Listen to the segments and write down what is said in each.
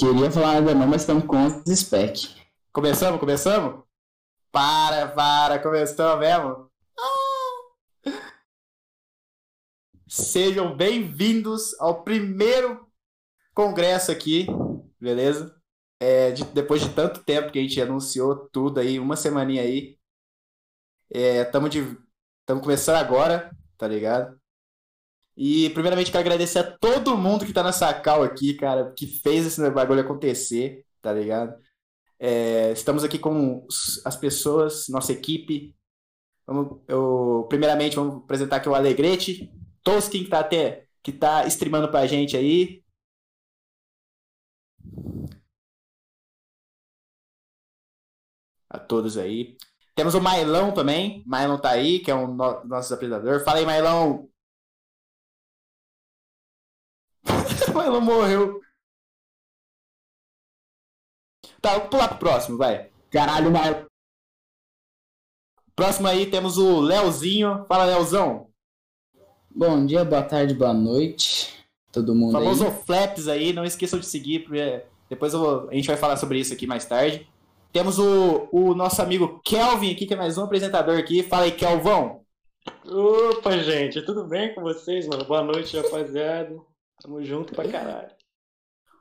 Queria falar nada não, mas estamos com os spec. Começamos, começamos? Para, para, começamos mesmo? Ah! Sejam bem-vindos ao primeiro congresso aqui, beleza? É, de- depois de tanto tempo que a gente anunciou tudo aí, uma semaninha aí. Estamos tamo começando agora, tá ligado? E primeiramente quero agradecer a todo mundo que tá nessa call aqui, cara, que fez esse bagulho acontecer, tá ligado? É, estamos aqui com as pessoas, nossa equipe. Vamos, eu, primeiramente, vamos apresentar aqui o Alegrete, Toskin, que tá até que tá streamando pra gente aí. A todos aí. Temos o Mailão também. Mailão tá aí, que é um no- nosso apresentador. Fala aí, Mailão. o Mailão morreu. Tá, vamos pular pro próximo, vai. Caralho, mas Próximo aí temos o Leozinho. Fala, Leozão. bom dia, boa tarde, boa noite. Todo mundo Famoso aí. Flaps aí. Não esqueçam de seguir, porque depois eu vou- a gente vai falar sobre isso aqui mais tarde. Temos o, o nosso amigo Kelvin aqui, que é mais um apresentador aqui. Fala aí, Kelvão. Opa, gente, tudo bem com vocês, mano? Boa noite, rapaziada. Tamo junto pra caralho.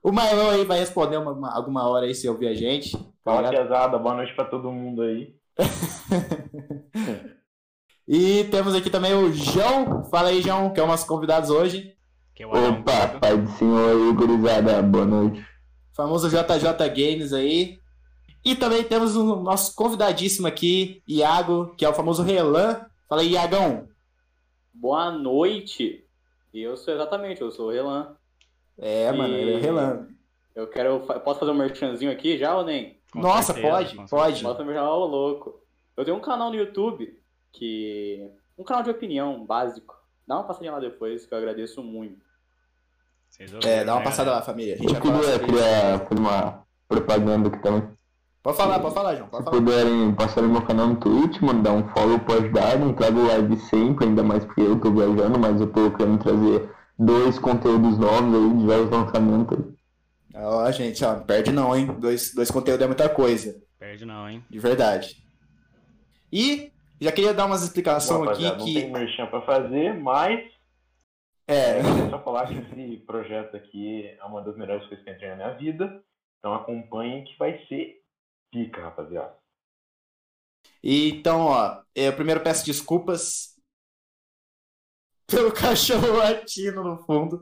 O Mailão aí vai responder uma- uma- alguma hora aí se ouvir a gente. Fala, pesada. Boa noite pra todo mundo aí. e temos aqui também o João. Fala aí, João, que é o nosso convidado hoje. Que é Opa, pai do senhor aí, gurizada. Boa noite. Famoso JJ Games aí. E também temos o nosso convidadíssimo aqui, Iago, que é o famoso Relan. Fala aí, Iagão. Boa noite. Eu sou exatamente, eu sou o Relan. É, mano, ele é o Relan. Eu quero. Posso fazer um merchanzinho aqui já ou nem? Com Nossa, certeza, pode, pode. certeza. Posso merchan, ô louco. Eu tenho um canal no YouTube que. Um canal de opinião básico. Dá uma passadinha lá depois, que eu agradeço muito. Vocês É, ouviram, dá uma né, passada lá, família. A gente Eu queria uma propaganda aqui também. Pode falar, pode falar, João. Pode Se falar. puderem passar no meu canal no Twitch, mano, dar um follow pode dar, não trago live sempre, ainda mais porque eu tô viajando, mas eu tô querendo trazer dois conteúdos novos aí, diversos lançamentos aí. Ó, gente, ó, não perde não, hein? Dois, dois conteúdos é muita coisa. Perde não, hein? De verdade. E já queria dar umas explicações Bom, aqui rapaziada, Não tem que. merchan pra fazer, mas É, é só falar que esse projeto aqui é uma das melhores coisas que eu entrei na minha vida. Então acompanhem que vai ser pica, rapaziada. E, então, ó, eu primeiro peço desculpas pelo cachorro latindo no fundo,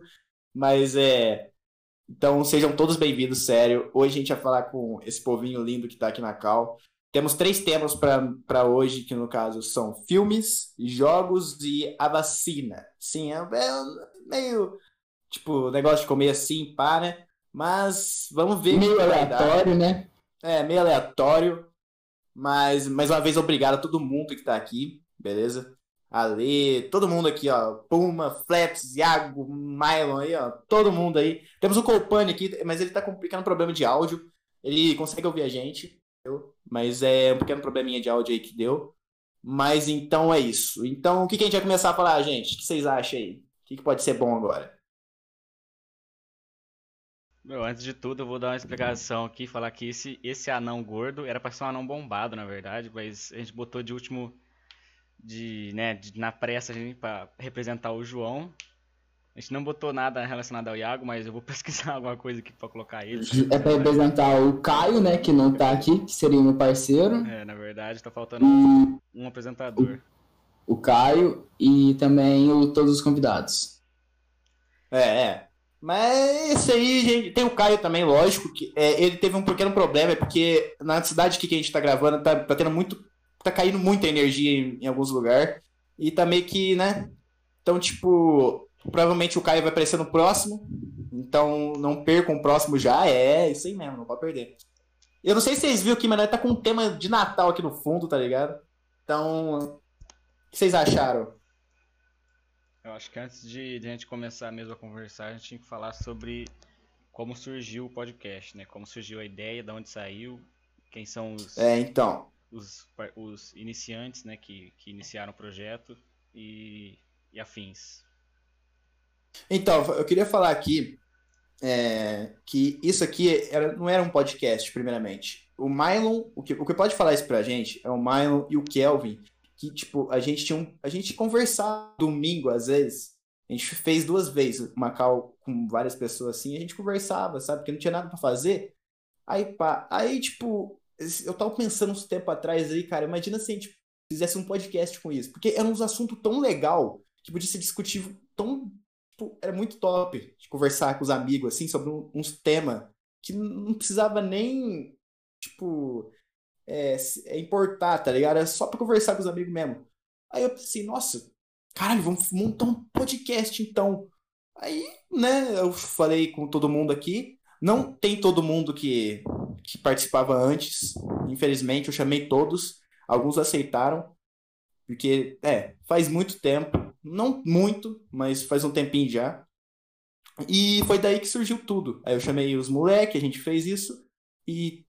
mas é. Então sejam todos bem-vindos, sério. Hoje a gente vai falar com esse povinho lindo que tá aqui na Cal. Temos três temas pra pra hoje, que no caso são filmes, jogos e a vacina. Sim, é, é meio tipo negócio de comer assim, pá, né? Mas vamos ver Meio aleatório, né? É, meio aleatório. Mas, mais uma vez, obrigado a todo mundo que tá aqui, beleza? Ale, todo mundo aqui, ó. Puma, Flaps, Iago, Mylon aí, ó. Todo mundo aí. Temos o Colpani aqui, mas ele tá com um pequeno problema de áudio. Ele consegue ouvir a gente, entendeu? mas é um pequeno probleminha de áudio aí que deu. Mas então é isso. Então, o que, que a gente vai começar a falar, gente? O que vocês acham aí? O que, que pode ser bom agora? Meu, antes de tudo, eu vou dar uma explicação aqui, falar que esse, esse anão gordo era pra ser um anão bombado, na verdade, mas a gente botou de último, de, né, de- na pressa, a gente, pra representar o João. A gente não botou nada relacionado ao Iago, mas eu vou pesquisar alguma coisa aqui pra colocar ele. É pra representar o Caio, né, que não tá aqui, que seria meu parceiro. É, na verdade, tá faltando um, E um apresentador. o Caio e também o, todos os convidados. É, é. Mas esse aí, gente. Tem o Caio também, lógico, que é, ele teve um pequeno problema, é porque na cidade que a gente tá gravando, tá, tá tendo muito. Tá caindo muita energia em, em alguns lugares. E tá meio que, né? Então, tipo, provavelmente o Caio vai aparecer no próximo. Então, não percam o próximo já. É, isso aí mesmo, não pode perder. Eu não sei se vocês viram aqui, mas tá com um tema de Natal aqui no fundo, tá ligado? Então, o que vocês acharam? Eu acho que antes de, de a gente começar mesmo a conversar, a gente tinha que falar sobre como surgiu o podcast, né? Como surgiu a ideia, de onde saiu, quem são os, É, então. os, os iniciantes, né, que, que iniciaram o projeto e, e afins. Então, eu queria falar aqui é, que isso aqui era- não era um podcast, primeiramente. O Mylon, o que, o que pode falar isso pra gente é o Mylon e o Kelvin, que, tipo, a gente tinha um, a gente conversava domingo, às vezes. A gente fez duas vezes uma call com várias pessoas assim, a gente conversava, sabe? Porque não tinha nada pra fazer. Aí, pá, aí, tipo, eu tava pensando uns tempo atrás aí, cara, imagina se a gente fizesse um podcast com isso. Porque era um assunto tão legal que podia ser discutido tão tipo, era muito top de conversar com os amigos, assim, sobre um- uns temas que não precisava nem, tipo, é, é, importar, tá ligado? Era só pra conversar com os amigos mesmo. Aí eu pensei, nossa, caralho, vamos montar um podcast então. Aí, né, eu falei com todo mundo aqui. Não tem todo mundo que, que participava antes. Infelizmente, eu chamei todos. Alguns aceitaram. Porque, é, faz muito tempo. Não muito, mas faz um tempinho já. E foi daí que surgiu tudo. Aí eu chamei os moleques, a gente fez isso. E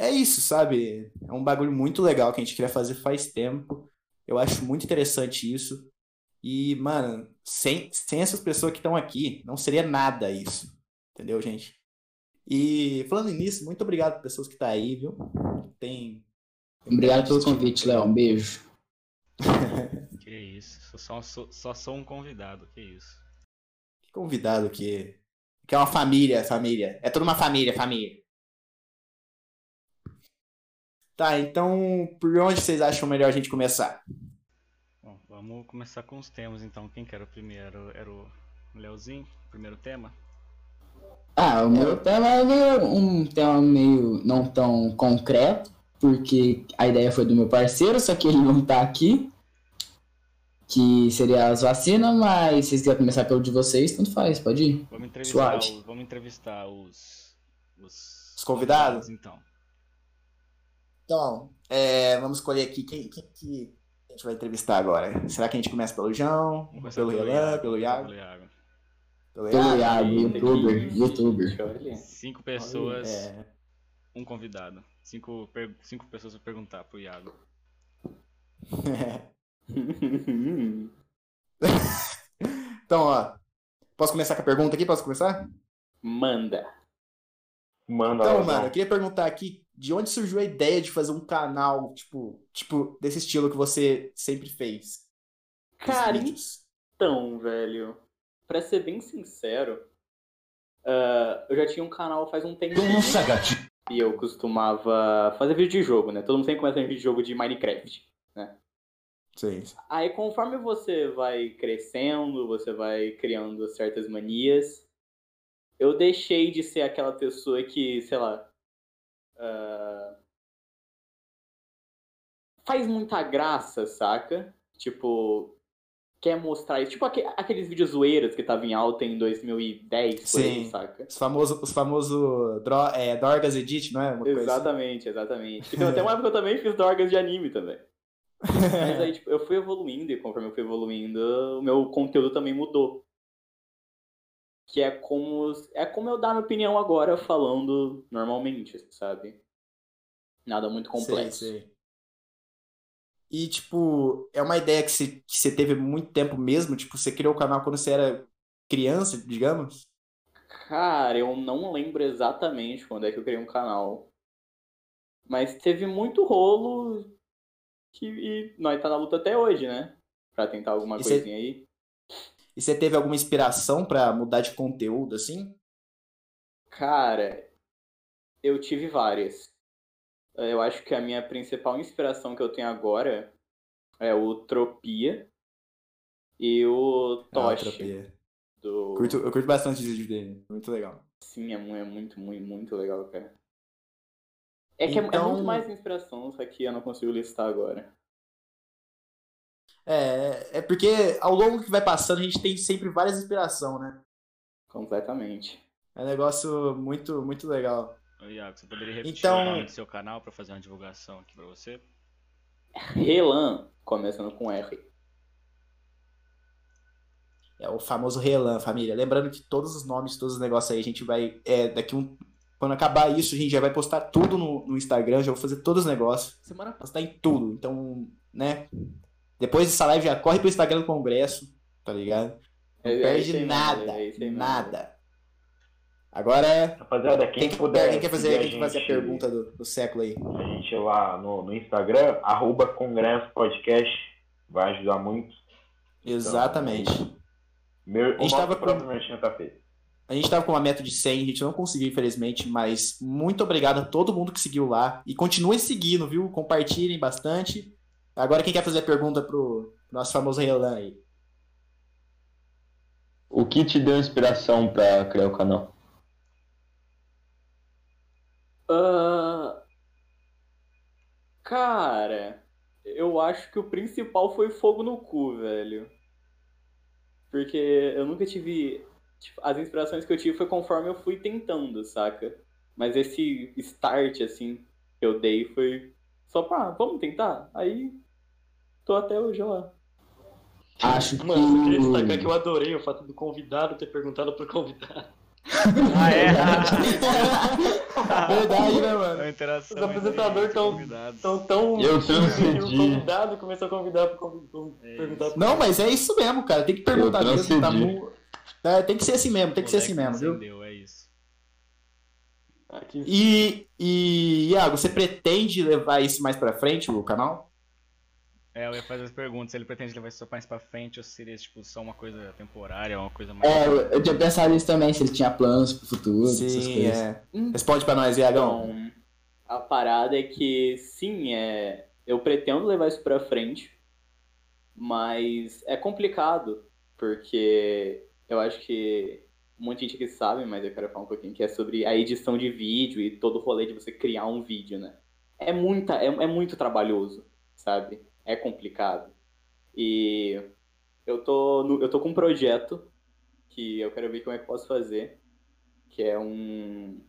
é isso, sabe? É um bagulho muito legal que a gente queria fazer faz tempo. Eu acho muito interessante isso. E, mano, sem, sem essas pessoas que estão aqui, não seria nada isso. Entendeu, gente? E falando nisso, muito obrigado para pessoas que tá aí, viu? Tem. Obrigado pelo convite, Léo. Um beijo. Que isso, só, sou- só sou um convidado, que isso. Que convidado que. Que é uma família, família. É toda uma família, família. Tá, então por onde vocês acham melhor a gente começar? Bom, vamos começar com os temas então. Quem que era o primeiro? Era o Leozinho, primeiro tema? Ah, o meu tema é meio, um tema meio não tão concreto, porque a ideia foi do meu parceiro, só que ele não tá aqui. Que seria as vacinas, mas se vocês quiserem começar pelo de vocês, tanto faz, pode ir. Vamos entrevistar, Suave. o- vamos entrevistar os, os, Os convidados? então. Então, é, vamos escolher aqui quem, quem que a gente vai entrevistar agora. Será que a gente começa pelo João, pelo Relan, pelo Iago? pelo Iago. Pelo Pelo Iago? Iago, youtuber, que- youtuber. Cinco pessoas, É. um convidado. Cinco, per- cinco pessoas pra perguntar pro Iago. então, ó. Posso começar com a pergunta aqui? Posso começar? Manda. Manda Então, mano, eu queria perguntar aqui de onde surgiu a ideia de fazer um canal, tipo, tipo, desse estilo que você sempre fez? Cara, vídeos. então, velho, pra ser bem sincero, ah, eu já tinha um canal faz um tempo. E eu costumava fazer vídeo de jogo, né? Todo mundo sempre começa em vídeo de jogo de Minecraft. Sim. Aí, conforme você vai crescendo, você vai criando certas manias, eu deixei de ser aquela pessoa que, sei lá, ah, faz muita graça, saca? Tipo, quer mostrar isso. Tipo aque- aqueles vídeos zoeiras que tava em alta em 2010, por aí, Sim. saca? Os famosos os famoso dro, é, Dorgas Edit, não é? Uma coisa assim. Exatamente, exatamente. Então, até uma época eu também fiz dorgas de anime também. Mas aí, tipo, eu fui evoluindo e conforme eu fui evoluindo, o meu conteúdo também mudou. Que é como, é como eu dar minha opinião agora falando normalmente, sabe? Nada muito complexo. Sei, sei. E, tipo, é uma ideia que você, que você teve muito tempo mesmo? Tipo, você criou o canal quando você era criança, digamos? Cara, eu não lembro exatamente quando é que eu criei um canal. Mas teve muito rolo que, e nós tá na luta até hoje, né? Pra tentar alguma E cê- coisinha aí. E você teve alguma inspiração pra mudar de conteúdo, assim? Cara, eu tive várias. Eu acho que a minha principal inspiração que eu tenho agora é o Tropia e o Ah, Toshi. Tropia. do... Curto, eu curto bastante os vídeos dele. Muito legal. Sim, é é muito, muito, muito legal, cara. É que é- é, Então- muito mais inspiração, só que eu não consigo listar agora. É, é porque ao longo que vai passando, a gente tem sempre várias inspirações, né? Completamente. É um negócio muito, muito legal. Ô, Iago, você poderia repetir Então- o nome do seu canal pra fazer uma divulgação aqui pra você? Relan, começando com R. É o famoso Relan, família. Lembrando que todos os nomes, todos os negócios aí, a gente vai. É, daqui um. Quando acabar isso, a gente já vai postar tudo no, no Instagram, já vou fazer todos os negócios. Semana postar em tudo. Então, né? Depois dessa live já corre pro Instagram do Congresso, tá ligado? Não perde nada. mesmo. nada. Agora, Rapaziada, quem, quem, puder. quem quer fazer, quem quer fazer a gente- pergunta do, do século aí? A gente lá no, no Instagram, arroba Congresso Podcast, vai ajudar muito. Exatamente. Meu, A gente o nosso tava com- tá. A gente tava com uma meta de 100, a gente não conseguiu, infelizmente, mas muito obrigado a todo mundo que seguiu lá. E continuem seguindo, viu? Compartilhem bastante. Agora, quem quer fazer a pergunta pro nosso famoso Relan aí? O que te deu inspiração pra criar o canal? Ah, cara, eu acho que o principal foi fogo no cu, velho. Porque eu nunca tive. tipo, as inspirações que eu tive foi conforme eu fui tentando, saca? Mas esse start, assim, que eu dei foi só pra, ah, vamos tentar? Aí, tô até hoje lá. Acho que. Mano, eu queria destacar que eu adorei o fato do convidado ter perguntado pro convidado. Ah, é? Verdade, né, mano? Os apresentadores tão-. Então, tão Eu que o transcendi. convidado começou a convidar pro convidado. É perguntar pro Não, mas é isso mesmo, cara. Tem que perguntar Eu mesmo. Tá transcendi. mu- É, tem que ser assim mesmo, tem que ser assim mesmo, viu? Entendeu, é isso. E, e, Iago, você pretende levar isso mais pra frente, o canal? É, eu ia fazer as perguntas. Se ele pretende levar isso mais pra frente ou se seria tipo, só uma coisa temporária, uma coisa mais. É, eu, eu tinha pensado nisso também, se ele tinha planos pro futuro, essas Sim, coisas. é. Responde pra nós, Iagão. Então, a parada é que, sim, é, eu pretendo levar isso pra frente, mas é complicado, porque eu acho que muita gente que sabe, mas eu quero falar um pouquinho, que é sobre a edição de vídeo e todo o rolê de você criar um vídeo, né? É, muita, é, é muito trabalhoso, sabe? É complicado. E eu tô, no- eu tô com um projeto que eu quero ver como é que eu posso fazer, que é um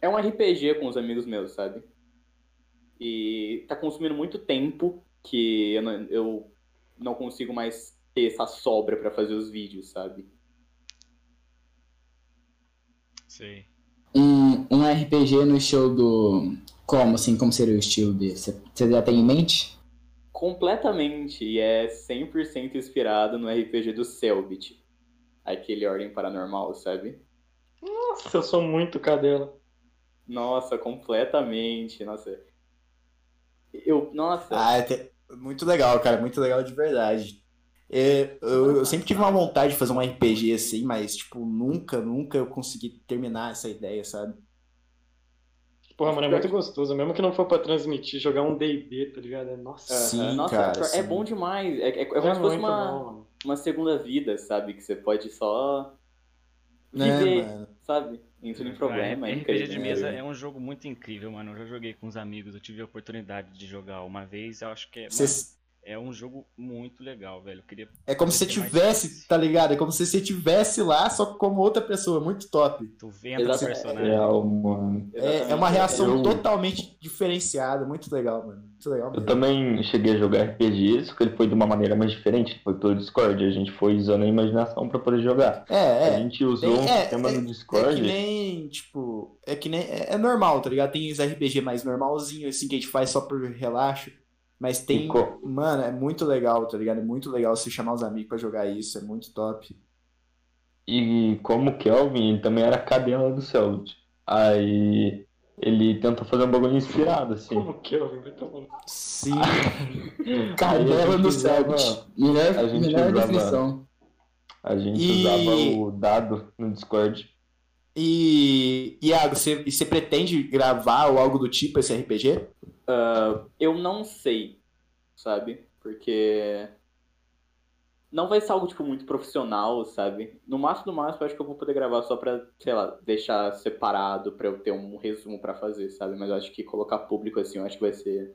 é um RPG com os amigos meus, sabe? E tá consumindo muito tempo que eu não, eu não consigo mais ter essa sobra pra fazer os vídeos, sabe? Sei. Um, um RPG no estilo do. Como assim? Como seria o estilo dele? Você já tem em mente? Completamente, e é 100% inspirado no RPG do Selbit. Aquele Ordem Paranormal, sabe? Nossa, eu sou muito cadela. Nossa, completamente, nossa. Eu, nossa, Ah, é te- muito legal, cara. Muito legal de verdade. É, eu, eu sempre tive uma vontade de fazer um RPG assim, mas, tipo, nunca, nunca eu consegui terminar essa ideia, sabe? Porra, mano, é muito gostoso. Mesmo que não for pra transmitir, jogar um D&D, tá ligado? É- Nossa, Sim, nossa, cara, é sim. bom demais. É, é, é como é se fosse muito uma, bom, uma segunda vida, sabe? Que você pode só Né, viver, mano? sabe? Entra em problema, é RPG incrível. de mesa é um jogo muito incrível, mano. Eu já joguei com os amigos, eu tive a oportunidade de jogar uma vez, eu acho que é. Mano, é um jogo muito legal, velho. Eu queria É como se você mais tivesse, chance. tá ligado? É como se você tivesse lá, só que como outra pessoa, muito top. tu vendo o Exato. personagem. Real, mano. É, é uma reação Eu- totalmente diferenciada, muito legal, mano. Muito legal Eu mesmo. também cheguei a jogar RPG, só que ele foi de uma maneira mais diferente, foi pelo Discord. A gente foi usando a imaginação pra poder jogar. É, A é. gente usou Tem- um é, sistema é- no É Discord. que nem, tipo, é que nem. É, é normal, tá ligado? Tem os RPG mais normalzinho, assim, que a gente faz só por relaxo. Mas tem. Ficou. Mano, é muito legal, tá ligado? É muito legal você chamar os amigos pra jogar isso, é muito top. E como o Kelvin, ele também era cadela do Selbit. Aí ele tentou fazer um bagulho inspirado, assim. Como que eu vim? Então, Sim. Aí a Cadela do Selbit. Melhor, a gente melhor usava- definição. A gente E- usava o dado no Discord. E, Iago, você, você pretende gravar ou algo do tipo esse RPG? Ah, eu não sei, sabe? Porque não vai ser algo tipo muito profissional, sabe? No máximo, no máximo, eu acho que eu vou poder gravar só pra, sei lá, deixar separado pra eu ter um resumo pra fazer, sabe? Mas eu acho que colocar público assim, eu acho que vai ser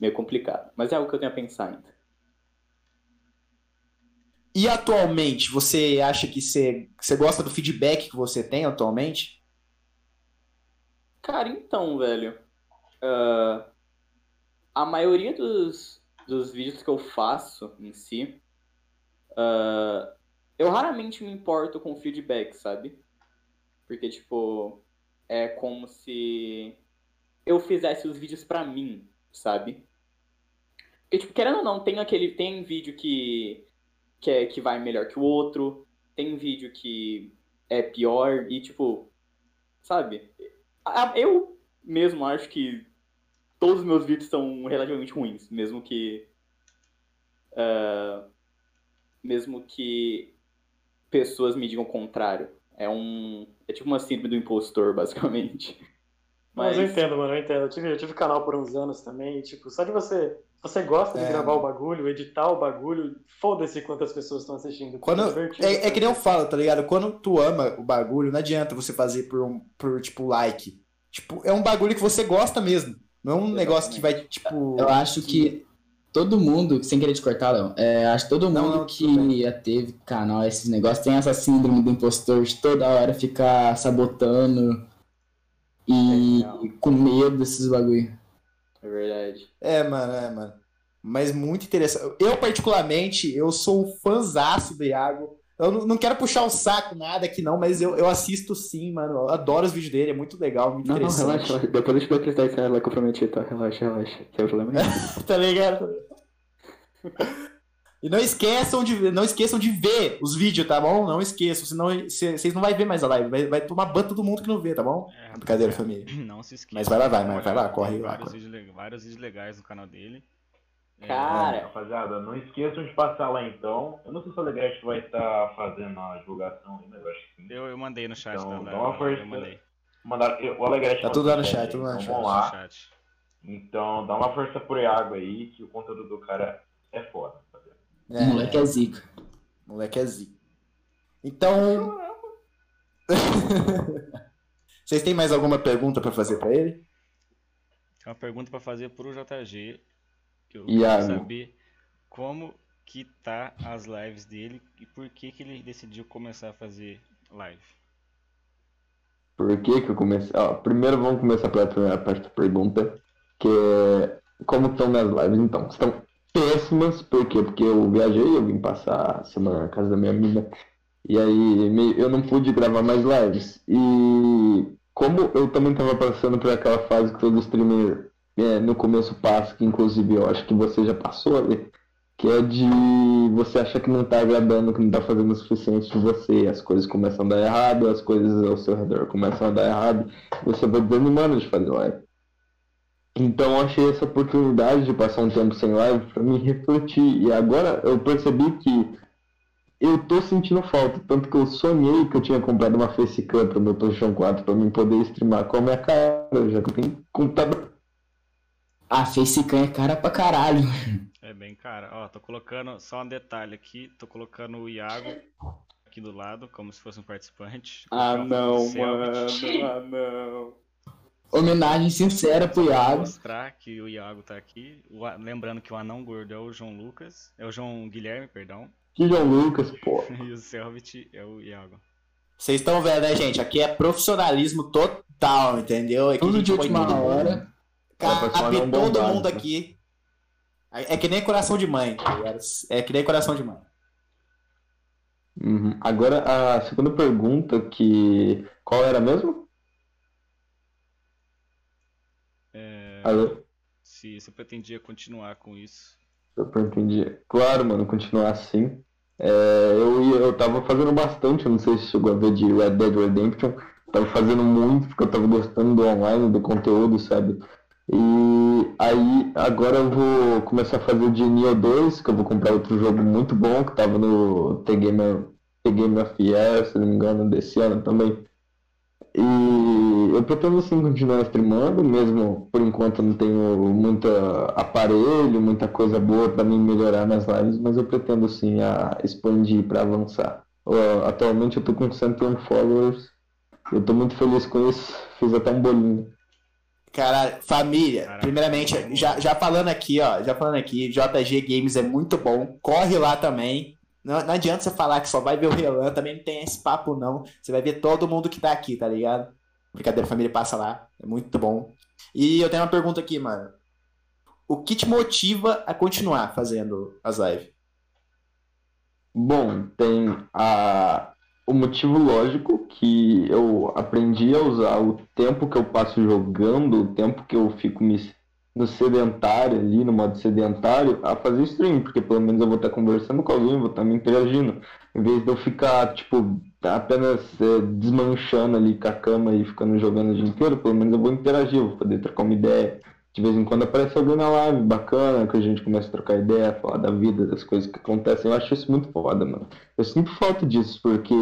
meio complicado. Mas é algo que eu tenho a pensar ainda. E atualmente, você acha que você, você gosta do feedback que você tem atualmente? Cara, então, velho. ah, a maioria dos, dos vídeos que eu faço em si, ah, eu raramente me importo com feedback, sabe? Porque, tipo, é como se eu fizesse os vídeos pra mim, sabe? Porque, tipo, querendo ou não, tem aquele. Tem vídeo que, que, é, que vai melhor que o outro, tem vídeo que é pior, e, tipo, sabe? Eu mesmo acho que todos os meus vídeos são relativamente ruins, mesmo que. ah, mesmo que pessoas me digam o contrário. É um. É tipo uma síndrome do impostor, basicamente. Mas Mas. eu entendo, mano, eu entendo. Eu tive, eu tive canal por uns anos também, e, tipo, só de você. Você gosta de É. gravar o bagulho, editar o bagulho, foda-se quantas pessoas estão assistindo. Quando, divertido, é, é sabe? que nem eu falo, tá ligado? Quando tu ama o bagulho, não adianta você fazer por, um, por tipo, like. Tipo, é um bagulho que você gosta mesmo. Não é um negócio que vai, tipo. Eu acho que todo mundo, sem querer te cortar, Léo, é, acho que todo Não, mundo não, que tudo bem. já teve canal, esses negócios, tem essa síndrome do impostor de toda hora ficar sabotando e É com medo desses bagulho. É verdade. É, mano, é, mano. Mas muito interessante. Eu, particularmente, eu sou um fãzaço do Iago. Eu não, não quero puxar o saco nada aqui, não, mas eu, eu assisto sim, mano. Eu adoro os vídeos dele, é muito legal, muito Não, não, interessante. relaxa, relaxa. Depois eu te dou aquele detalhes que ela que eu prometi, tá? Relaxa, relaxa. Sem problema nenhum. tá ligado? E não esqueçam de não esqueçam de ver os vídeos, tá bom? Não esqueçam, senão cê- vocês não vai ver mais a live, vai, vai tomar ban todo mundo que não vê, tá bom? É, Brincadeira, família. Não se esqueça. Mas vai lá, vai, vai, vai lá, corre lá, Vários, corre. vídeos, vários vídeos legais no canal dele. É, Cara, Rapaziada, não esqueçam de passar lá então. Eu não sei se o Alegrete vai estar fazendo a divulgação ainda, eu acho que sim. eu, eu mandei no chat Então, da, dá uma força. Eu mandei Mandar, o Alegrete Tá tudo lá no chat, tudo lá no então chat. Vamos no lá. chat. Então dá uma força pro Iago aí, que o conteúdo do cara é foda. rapaziada. O É, moleque é zica. moleque é zica. Então. Vocês têm mais alguma pergunta pra fazer pra ele? Tem uma pergunta pra fazer pro JG. Que eu quero saber como que tá as lives dele e por que que ele decidiu começar a fazer live. Por que que eu comecei? Primeiro vamos começar pela primeira parte da pergunta, que é como estão minhas lives então? Estão péssimas, por quê? Porque eu viajei, eu vim passar a semana na casa da minha amiga, e aí eu não pude gravar mais lives. E como eu também estava passando por aquela fase que todo streamer é, no começo passa, que inclusive eu acho que você já passou ali, que é de você achar que não tá agradando, que não tá fazendo o suficiente de você, as coisas começam a dar errado, as coisas ao seu redor começam a dar errado, você vai desanimando de fazer live. Então achei essa oportunidade de passar um tempo sem live pra me refletir. E agora eu percebi que eu tô sentindo falta, tanto que eu sonhei que eu tinha comprado uma facecam pro meu PlayStation 4 pra mim poder streamar com a minha cara, já que eu tenho computador. A facecam é cara pra caralho. É bem cara. Ó, tô colocando só um detalhe aqui. Tô colocando o Iago aqui do lado, como se fosse um participante. Ah, não, mano. Ah, não. Homenagem sincera pro Iago. Mostrar que o Iago tá aqui. Lembrando que o anão gordo é o João Lucas. É o João Guilherme, perdão. Que João Lucas, pô. E o Selvit é o Iago. Vocês estão vendo, né, gente? Aqui é profissionalismo total, entendeu? Aqui a Tudo de última hora. Cabe É, pra todo bombado, mundo aqui. É que nem coração de mãe, tá ligado? É que nem coração de mãe. Uhum. Agora, a segunda pergunta, que... Qual era mesmo? É, Alô? se você pretendia continuar com isso. Eu entendi. Claro, mano, continuar assim. É, eu, eu tava fazendo bastante, eu não sei se chegou a ver de Red Dead Redemption. Tava fazendo muito, porque eu tava gostando do online, do conteúdo, sabe? E aí, agora eu vou começar a fazer de Nioh 2, que eu vou comprar outro jogo muito bom, que tava no The Game, The Game of Year, se não me engano, desse ano também. E eu pretendo sim continuar streamando, mesmo por enquanto não tenho muito aparelho, muita coisa boa para mim melhorar nas lives, mas eu pretendo sim a expandir para avançar. Atualmente eu tô com 101 followers, eu tô muito feliz com isso, fiz até um bolinho. Caralho, família, Caraca. primeiramente, já, já falando aqui, ó, já falando aqui, JG Games é muito bom, corre lá também. Não, não adianta você falar que só vai ver o Relan, também não tem esse papo não. Você vai ver todo mundo que tá aqui, tá ligado? Brincadeira, família, passa lá, é muito bom. E eu tenho uma pergunta aqui, mano. O que te motiva a continuar fazendo as lives? Bom, tem a, o motivo lógico que eu aprendi a usar o tempo que eu passo jogando, o tempo que eu fico me, no sedentário ali, no modo sedentário, a fazer stream, porque pelo menos eu vou estar conversando com alguém, vou estar me interagindo, em vez de eu ficar, tipo, apenas é, desmanchando ali com a cama e ficando jogando o dia inteiro, pelo menos eu vou interagir, vou poder trocar uma ideia. De vez em quando aparece alguém na live bacana, que a gente começa a trocar ideia, falar da vida, das coisas que acontecem. Eu acho isso muito foda, mano. Eu sinto falta disso, porque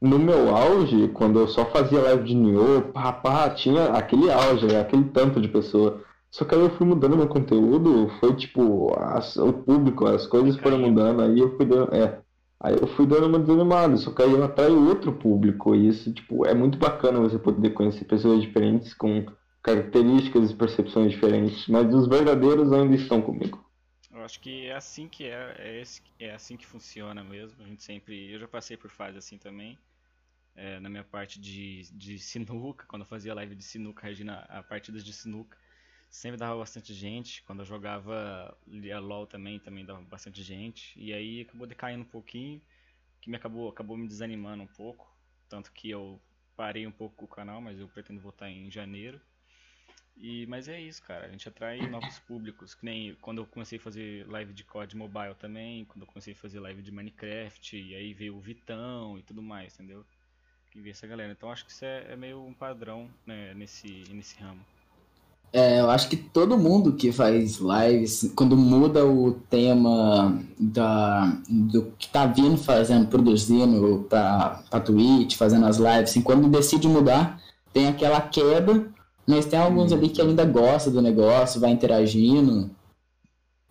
no meu auge, quando eu só fazia live de Nioh, pá, pá, tinha aquele auge, né, aquele tanto de pessoa. Só que aí eu fui mudando meu conteúdo, foi tipo, as- o público, as coisas foram mudando, aí eu fui dando, é, aí eu fui dando uma desanimada, só que aí eu atraio outro público, e isso, tipo, é muito bacana você poder conhecer pessoas diferentes com características e percepções diferentes, mas os verdadeiros ainda estão comigo. Eu acho que é assim que é, é, esse- é assim que funciona mesmo. A gente sempre, eu já passei por fase assim também. É, na minha parte de, de sinuca, quando eu fazia live de sinuca, Regina, a partidas de sinuca, sempre dava bastante gente. Quando eu jogava a LoL também, também dava bastante gente. E aí acabou decaindo um pouquinho, que me acabou, acabou me desanimando um pouco. Tanto que eu parei um pouco o canal, mas eu pretendo voltar em janeiro. E, mas é isso, cara. A gente atrai novos públicos. Que nem quando eu comecei a fazer live de COD Mobile também, quando eu comecei a fazer live de Minecraft, e aí veio o Vitão e tudo mais, entendeu? Que veio essa galera. Então acho que isso é, é meio um padrão né, nesse, nesse ramo. É, eu acho que todo mundo que faz lives, quando muda o tema da, do que tá vindo fazendo, produzindo pra, pra Twitch, fazendo as lives, assim, quando decide mudar, tem aquela queda, mas tem alguns ali que ainda gostam do negócio, vai interagindo.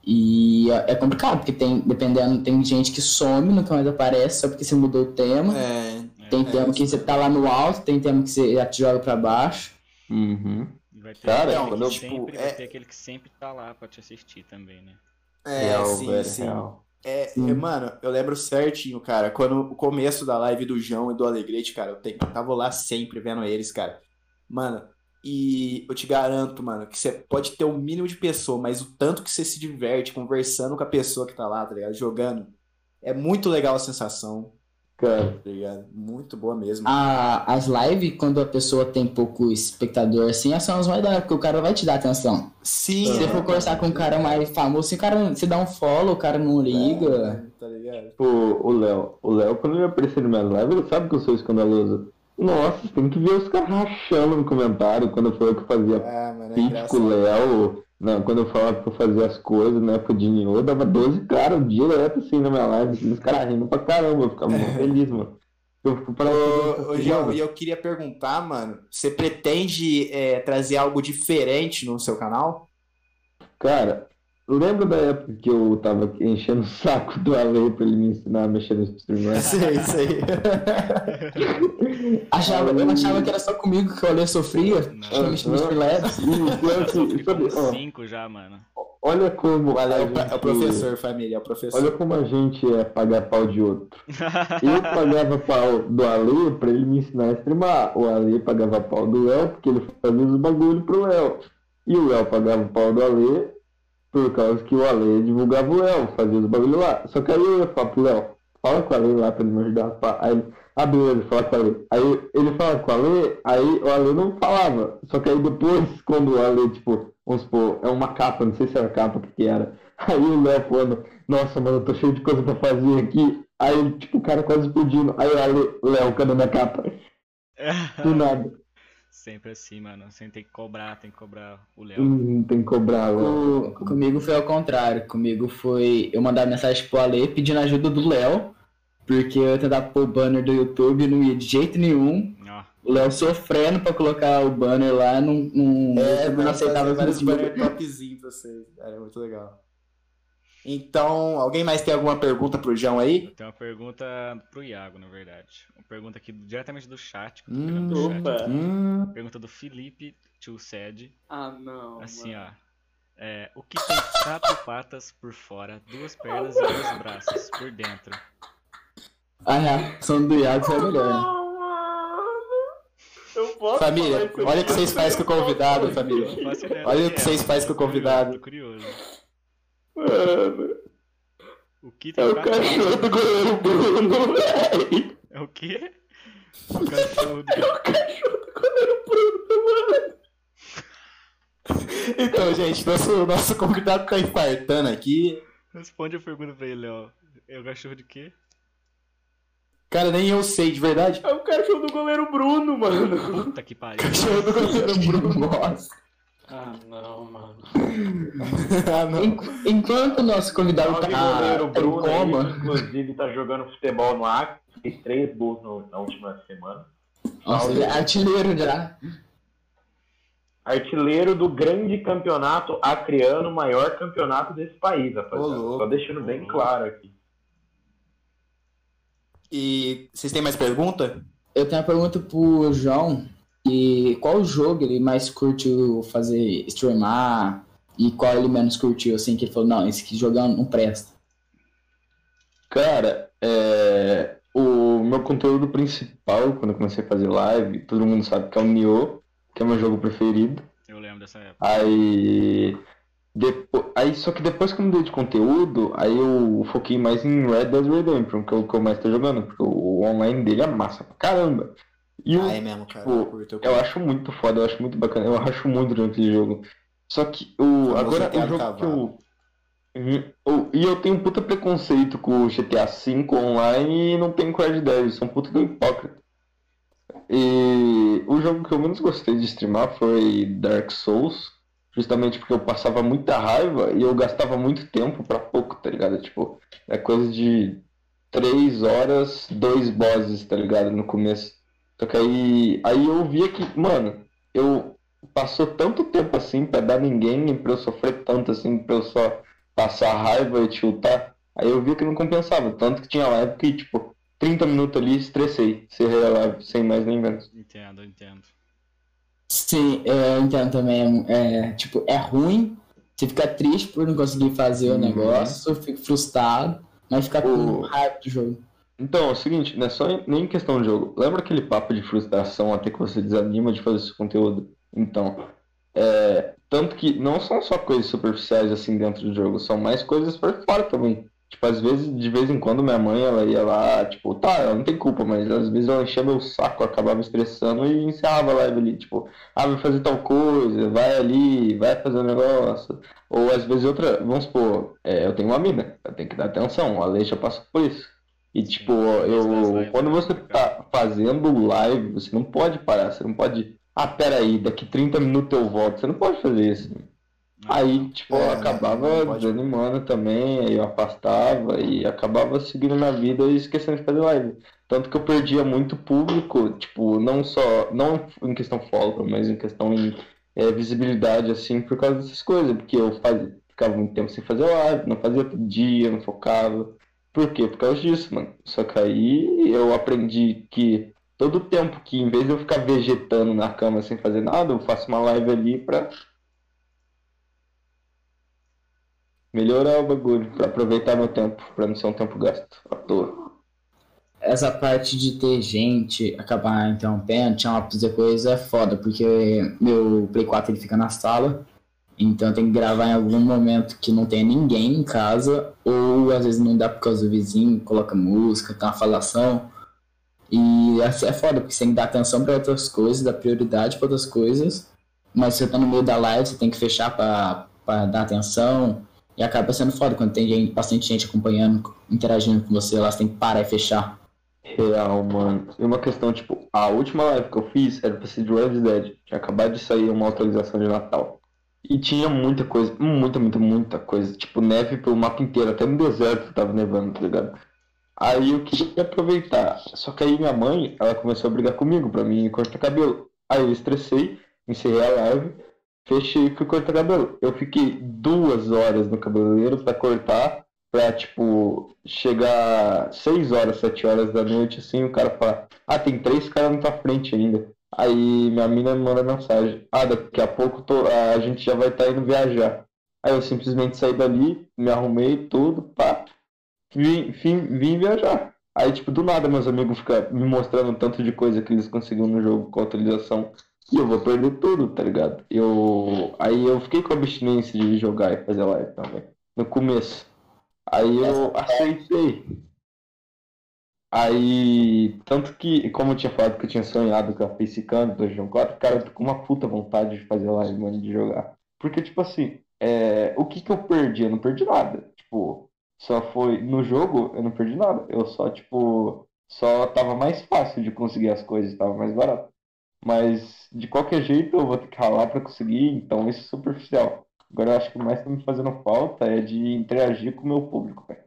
E é é complicado, porque tem, dependendo, tem gente que some, nunca mais aparece, só porque você mudou o tema. É, Tem é, tema que você tá lá no alto, tem tema que você já te joga pra baixo. Uhum. E vai ter, Cara, aquele quando eu, que tipo, sempre, é- vai ter aquele que sempre tá lá pra te assistir também, né? é, Real, sim, velho, sim. real. É, é, mano, eu lembro certinho, cara, quando o começo da live do João e do Alegrete, cara, eu, te- eu tava lá sempre vendo eles, cara. Mano, e eu te garanto, mano, que você pode ter o mínimo de pessoa, mas o tanto que você se diverte conversando com a pessoa que tá lá, tá ligado? Jogando. É muito legal a sensação, Cara, tá ligado? Muito boa mesmo. A, as lives, quando a pessoa tem pouco espectador, assim, são as mais da hora, porque o cara vai te dar atenção. Sim, Se você é, for conversar com um cara mais famoso, se o cara se dá um follow, o cara não liga. tá ligado? Tipo, o Léo. O Léo, quando ele aparecer no minha live, ele sabe que eu sou escandaloso. Nossa, tem que ver os caras rachando no comentário quando eu que fazia Ah, mano, é com o Léo. Não, quando eu falava que eu fazia as coisas na época de Nioh, dava 12 caras direto assim na minha live, assim, os caras rindo pra caramba, eu ficava muito feliz, mano. Eu fico parado Ô, ô, João, e eu queria perguntar, mano, você pretende é, trazer algo diferente no seu canal? Cara, lembra da época que eu tava enchendo o saco do Ale pra ele me ensinar a mexer no streamer? Isso aí. Achava, eu achava que era só comigo que o Ale sofria. Não. Tinha mexido nos filetes. Eu cinco já, mano. olha como. O Ale é o, é o gente- professor, família, é o professor. Olha como a gente é pagar pau de outro. Eu pagava pau do Ale pra ele me ensinar a streamar. O Ale pagava pau do Léo porque ele fazia os bagulho pro Léo. E o Léo pagava pau do Ale por causa que o Ale divulgava o Léo, fazia os bagulho lá. Só que aí eu ia falar pro Léo, fala com o Ale lá pra ele me ajudar. pá. Aí ele, ah, beleza, fala com o Ale. Aí ele fala com o Ale, aí o Ale não falava. Só que aí depois, quando o Ale, tipo, vamos supor, é uma capa, não sei se era capa, o que que era. Aí o Léo falando, nossa, mano, eu tô cheio de coisa pra fazer aqui. Aí, tipo, o cara quase explodindo. Aí o Ale, Léo, cadê minha capa? Do nada. Sempre assim, mano. Sempre tem que cobrar, tem que cobrar o Léo. Hum, tem que cobrar, Léo. Co- comigo foi ao contrário. Comigo foi eu mandar mensagem pro Ale pedindo ajuda do Léo. Porque eu ia tentar pôr o banner do YouTube e não ia de jeito nenhum. Ó, O Léo sofrendo pra colocar o banner lá, não, não, É, eu não aceitava vários banner topzinho pra vocês. Era muito legal. Então, alguém mais tem alguma pergunta pro João aí? tem uma pergunta pro Iago, na verdade. Pergunta aqui diretamente do chat. que eu tô Hum, pegando do chat. Opa! Hum, Pergunta do Felipe Tio Sed. Ah, não. Assim, mano. ó. É, o que tem quatro patas por fora, duas pernas e dois braços por dentro? A reação do Iago a melhor, né? Eu posso família, olha o que vocês fazem com o convidado, família. Olha o que é, vocês fazem com o convidado. Tô curioso. Mano, O que tem é o cachorro do goleiro Bruno, velho. É o quê? O cachorro do... É o cachorro do goleiro Bruno, mano. Então, gente, nosso, nosso convidado tá infartando aqui. Responde a pergunta pra ele, ó. É o cachorro de quê? Cara, nem eu sei, de verdade. É o cachorro do goleiro Bruno, mano. Puta que pariu. Cachorro do goleiro Bruno. Nossa. Ah, não, mano. ah, não. En- Enquanto o nosso convidado tá goleiro em Bruno, aí, coma. que, inclusive tá jogando futebol no Acre, fez três gols no- na última semana. Nossa, ele é artilheiro já. Artilheiro do grande campeonato acreano, maior campeonato desse país, rapaziada. Ô. Só deixando bem claro aqui. E vocês têm mais pergunta? Eu tenho uma pergunta pro João. E qual jogo ele mais curtiu fazer streamar? E qual ele menos curtiu, assim, que ele falou, não, esse aqui jogando não presta. Cara, é, o meu conteúdo principal, quando eu comecei a fazer live, todo mundo sabe que é o Nioh, que é meu jogo preferido. Eu lembro dessa época. Aí, depo... aí só que depois que eu mudei de conteúdo, aí eu foquei mais em Red Dead Redemption, que é o que eu mais tô jogando, porque o online dele é massa pra caramba. E o Ah, é mesmo, cara. Tipo, Eu eu acho muito foda, eu acho muito bacana, eu acho muito durante aquele jogo. Só que o agora o jogo que cavalo. eu Uhum. E eu tenho um puta preconceito com o GTA V online e não tenho com Red Dead, sou um puta do hipócrita. E o jogo que eu menos gostei de streamar foi Dark Souls, justamente porque eu passava muita raiva e eu gastava muito tempo pra pouco, tá ligado? Tipo, é coisa de três horas, dois bosses, tá ligado? No começo. Só que aí, aí eu via que, mano, eu passou tanto tempo assim pra dar ninguém, pra eu sofrer tanto assim, pra eu só passar raiva e tiltar. Aí eu via que não compensava. Tanto que tinha live que, tipo, 30 minutos ali, estressei. Cerrei a live, sem mais nem menos. Entendo, entendo. Sim, eu entendo também. É, tipo, é ruim. Você fica triste por não conseguir fazer o Uhum. negócio, fica frustrado, mas fica com O- raiva do jogo. Então, é o seguinte, não é só nem questão de jogo. Lembra aquele papo de frustração até que você desanima de fazer esse conteúdo? Então, é, tanto que não são só coisas superficiais assim dentro do jogo, são mais coisas por fora também. Tipo, às vezes, de vez em quando, minha mãe, ela ia lá, tipo, tá, ela não tem culpa, mas às vezes ela enchia meu saco, acabava estressando e encerrava a live ali, tipo, ah, vai fazer tal coisa, vai ali, vai fazer um negócio. Ou às vezes outra, vamos supor, é, eu tenho uma mina, eu tenho que dar atenção, a lei já passa por isso. E tipo, Sim, eu, quando você tá fazendo live, você não pode parar, você não pode, ah, peraí, daqui 30 minutos eu volto, você não pode fazer isso. Aí, tipo, É, eu acabava não pode. desanimando também, aí eu afastava e acabava seguindo na vida e esquecendo de fazer live. Tanto que eu perdia muito público, tipo, não só, não em questão follow, mas em questão em é, visibilidade, assim, por causa dessas coisas, porque eu fazia, ficava muito tempo sem fazer live, não fazia todo dia, não focava. Por quê? Por causa disso, mano. Só que aí eu aprendi que todo tempo que, em vez de eu ficar vegetando na cama sem fazer nada, eu faço uma live ali pra melhorar o bagulho, pra aproveitar meu tempo, pra não ser um tempo gasto à toa. Essa parte de ter gente acabar interrompendo, tinha uma fazer coisa é foda, porque meu Play 4 ele fica na sala, então tem que gravar em algum momento que não tenha ninguém em casa, ou às vezes não dá por causa do vizinho, coloca música, tem uma falação. E assim é foda, porque você tem que dar atenção para outras coisas, dar prioridade para outras coisas, mas você tá no meio da live, você tem que fechar para dar atenção, e acaba sendo foda quando tem gente, bastante gente acompanhando, interagindo com você lá, você tem que parar e fechar. Real, mano. E uma questão, tipo, a última live que eu fiz era pra ser de Red Dead. Tinha acabado de sair uma atualização de Natal. E tinha muita coisa, muita, muita, muita coisa. Tipo, neve pelo mapa inteiro, até no deserto tava nevando, tá ligado? Aí eu queria aproveitar. Só que aí minha mãe, ela começou a brigar comigo pra mim cortar cabelo. Aí eu estressei, encerrei a live, fechei e fui cortar cabelo. Eu fiquei duas horas no cabeleireiro pra cortar, pra, tipo, chegar 6 horas, 7 horas da noite, assim, o cara fala, ah, tem três caras na tua frente ainda. Aí minha mina me manda mensagem, ah, daqui a pouco tô, a gente já vai estar tá indo viajar. Aí eu simplesmente saí dali, me arrumei, tudo, pá, vim, vim, vim viajar. Aí, tipo, do nada meus amigos ficam me mostrando tanto de coisa que eles conseguiram no jogo com a atualização e eu vou perder tudo, tá ligado? Eu... Aí eu fiquei com a abstinência de jogar e fazer live também, no começo. Aí eu aceitei. Aí, tanto que, como eu tinha falado que eu tinha sonhado com a Facecam do João 4, cara, eu tô com uma puta vontade de fazer live, mano, de jogar. Porque, tipo assim, é... o que que eu perdi? Eu não perdi nada. Tipo, só foi. No jogo, eu não perdi nada. Eu só, tipo. Só tava mais fácil de conseguir as coisas, tava mais barato. Mas, de qualquer jeito, eu vou ter que ralar pra conseguir, então isso é superficial. Agora, eu acho que o mais tá me fazendo falta é de interagir com o meu público, velho.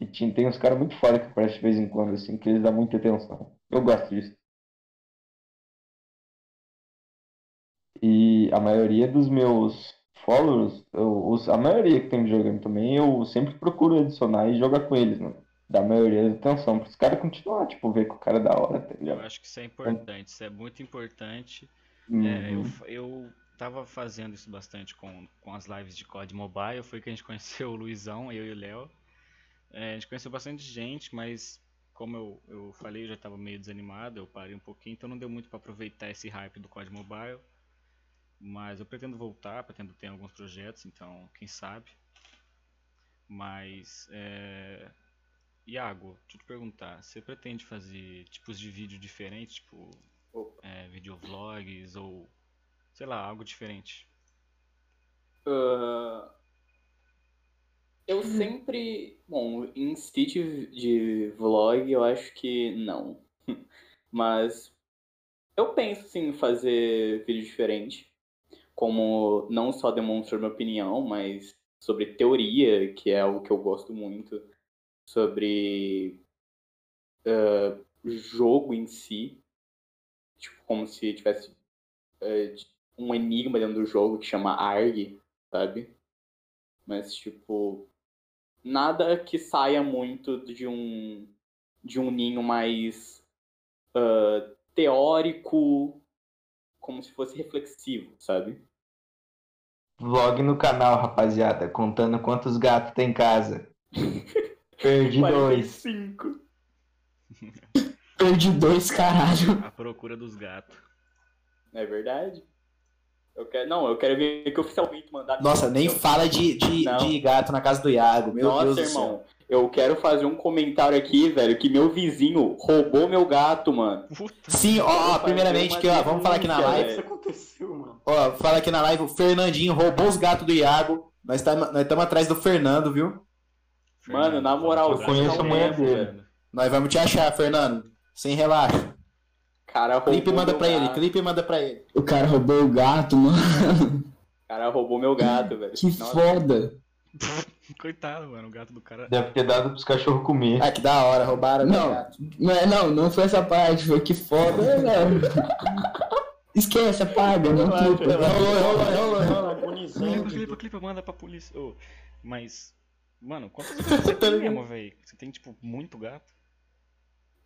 E tinha- tem uns caras muito foda que aparecem de vez em quando, assim, que eles dão muita atenção. Eu gosto disso. E a maioria dos meus followers, eu, os- a maioria que tem videogame também, eu sempre procuro adicionar e jogar com eles, mano. Da maioria da atenção, para os caras continuar, tipo, ver que o cara é da hora, tá Eu acho que isso é importante, isso é muito importante. É, eu, Uhum. fa- eu tava fazendo isso bastante com, com as lives de COD Mobile, foi que a gente conheceu o Luizão, eu e o Léo. É, a gente conheceu bastante gente, mas como eu, eu falei, eu já tava meio desanimado, eu parei um pouquinho, então não deu muito pra aproveitar esse hype do COD Mobile. Mas eu pretendo voltar, pretendo ter alguns projetos, então quem sabe. Mas, é... Iago, deixa eu te perguntar, você pretende fazer tipos de vídeo diferentes, tipo é, videovlogs ou sei lá, algo diferente? Ah, eu sempre. Bom, em Stitch de vlog eu acho que não. Mas eu penso sim em fazer vídeo diferente. Como não só demonstrar minha opinião, mas sobre teoria, que é algo que eu gosto muito. Sobre ah, jogo em si. Tipo, como se tivesse eh, um enigma dentro do jogo que chama ARG, sabe? Mas, tipo, nada que saia muito de um, de um ninho mais ah, teórico, como se fosse reflexivo, sabe? Vlog no canal, rapaziada, contando quantos gatos tem em casa. Perdi dois. 45. Perdi dois, caralho. A procura dos gatos. É verdade? Eu quero, não, eu quero ver que oficialmente mandar. Nossa, nem fala de, de, de gato na casa do Iago. Meu Nossa, Deus do irmão. céu. Eu quero fazer um comentário aqui, velho, que meu vizinho roubou meu gato, mano. Puta, Sim, ó, ó, primeiramente aqui, ó, vamos falar aqui na live. Isso aconteceu, mano. Ó, fala aqui na live, o Fernandinho roubou os gatos do Iago. Nós estamos nós tamo atrás do Fernando, viu? Mano, na moral, abraço conheço a mulher você, dele. Fernando. Nós vamos te achar, Fernando. Sem relaxa. Cara roubou Clipe manda meu pra ele, gato. clipe manda pra ele. O cara roubou o gato, mano. cara roubou meu gato, velho. Que Nossa, foda. Coitado, mano, o gato do cara. Deve ter dado pros cachorros comer. Ah, que da hora, roubaram meu Não, gato. não, é- não, não foi essa parte, foi que foda, velho. Esquece, apaga, não clipa. Rolou, rolou, rolou, rolou. Clipa, clipa, clipa, manda pra polícia. Ô, mas, mano, quantos gatos você tem mesmo, velho? Você tem, tipo, muito gato?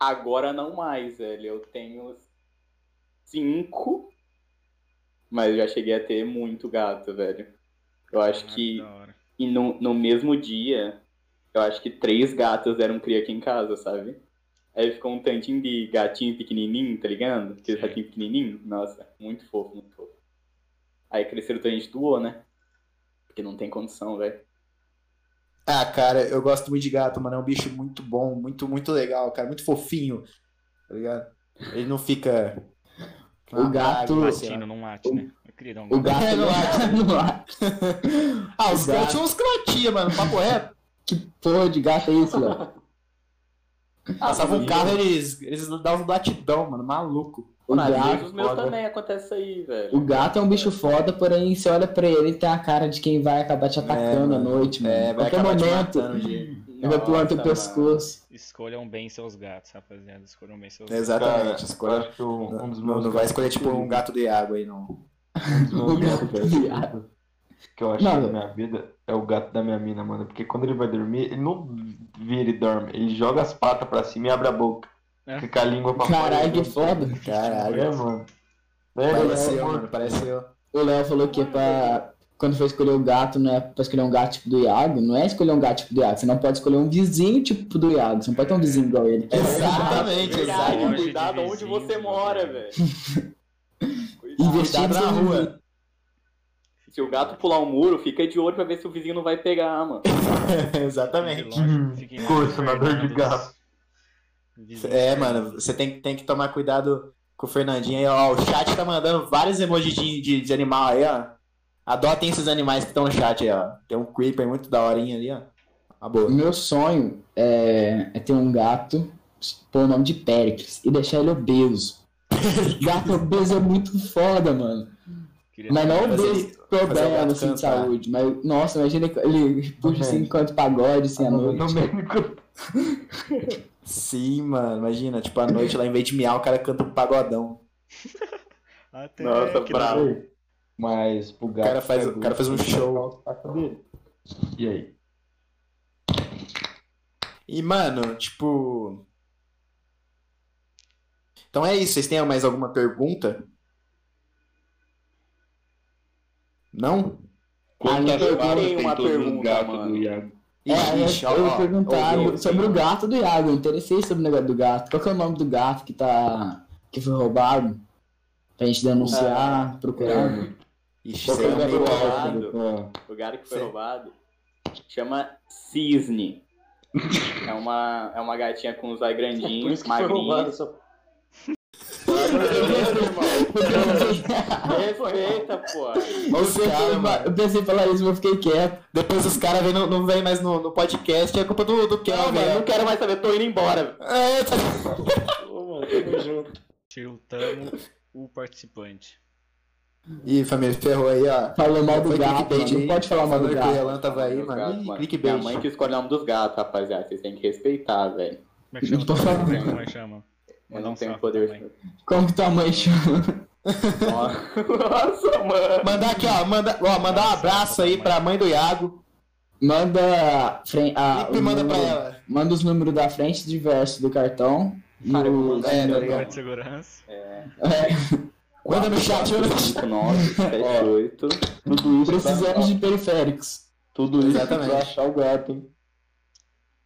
Agora não mais, velho. Eu tenho cinco, mas eu já cheguei a ter muito gato, velho. Eu acho Ah, que e no, no mesmo dia, eu acho que três gatos eram cria aqui em casa, sabe? Aí ficou um tantinho de gatinho pequenininho, tá ligado? Aquele Sim. ratinho pequenininho. Nossa, muito fofo, muito fofo. Aí cresceram, então a gente doou, né? Porque não tem condição, velho. Ah, cara, eu gosto muito de gato, mano. É um bicho muito bom, muito, muito legal, cara. Muito fofinho, tá ligado? Ele não fica. O gato- assim. Latino, não late, né? Dar um O gato É, não late. Ah, os gatos tinha uns latia, mano. Papo reto. Que porra de gato é isso, Léo? Passava um carro, eles, eles davam latidão, mano. Maluco. O Mas gato, os meus foda. também acontece isso aí, velho. o gato é um bicho foda, porém você olha pra ele e tem a cara de quem vai acabar te atacando à mano. noite, mano. É, vai Qualquer momento, ele vai pular teu pescoço. Escolham bem seus gatos, rapaziada. Escolham bem seus gatos. Exatamente. Eu escolha. que um dos Não, meus não vai gatos escolher, tipo, um gato de água aí, não. um dos meus O gatos gato preferidos que eu acho Não, da minha vida é o gato da minha mina, mano. Porque quando ele vai dormir, ele não vira e dorme. Ele joga as patas pra cima e abre a boca. É. Fica a língua pra fora. Caralho, que foda. Caralho. É, mano. É, Parece eu, mano. Parece eu. O Léo falou que é pra. Quando for escolher o gato, não é pra escolher um gato tipo do Iago, não é escolher um gato tipo do Iago. Você não pode escolher um vizinho tipo do Iago. Você não pode ter um vizinho igual ele. Exatamente, de cuidado onde você mora, velho? Cuidado na rua. Se o gato pular um muro, fica de olho pra ver se o vizinho não vai pegar, mano. Exatamente. do de gato. É, mano, você tem, tem que tomar cuidado com o Fernandinho aí, ó. O chat tá mandando vários emojis de, de, de animal aí, ó. Adotem esses animais que estão no chat aí, ó. Tem um creeper muito daorinha ali, ó. A O boa. meu sonho é, é ter um gato, pôr o nome de Pericles e deixar ele obeso. gato obeso é muito foda, mano. Queria Mas não obeso problema assim, de saúde. Mas, nossa, imagina ele, puxa assim enquanto pagode assim à noite. Domênico. Sim, mano, imagina, tipo, à noite lá, em vez de miar, o cara canta um pagodão. Até Nossa, que bravo. Mas gato. cara faz- é o cara faz um show. o. E aí? E, mano, tipo. Então é isso, vocês têm mais alguma pergunta? Não? Quantas eu patas tenho tem uma pergunta, mano. É, Ixi, eu, ó, eu perguntar ó, ó, sobre o gato do Iago. Eu interessei sobre o negócio do gato. Qual que é o nome do gato que tá. que foi roubado? Pra gente denunciar, procurar. Ixi, Qual isso que aí é é o meio gato pesado. do Iago? O gato que foi Sim. roubado chama Cisne. É uma, é uma gatinha com os olhos Por grandinhos, que Respeita, pô. Os Eu caras, pensei- mano. eu pensei em falar isso, mas eu fiquei quieto. Depois os caras vêm, não, não vêm mais no, no podcast, é culpa do, do Não, Kelvin. mano, não quero mais saber, tô indo embora. É, tá- Ô, mano, tamo junto. Tiltamos o participante. Ih, família, ferrou aí, ó. Falou mal do gato, clickbait mano. Não pode falar mal do que o gato. Elan tava aí, mano. gatos, Ih, mano. clickbait. Minha mãe que escolhe o nome dos gatos, rapaziada. Vocês têm que respeitar, velho. Como é que chama? Não tô falando. Como é que chama? Não tenho poder. Como que tua mãe chama? Nossa, mano. Mandar aqui, ó. Manda, ó, mandar um abraço aí pra mãe do Iago. Manda. Fren... Ah, o manda pra número- ela. Manda os números da frente e de verso do cartão. Cara, eu vou mandar É, tá Número ligado? de segurança. É, Manda no chat, manda no chat. 5978. Tudo isso. precisamos pra, de periféricos. Tudo isso Exatamente. pra achar o gato, hein?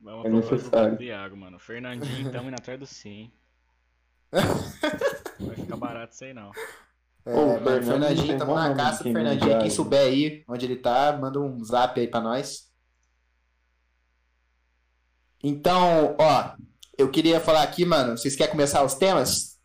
Vamos É necessário. Iago, mano. Fernandinho, tamo indo atrás do sim. Vai ficar barato isso aí não. É, Ô, o Fernandinho, tamo bom na caça quem Fernandinho. Quem souber aí onde ele tá, manda um zap aí pra nós. Então, ó, eu queria falar aqui, mano. Vocês querem começar os temas?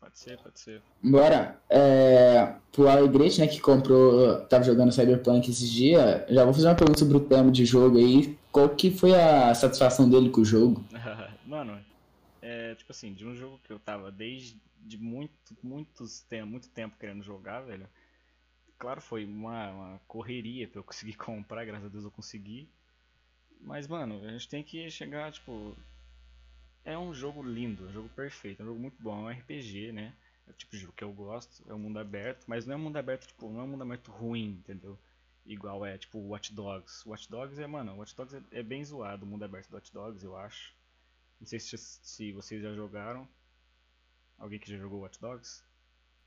Pode ser, pode ser. Bora. É, pro Alegrete, né, que comprou, tava jogando Cyberpunk esses dias, já vou fazer uma pergunta sobre o tema de jogo aí. Qual que foi a satisfação dele com o jogo? Mano, é tipo assim, de um jogo que eu tava desde de muito, muitos muito tempo querendo jogar, velho. Claro, foi uma, uma correria pra eu conseguir comprar, graças a Deus eu consegui. Mas, mano, a gente tem que chegar, tipo. É um jogo lindo, um jogo perfeito, é um jogo muito bom, é um RPG, né? É o tipo de jogo que eu gosto, é um mundo aberto, mas não é um mundo aberto, tipo, não é um mundo aberto ruim, entendeu? Igual é, tipo, Watch Dogs. Watch Dogs é, mano, Watch Dogs é, é bem zoado, o mundo aberto do Watch Dogs, eu acho. Não sei se, se vocês já jogaram. Alguém que já jogou Watch Dogs?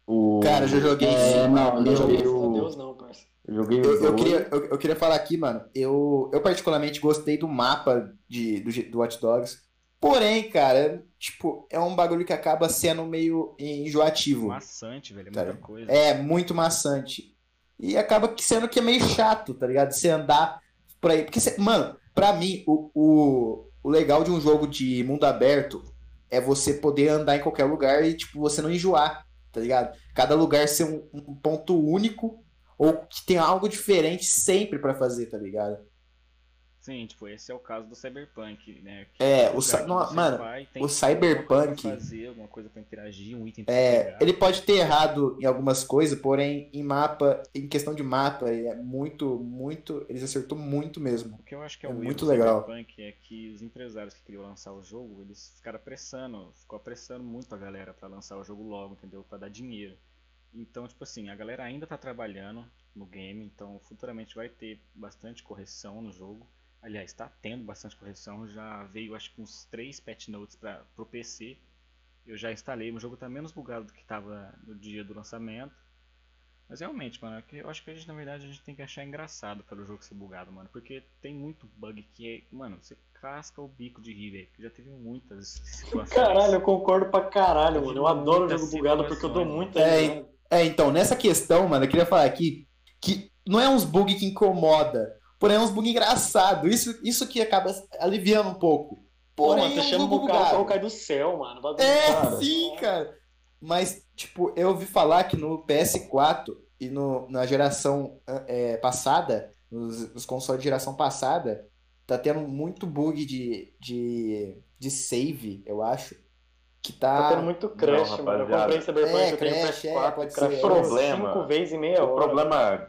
O... Cara, eu já joguei É, não, não Eu joguei. o- Deus, não, parça. Eu joguei o Eu, eu queria, eu, eu queria falar aqui, mano. Eu, eu particularmente gostei do mapa de, do, do Watch Dogs. Porém, cara, tipo, é um bagulho que acaba sendo meio enjoativo. Maçante, velho, é Cara, muita coisa. É muito maçante. E acaba sendo que é meio chato, tá ligado? Você andar por aí. Porque, cê- mano, pra mim, o, o, o legal de um jogo de mundo aberto é você poder andar em qualquer lugar e, tipo, você não enjoar, tá ligado? Cada lugar ser um, um ponto único ou que tem algo diferente sempre pra fazer, tá ligado? Sim, tipo, esse é o caso do Cyberpunk, né? Que É, todo o não, mano, vai, o Cyberpunk- fazer, alguma coisa pra interagir, um item pra É, pegar. ele pode ter errado em algumas coisas, porém, em mapa, em questão de mapa, ele é muito, muito. Eles acertou muito mesmo. O que eu acho que é, É o muito legal. Cyberpunk é que os empresários que queriam lançar o jogo, eles ficaram apressando, ficou apressando muito a galera pra lançar o jogo logo, entendeu? Pra dar dinheiro. Então, tipo assim, a galera ainda tá trabalhando no game, então futuramente vai ter bastante correção no jogo. Aliás, tá tendo bastante correção, já veio acho que uns 3 patch notes para pro PC. Eu já instalei, o jogo tá menos bugado do que tava no dia do lançamento. Mas realmente, mano, é que eu acho que a gente, na verdade, a gente tem que achar engraçado pelo jogo ser bugado, mano. Porque tem muito bug que é. Mano, você casca o bico de rir, velho. Já teve muitas situações. Caralho, eu concordo pra caralho, mano. Eu adoro o jogo bugado porque eu dou muita É. É, então, nessa questão, mano, eu queria falar aqui que não é uns bugs que incomoda, porém é uns bugs engraçados. Isso, isso que acaba aliviando um pouco. Pô, Porém, mano, tá é um jogo que o bugado. cai do céu, mano. Bagulho, É, cara. sim, cara. Mas, tipo, eu ouvi falar que no PS4 e no, na geração é, passada, nos, nos consoles de geração passada, tá tendo muito bug de, de, de save, eu acho. Que tá. Tá tendo muito crash, Não, mano. Eu comprei Cyberpunk, É, eu tenho crash, é, PS4, pode crashou ser. Problema. cinco vezes em meia O hora. problema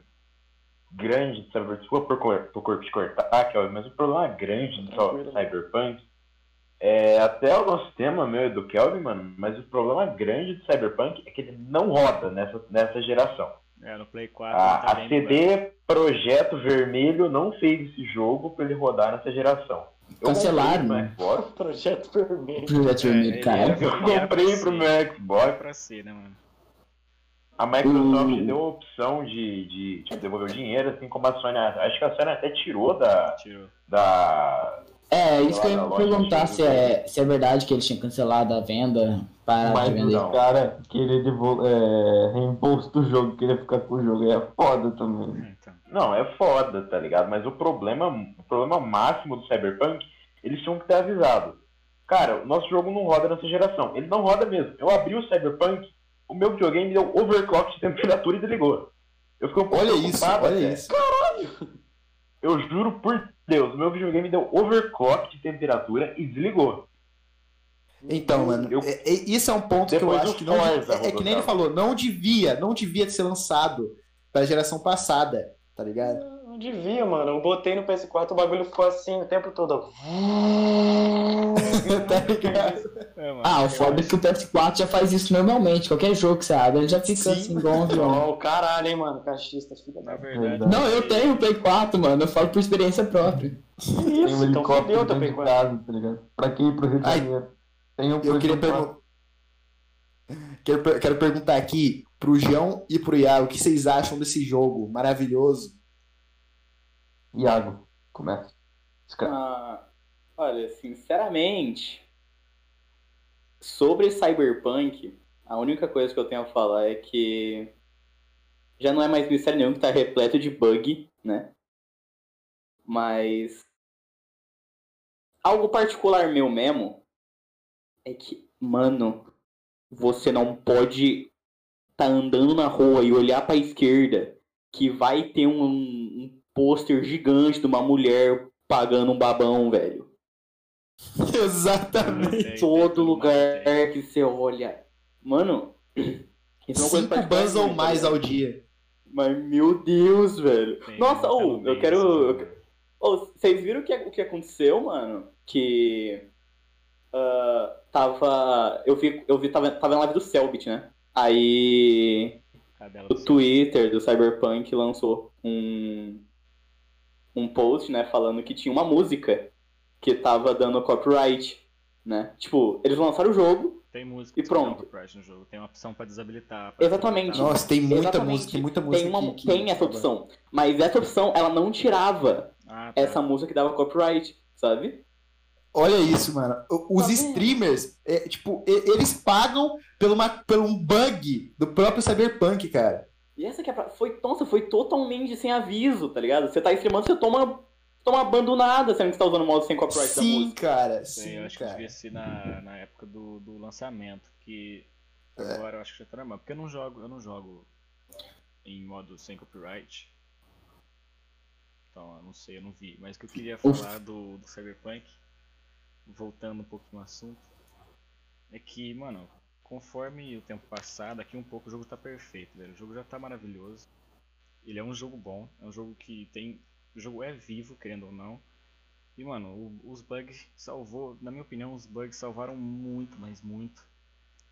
grande de Cyberpunk, desculpa por, por corpo de cortar, que é mas o problema grande do Tranquilo. Cyberpunk é até o nosso tema meu e do Kelvin, mano, mas o problema grande do Cyberpunk é que ele não roda nessa, nessa geração. É, no Play 4 A, tá a bem CD Projeto Vermelho não fez esse jogo pra ele rodar nessa geração. Eu Cancelaram, né? Projeto Vermelho. Projeto Vermelho, ele cara. era- eu era comprei pro meu Era Xbox. pra ser, né, mano? A Microsoft Hum. deu a opção de, de tipo, devolver o dinheiro, assim como a Sony. Acho que a Sony até tirou da. Tirou. da É, isso que eu ia perguntar se é, se é verdade que eles tinham cancelado a venda, parado Mas de vender. não. O cara querer devol- é, reembolso do jogo, querer ficar com o jogo, aí é foda também. É, Então. Não, é foda, tá ligado? Mas o problema, o problema máximo do Cyberpunk, eles tinham que ter avisado. Cara, o nosso jogo não roda nessa geração. Ele não roda mesmo. Eu abri o Cyberpunk, o meu videogame deu overclock de temperatura e desligou. Eu fiquei um pouco Olha isso, olha cara. isso. Eu juro por Deus, o meu videogame deu overclock de temperatura e desligou. Então, mano, Eu- é- é- isso é um ponto que eu acho que não. Forza É, é que nem ele falou, não devia, não devia ser lançado pra geração passada, tá ligado? Não devia, mano. Eu botei no PS4, o bagulho ficou assim o tempo todo. tá ligado? É, mano, Ah, o foda é que o PS4 já faz isso normalmente. Qualquer jogo que você abre, ele já fica Sim. assim, igual um avião. Ó, o caralho, hein, mano. Cachista, filha Na da. verdade. Não, eu tenho o Play 4, mano. Eu falo por experiência própria. Isso, Tem um então helicóptero fudeu teu dentro de PS4. casa, tá ligado? Pra quem ir pro Rio de Ai, Janeiro. Tem um Eu queria perguntar. perguntar. Quero, per- quero perguntar aqui pro João e pro Iago o que vocês acham desse jogo maravilhoso. Iago, começa. Ah, olha, sinceramente, sobre Cyberpunk, a única coisa que eu tenho a falar é que já não é mais mistério nenhum que tá repleto de bug, né? Mas algo particular meu mesmo é que, mano, você não pode tá andando na rua e olhar pra esquerda que vai ter um pôster gigante de uma mulher pagando um babão, velho. Exatamente. Todo lugar tem. que você olha. Mano, isso é uma coisa Cinco particular bans ou mais ligado? ao dia. Mas meu Deus, velho. Tem Nossa, ô, eu quero. eu Ô, vocês viram o que, o que aconteceu, mano? Que. ah, tava. Eu vi, eu vi tava, tava na live do Selbit, né? Aí. O. Twitter do Cyberpunk lançou um, um post, né, falando que tinha uma música que tava dando copyright, né? Tipo, eles lançaram o jogo, Tem música E um pronto. copyright no jogo. Tem uma opção pra desabilitar. pra Exatamente. desabilitar. Nossa, tem muita Exatamente. música, tem muita música tem, uma, que- que- tem essa opção. Mas essa opção, ela não tirava Ah, tá. essa música que dava copyright, sabe? Olha isso, mano. O- Os Tá streamers, é, tipo, eles pagam pelo, uma, pelo um bug do próprio Cyberpunk, cara. E essa que é pra... foi, nossa, foi totalmente sem aviso, tá ligado? Você tá streamando, você toma, toma abandonada sendo que você tá usando o modo sem copyright da Sim, música. cara. Sei, Sim, eu acho que cara. devia ser na, na época do, do lançamento, que É. agora eu acho que já tá normal, porque eu não jogo, eu não jogo em modo sem copyright. Então, eu não sei, eu não vi. Mas o que eu queria falar do, do Cyberpunk, voltando um pouco no assunto, é que, mano, conforme o tempo passar, daqui um pouco o jogo tá perfeito, velho. O jogo já tá maravilhoso. Ele é um jogo bom, é um jogo que tem. O jogo é vivo, querendo ou não. E, mano, o- os bugs salvou, na minha opinião, os bugs salvaram muito, mas muito.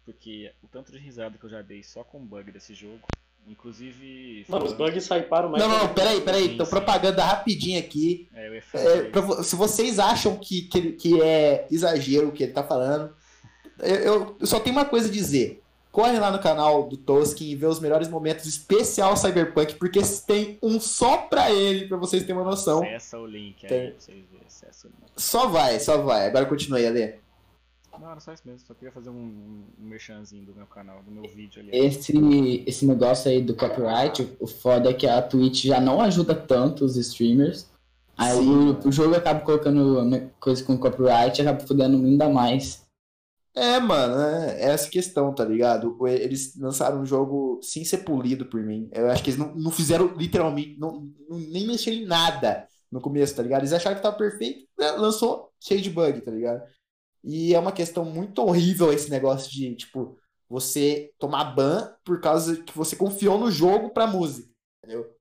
Porque o tanto de risada que eu já dei só com o bug desse jogo, inclusive. Mano, os bugs hyparam mais. Não, que- não, peraí, peraí. Sim, Tô propaganda rapidinho aqui. É, eu ia É, pra se vocês acham que, que, que é exagero o que ele tá falando, eu, eu- só tenho uma coisa a dizer. Corre lá no canal do Toskin e vê os melhores momentos especial Cyberpunk, porque tem um só pra ele, pra vocês terem uma noção. Acessa o link Tem. aí pra vocês verem. Acessa o link. Só vai, só vai. Agora continue, Ale. Não, era só isso mesmo. Só queria fazer um, um, um merchanzinho do meu canal, do meu vídeo ali. Esse, esse negócio aí do copyright, o- o foda é que a Twitch já não ajuda tanto os streamers. Aí Sim, o, o jogo acaba colocando coisa com copyright e acaba fudendo ainda mais. É, mano, é essa questão, tá ligado? Eles lançaram um jogo sem ser polido por mim. Eu acho que eles não, não fizeram literalmente, não, não- nem mexeram em nada no começo, tá ligado? Eles acharam que tava perfeito, né? lançou cheio de bug, tá ligado? E é uma questão muito horrível esse negócio de, tipo, você tomar ban por causa que você confiou no jogo pra música, entendeu?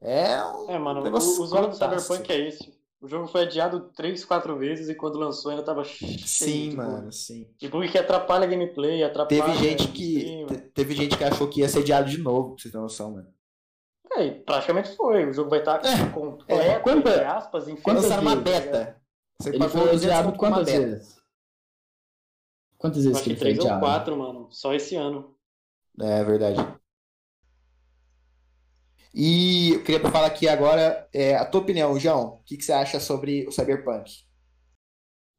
É um É, mano, o negócio o usuário do. Cyberpunk é esse. O jogo foi adiado três, quatro vezes e quando lançou ainda tava cheio Sim, de mano, sim. E bug que atrapalha a gameplay, atrapalha. Teve gente que. Teve gente que achou que ia ser adiado de novo, pra você ter noção, mano. É, e praticamente foi. O jogo vai estar É, completo, é, quanta- entre aspas, em quantas Lançaram uma vezes? beta. Você Ele foi 200 adiado quantas vezes? Quantas vezes Acho que que ele foi três ou adiado? quatro, mano. Só esse ano. É verdade. E eu queria falar aqui agora é, a tua opinião, João. O que, que você acha sobre o Cyberpunk?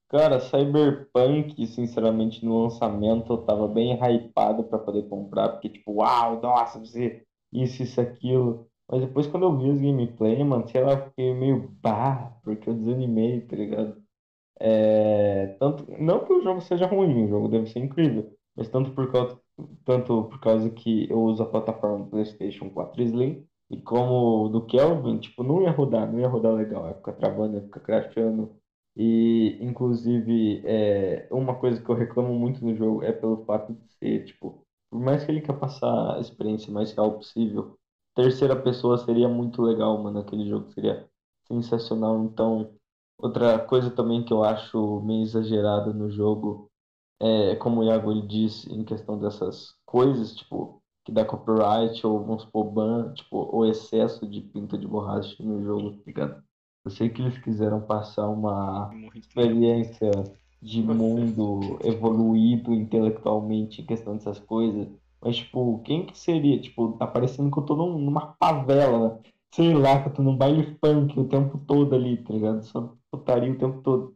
Cara, Cyberpunk, sinceramente, no lançamento eu tava bem hypado pra poder comprar, porque tipo, uau, nossa, você isso, isso, aquilo. Mas depois quando eu vi os gameplay, mano, sei lá, eu fiquei meio bah, porque eu desanimei, tá ligado? É, tanto, não que o jogo seja ruim, o jogo deve ser incrível, mas tanto por causa, tanto por causa que eu uso a plataforma PlayStation 4 Slim, e como do Kelvin, tipo, não ia rodar, não ia rodar legal, ia ficar travando, ia ficar crashando. E, inclusive, é, uma coisa que eu reclamo muito no jogo é pelo fato de ser, tipo, por mais que ele quer passar a experiência mais real possível, terceira pessoa seria muito legal, mano, aquele jogo seria sensacional. Então, outra coisa também que eu acho meio exagerada no jogo é, como o Iago ele disse, em questão dessas coisas, tipo, que dá copyright ou, vamos supor, ban, tipo, o excesso de pinta de borracha no jogo, tá ligado? Eu sei que eles quiseram passar uma experiência de mundo evoluído intelectualmente em questão dessas coisas. Mas, tipo, quem que seria? Tipo, tá parecendo que eu tô num- numa favela, sei lá, que eu tô num baile funk o tempo todo ali, tá ligado? Só putaria o tempo todo.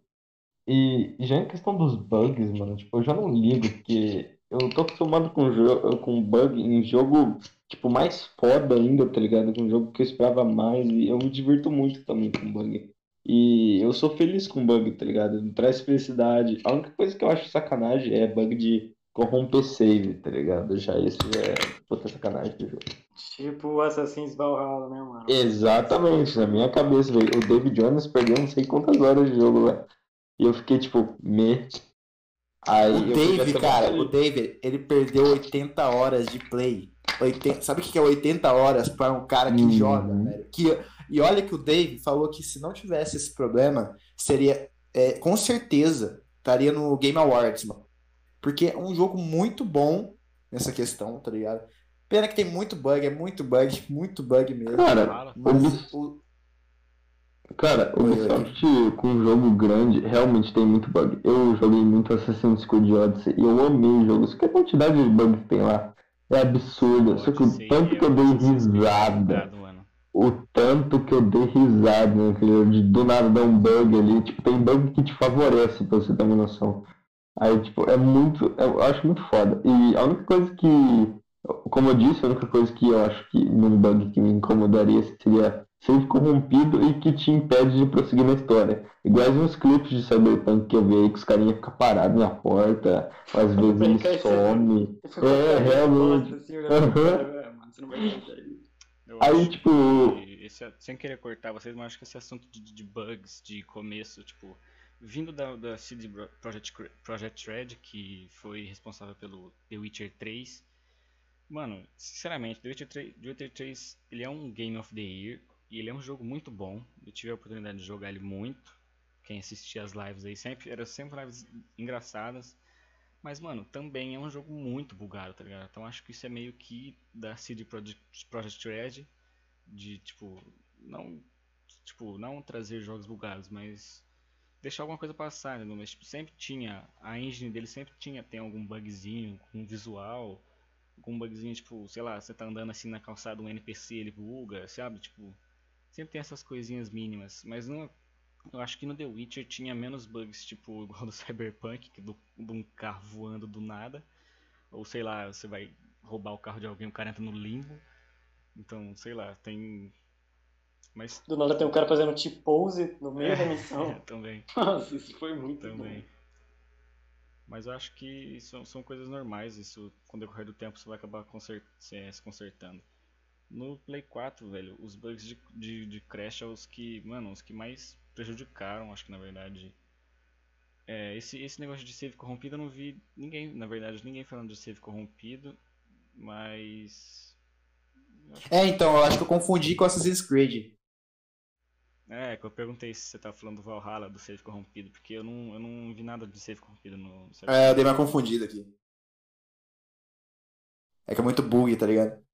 E já em questão dos bugs, mano, tipo, eu já não ligo, porque eu tô acostumado com, jo com bug em jogo, tipo, mais foda ainda, tá ligado? Com um jogo que eu esperava mais e eu me divirto muito também com bug. E eu sou feliz com bug, tá ligado? Me traz felicidade. A única coisa que eu acho sacanagem é bug de corromper save, tá ligado? Já isso é puta sacanagem do jogo. Tipo Assassin's Valhalla, né, mano? Exatamente, na minha cabeça, velho. O David Jones perdeu não sei quantas horas de jogo lá. E eu fiquei tipo, me. Aí O Dave, cara, o Dave, ele perdeu 80 horas de play. 80, sabe o que é 80 horas para um cara que Uhum. joga, velho? Que, e olha que o Dave falou que se não tivesse esse problema, seria, é, com certeza, estaria no Game Awards, mano. Porque é um jogo muito bom nessa questão, tá ligado? Pena que tem muito bug, é muito bug, muito bug mesmo. Cara. Mas o- Cara, o Ubisoft com um jogo grande realmente tem muito bug. Eu joguei muito Assassin's Creed Odyssey e eu amei o jogo. Só que a quantidade de bugs que tem lá é absurda. Só que o tanto que eu é dei Assassin's Creed risada, o tanto que eu dei risada naquele jogo, de do nada dar um bug ali. Tipo, tem bug que te favorece, pra você ter uma noção. Aí, tipo, é muito. Eu acho muito foda. E a única coisa que. Como eu disse, a única coisa que eu acho que num bug que me incomodaria seria save corrompido e que te impede de prosseguir na história. Iguais uns clipes de Cyberpunk que eu vi aí que os carinhas ficam parados na porta, às vezes ele cara, some. Você ficou É, realmente. assim. Eu Aí, acho tipo, que esse- sem querer cortar vocês, mas acho que esse assunto de, de bugs de começo, tipo, vindo da, da CD Pro- Projekt Cre- Project Red, que foi responsável pelo The Witcher 3, mano, sinceramente, The Witcher 3, The Witcher 3 ele é um Game of the Year e ele é um jogo muito bom. Eu tive a oportunidade de jogar ele muito. Quem assistia as lives aí sempre eram sempre lives engraçadas. Mas, mano, também é um jogo muito bugado, tá ligado? Então acho que isso é meio que da CD Projekt, Red de, tipo, não, tipo, não trazer jogos bugados, mas deixar alguma coisa passar, né? Mas, tipo, sempre tinha, a engine dele sempre tinha, tem algum bugzinho com visual, algum bugzinho, tipo, sei lá, você tá andando assim na calçada, um NPC ele buga, sabe? Tipo, sempre tem essas coisinhas mínimas, mas não, eu acho que no The Witcher tinha menos bugs, tipo, igual do Cyberpunk, que do, de um carro voando do nada, ou sei lá, você vai roubar o carro de alguém, o cara entra no limbo, então, sei lá, tem... Mas Do nada tem um cara fazendo T-pose no meio da missão. também, Nossa, isso foi muito também. Mas eu acho que são, são coisas normais, isso com o decorrer do tempo você vai acabar consert, se, se consertando. No Play 4, velho, os bugs de, de, de Crash são os que, mano, os que mais prejudicaram, acho que na verdade. É, esse, esse negócio de save corrompido eu não vi ninguém, na verdade, ninguém falando de save corrompido, mas. É, então, eu acho que eu confundi com Assassin's Creed. É, que eu perguntei se você tá falando do Valhalla, do save corrompido, porque eu não, eu não vi nada de save corrompido no. no É, eu dei uma confundida aqui. É que é muito bug, tá ligado?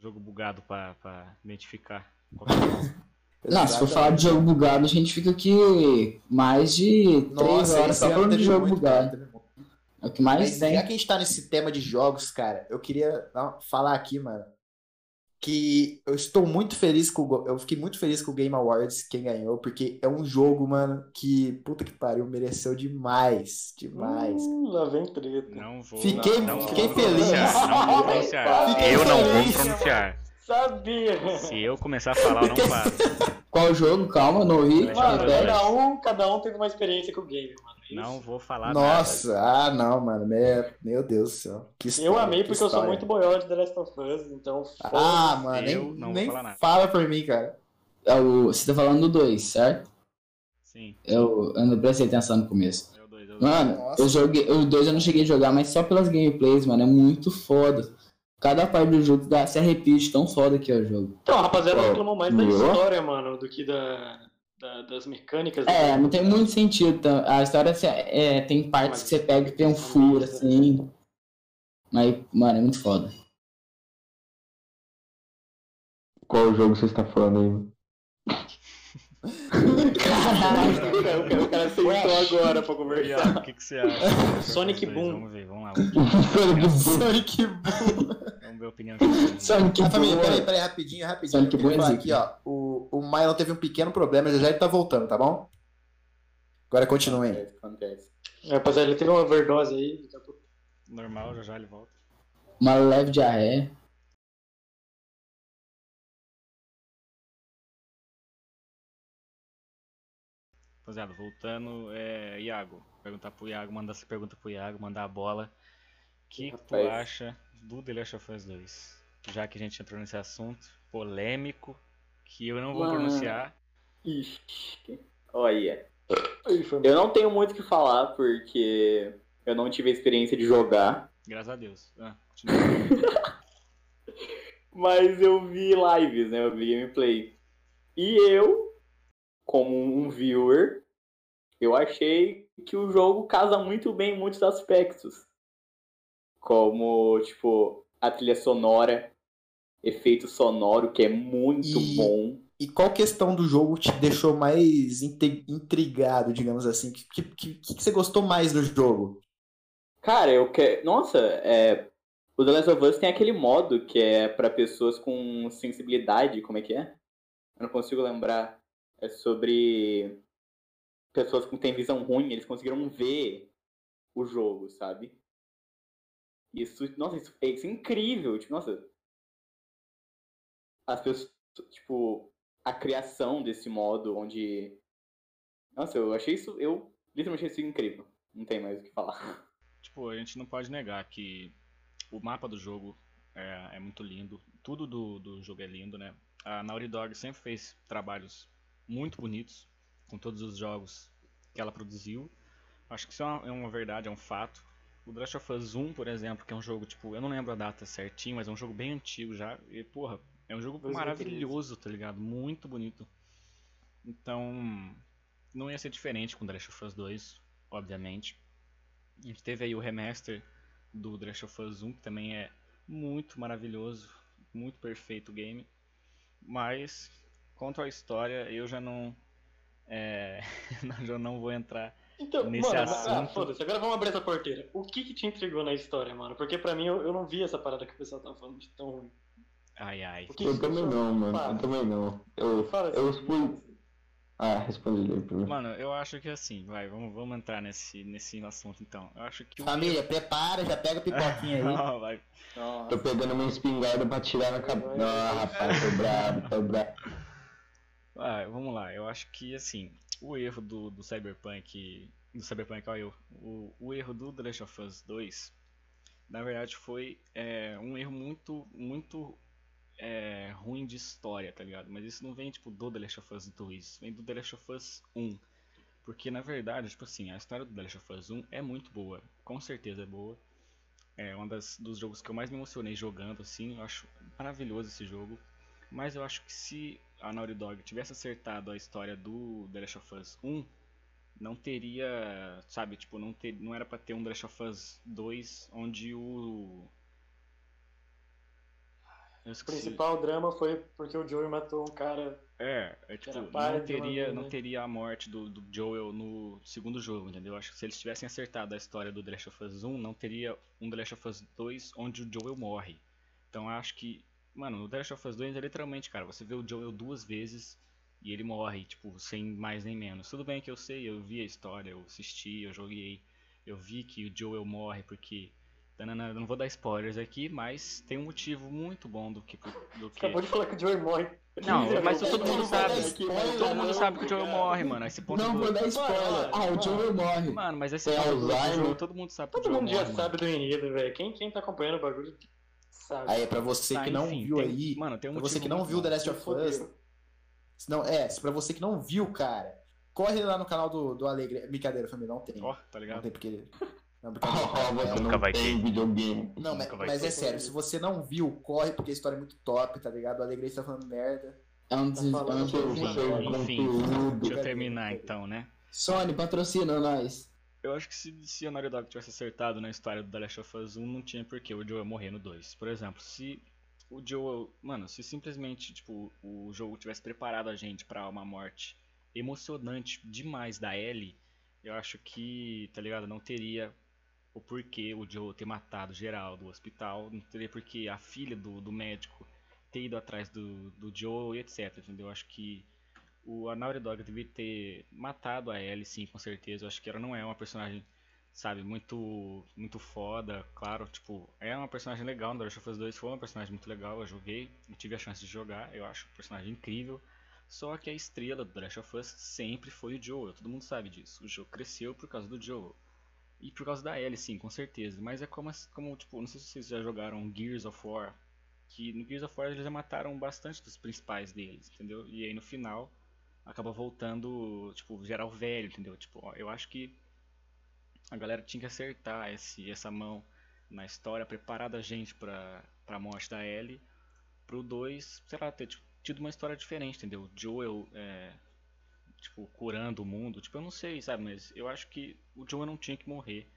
Jogo bugado pra, pra identificar qualquer coisa. Não, se for falar de jogo bugado, a gente fica aqui mais de 3 Nossa, horas só falando de jogo muito, cara, bugado. muito. É o que mais Mas tem. já que a gente tá nesse tema de jogos, cara, eu queria falar aqui, mano, que eu estou muito feliz com o, eu fiquei muito feliz com o Game Awards, quem ganhou, porque é um jogo, mano, que puta que pariu, mereceu demais, demais. Hum, lá vem treta. Não vou. Fiquei- não fiquei vou feliz. Não vou pronunciar. Fiquei eu não vou pronunciar. Sabia! Se eu começar a falar, eu não falo. Qual jogo? Calma, não ouvi. Mano, cada um, cada um teve uma experiência com o game, mano. É. Não vou falar Nossa, ah, não, mano, meu, meu Deus do céu. Que Eu história, amei que porque eu sou história. muito boió de The Last of Us, então. Ah, mano, Eu nem, não vou nem falar nada. fala por mim, cara. É o, você tá falando do 2, certo? nada. Sim, Eu, eu não prestei atenção no começo. é o 2. É o dois. Mano, Nossa. eu joguei. O 2 eu não cheguei a jogar, mas só pelas gameplays, mano. É muito foda. Cada parte do jogo dá, se arrepia de tão foda que é o jogo. Então, a rapaziada reclamou mais da história, mano, do que da, da- das mecânicas. É, jogo. não tem muito sentido. tá? A história se- é, tem partes que você pega e tem um furo, assim. Mas, mano, é muito foda. Qual jogo você está falando aí? Caralho. O cara, aceitou agora pra conversar. O que, que você acha? Sonic Boom. Vamos ver, vamos lá. Sonic Boom. Vamos ver a opinião de mundo. Sonic Ah, família, Boom. peraí, peraí, rapidinho, rapidinho. Sonic Boom é aqui, ó. O, o Mylon teve um pequeno problema, já já ele tá voltando, tá bom? Agora continuem. Acontece, acontece. É, Rapaziada, ele teve uma overdose aí. Normal, já já ele volta. Uma leve diarreia. Rapaziada, voltando, é, Iago. Perguntar pro Iago, mandar essa pergunta pro Iago, mandar a bola. O que, que tu acha do The Last of Us 2? Já que a gente entrou nesse assunto polêmico, que eu não vou Mano. pronunciar. Ixi. Olha. Eu não tenho muito o que falar porque eu não tive a experiência de jogar. Graças a Deus. Ah. Mas eu vi lives, né? Eu vi gameplay. E eu, como um viewer, eu achei que o jogo casa muito bem em muitos aspectos. como, tipo, a trilha sonora, efeito sonoro, que é muito E- bom. E qual questão do jogo te deixou mais intrigado, digamos assim? Que, que, que, que você gostou mais do jogo? Cara, eu quero. Nossa, é. O The Last of Us tem aquele modo que é pra pessoas com sensibilidade, como é que é? Eu não consigo lembrar. É sobre pessoas que têm visão ruim, eles conseguiram ver o jogo, sabe? Isso, nossa, isso, isso é incrível, tipo, nossa. As pessoas, tipo, a criação desse modo onde Nossa, eu achei isso, eu literalmente achei isso incrível. Não tem mais o que falar. Tipo, a gente não pode negar que o mapa do jogo é, é muito lindo. Tudo do, do jogo é lindo, né? A Naughty Dog sempre fez trabalhos muito bonitos com todos os jogos que ela produziu. Acho que isso é uma, é uma verdade, é um fato. O Last of Us 1, por exemplo, que é um jogo, tipo, eu não lembro a data certinho, mas é um jogo bem antigo já. E, porra, é um jogo 2013. maravilhoso, tá ligado? Muito bonito. Então, não ia ser diferente com The Last of Us 2, obviamente. A gente teve aí o remaster do The Last of Us 1, que também é muito maravilhoso, muito perfeito o game. Mas, quanto à história, eu já não. É, já não vou entrar Então, Nesse mano, ah, assunto- foda-se, agora vamos abrir essa porteira. O que que te intrigou na história, mano? Porque pra mim eu, eu não vi essa parada que o pessoal tava falando de tão ruim. Ai ai. O que Eu que também não, mano. Fala. Eu também não. Eu, Fala eu assim, fui. Ah, responde ele primeiro. Mano, eu acho que assim, vai, vamos, vamos entrar nesse, nesse assunto então. Eu acho que o Família, prepara, já pega a pipoquinha aí. Não, vai. Tô Nossa. pegando uma espingarda pra tirar na cabeça. Ah, rapaz, tô bravo, tô bravo. Ah, vamos lá, eu acho que assim, o erro do, do Cyberpunk. Do Cyberpunk, olha eu. O, o erro do The Last of Us 2, na verdade, foi é, um erro muito, muito é, ruim de história, tá ligado? Mas isso não vem tipo do The Last of Us 2, vem do The Last of Us 1. Porque na verdade, tipo assim, a história do The Last of Us 1 é muito boa, com certeza é boa. É um das, dos jogos que eu mais me emocionei jogando, assim, eu acho maravilhoso esse jogo. Mas eu acho que se a Naughty Dog tivesse acertado a história do The Last of Us 1, não teria, sabe, tipo, não, ter, não era pra ter um The Last of Us 2 onde o... O principal drama foi porque o Joey matou um cara. É, é tipo, não teria, não teria a morte do, do Joel no segundo jogo, entendeu? Acho que se eles tivessem acertado a história do The Last of Us 1, não teria um The Last of Us 2 onde o Joel morre. Então acho que, mano, no The Last of Us 2 é literalmente, cara, você vê o Joel duas vezes e ele morre, tipo, sem mais nem menos. Tudo bem que eu sei, eu vi a história, eu assisti, eu joguei, eu vi que o Joel morre porque. tanana, não vou dar spoilers aqui, mas tem um motivo muito bom do que. Do que... Acabou de falar que o Joey morre. Não, 15 mas todo mundo sabe. spoiler, Todo mundo não, sabe que o Joel morre, mano. Esse ponto Não do- vou dar spoiler. Ah, o Joel morre. Mano, mas esse É ponto do- jogo, todo mundo sabe que o Todo Joel mundo já morre, sabe do enredo, velho. Quem, quem tá acompanhando o bagulho sabe. Aí, pra você Tá, que não enfim, viu tem- aí, Mano, tem um pra você que não viu. The Last of Us, não, é, se pra você que não viu, cara, corre lá no canal do, do Alegre. Brincadeira, família, não tem. Ó, tá Não ligado? tem porque. Não, Oh, brincadeira. você Nunca não vai tem ter. videogame. Não, mas, mas ter. é sério, se você não viu, corre porque a história é muito top, tá ligado? O Alegre está falando merda. É um Tá des... é falando um que eu desvio. sou- Enfim, conteúdo. deixa eu terminar então, né? Sony, patrocina nós. Eu acho que se, se a Naughty Dog tivesse acertado na história do The Last of Us 1, não tinha por que o Joel morrer no 2. Por exemplo, se o Joel. Mano, se simplesmente tipo, o jogo tivesse preparado a gente pra uma morte emocionante demais da Ellie, eu acho que, tá ligado? Não teria o porquê o Joel ter matado geral do hospital, não teria porquê a filha do, do médico ter ido atrás do, do Joel e etc. Entendeu? Eu acho que o a Naughty Dog devia ter matado a Ellie, sim, com certeza. Eu acho que ela não é uma personagem, sabe, muito muito foda, claro, tipo, é uma personagem legal no Last of Us 2, foi uma personagem muito legal, eu joguei, eu tive a chance de jogar, eu acho um personagem incrível. Só que a estrela do The Last of Us sempre foi o Joel, todo mundo sabe disso. O jogo cresceu por causa do Joel. E por causa da Ellie, sim, com certeza. Mas é como, como tipo, não sei se vocês já jogaram Gears of War. Que no Gears of War eles já mataram bastante dos principais deles, entendeu? E aí no final acaba voltando, tipo, geral velho, entendeu? Tipo, eu acho que a galera tinha que acertar esse, essa mão na história, preparar a gente pra, pra morte da Ellie, pro 2, sei lá, ter tipo, tido uma história diferente, entendeu? Joel, é, tipo, curando o mundo, tipo, eu não sei, sabe, mas eu acho que o Joel não tinha que morrer.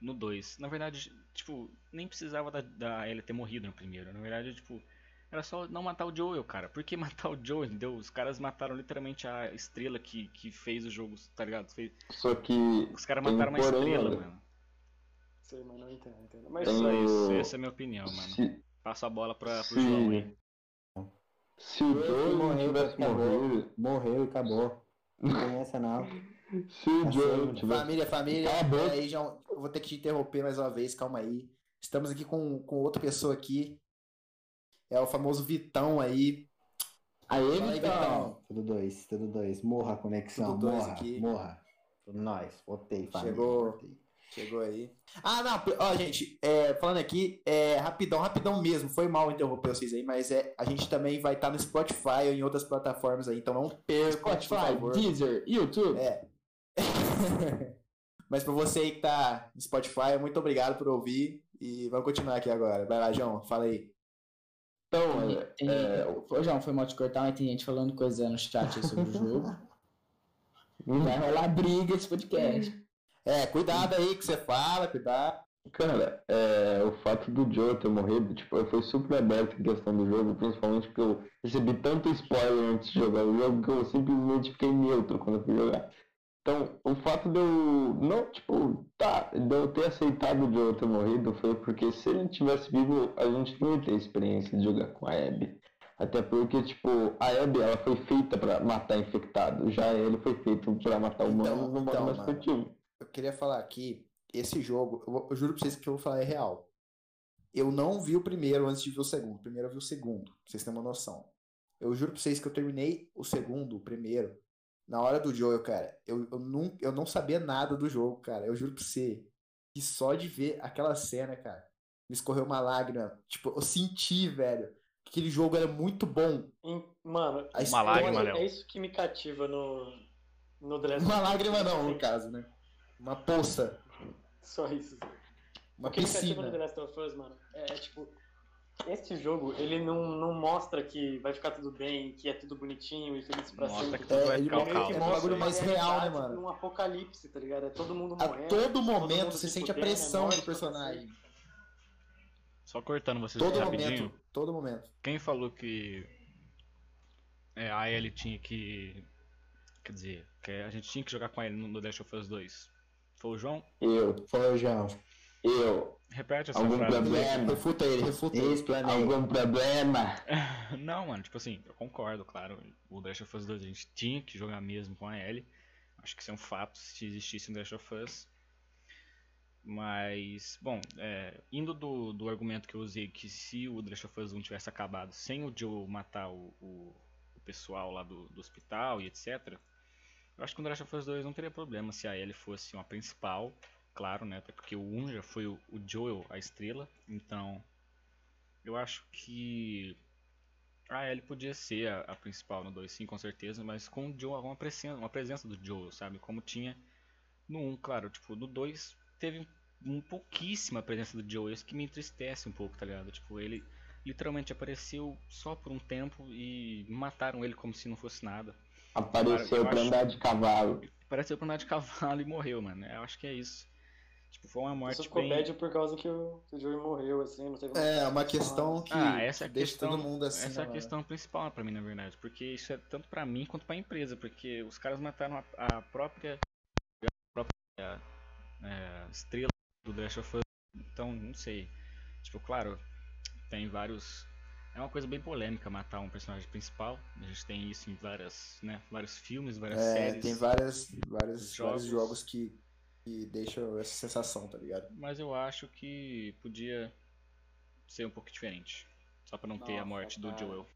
no 2. Na verdade, tipo, nem precisava da, da Ellie ter morrido no primeiro. Na verdade, tipo, era só não matar o Joel, cara. Por que matar o Joel, entendeu? Os caras mataram literalmente a estrela que, que fez o jogo, tá ligado? Fez... Só que. Os caras mataram uma estrela, olha. mano. Sei, mano, eu entendo, entendo. Mas o- isso, essa é a minha opinião, mano. Se, Passo a bola pra, pro João aí. se, se o Joel não morreu, tivesse acabou. morrido. Morreu e acabou. Não tem essa não. Se o Tá Joel não tivesse. Família, família. Cala a boca. Aí, João, eu vou ter que te interromper mais uma vez, calma aí. Estamos aqui com, com outra pessoa aqui. É o famoso Vitão aí. Aê, Fala aí, Vitão. Tudo dois, tudo dois. Morra a conexão, Tudo dois morra, aqui. morra. Tudo nós. Votei, família. Chegou. votei. Chegou aí. Ah, não, ó, gente, é, falando aqui, é, rapidão, rapidão mesmo, foi mal interromper vocês aí, mas é, a gente também vai estar no Spotify ou em outras plataformas aí, então não percam, por Spotify, favor. Deezer, YouTube. É. mas pra você aí que tá no Spotify, muito obrigado por ouvir e vamos continuar aqui agora. Vai lá, João, fala aí. Então, Tem- é, tem- é, João, foi mal te cortar, mas tem gente falando coisa no chat aí sobre o jogo. hum, Vai rolar briga esse podcast. É, cuidado aí que você fala, cuidado. Cara, é, o fato do Joe ter morrido, tipo, eu fui super aberto em questão do jogo, principalmente porque eu recebi tanto spoiler antes de jogar o jogo que eu simplesmente fiquei neutro quando eu fui jogar. Então, o fato de eu não, tipo, tá, de eu ter aceitado o Joe ter morrido foi porque se ele tivesse vivo, a gente não ia ter experiência de jogar com a Abby. Até porque, tipo, a Abby, ela foi feita pra matar infectado, já ele foi feito pra matar Então, humanos no modo então, mais mano. Eu queria falar aqui, esse jogo, eu, eu juro pra vocês que eu vou falar é real. Eu não vi o primeiro antes de ver o segundo. Primeiro eu vi o segundo, pra vocês terem uma noção. Eu juro pra vocês que eu terminei o segundo, o primeiro, na hora do Joel, cara. Eu, eu, não, eu não sabia nada do jogo, cara. Eu juro pra você que só de ver aquela cena, cara, me escorreu uma lágrima. Tipo, eu senti, velho, que aquele jogo era muito bom. Mano, A Uma lágrima, é, é isso que me cativa no, no Last Uma lágrima não, no caso, né? Uma poça. Só isso. Uma O que me cativa no The piscina. Last of Us, mano, é, é, tipo, esse jogo, ele não, não mostra que vai ficar tudo bem, que é tudo bonitinho e feliz pra Mostra sempre. que tudo É, vai ele ficar meio que caos. É um bagulho mostra uma mais real, né, mano? num apocalipse, tá ligado? É todo mundo A morrendo. todo momento mundo você se sente a fudendo, é pressão morte do personagem. Só cortando vocês Todo rapidinho. momento. Todo momento. Quem falou que é, a Ellie tinha que. Quer dizer, que a gente tinha que jogar com a Ellie no Last of Us 2? Foi o João? Eu, Foi o João. Eu, Repete essa Algum frase. problema? Refuta ele, refuta ele. Algum problema? Não, mano, tipo assim, eu concordo, claro. O Last of Us 2 a gente tinha que jogar mesmo com a Ellie. Acho que isso é um fato se existisse um Last of Us. Mas, bom, é, indo do, do argumento que eu usei que se o The Last of Us 1 tivesse acabado sem o Joe matar o, o, o pessoal lá do, do hospital e etc., eu acho que o The Last of Us 2 não teria problema se a Ellie fosse uma principal, claro, né? Até porque o 1 já foi o, Joel a estrela, então eu acho que a Ellie podia ser a, a principal no 2, sim, com certeza, mas com o Joel, uma presença, uma presença do Joel, sabe? Como tinha no 1, claro, tipo, no 2 teve um, pouquíssima presença do Joel, isso que me entristece um pouco, tá ligado? Tipo, ele literalmente apareceu só por um tempo e mataram ele como se não fosse nada. Apareceu Eu pra acho- andar de cavalo. Apareceu pra andar de cavalo e morreu, mano. Eu acho que é isso. Tipo, foi uma morte ficou bem... bad por causa que o, que o Joey morreu, assim, não teve É, uma questão que Ah, essa é deixa questão, todo mundo assim. essa é a né, questão principal pra mim, na verdade, porque isso é tanto pra mim quanto pra empresa, porque os caras mataram a, a própria, a própria é, estrela do The Last of Us, então não sei. Tipo, claro, tem vários é uma coisa bem polêmica matar um personagem principal. A gente tem isso em várias, né, vários filmes, várias É, séries. tem várias, vários, jogos. vários jogos que, que deixam essa sensação, tá ligado? Mas eu acho que podia ser um pouco diferente. Só pra não ter a Nossa, morte do cara. Joel.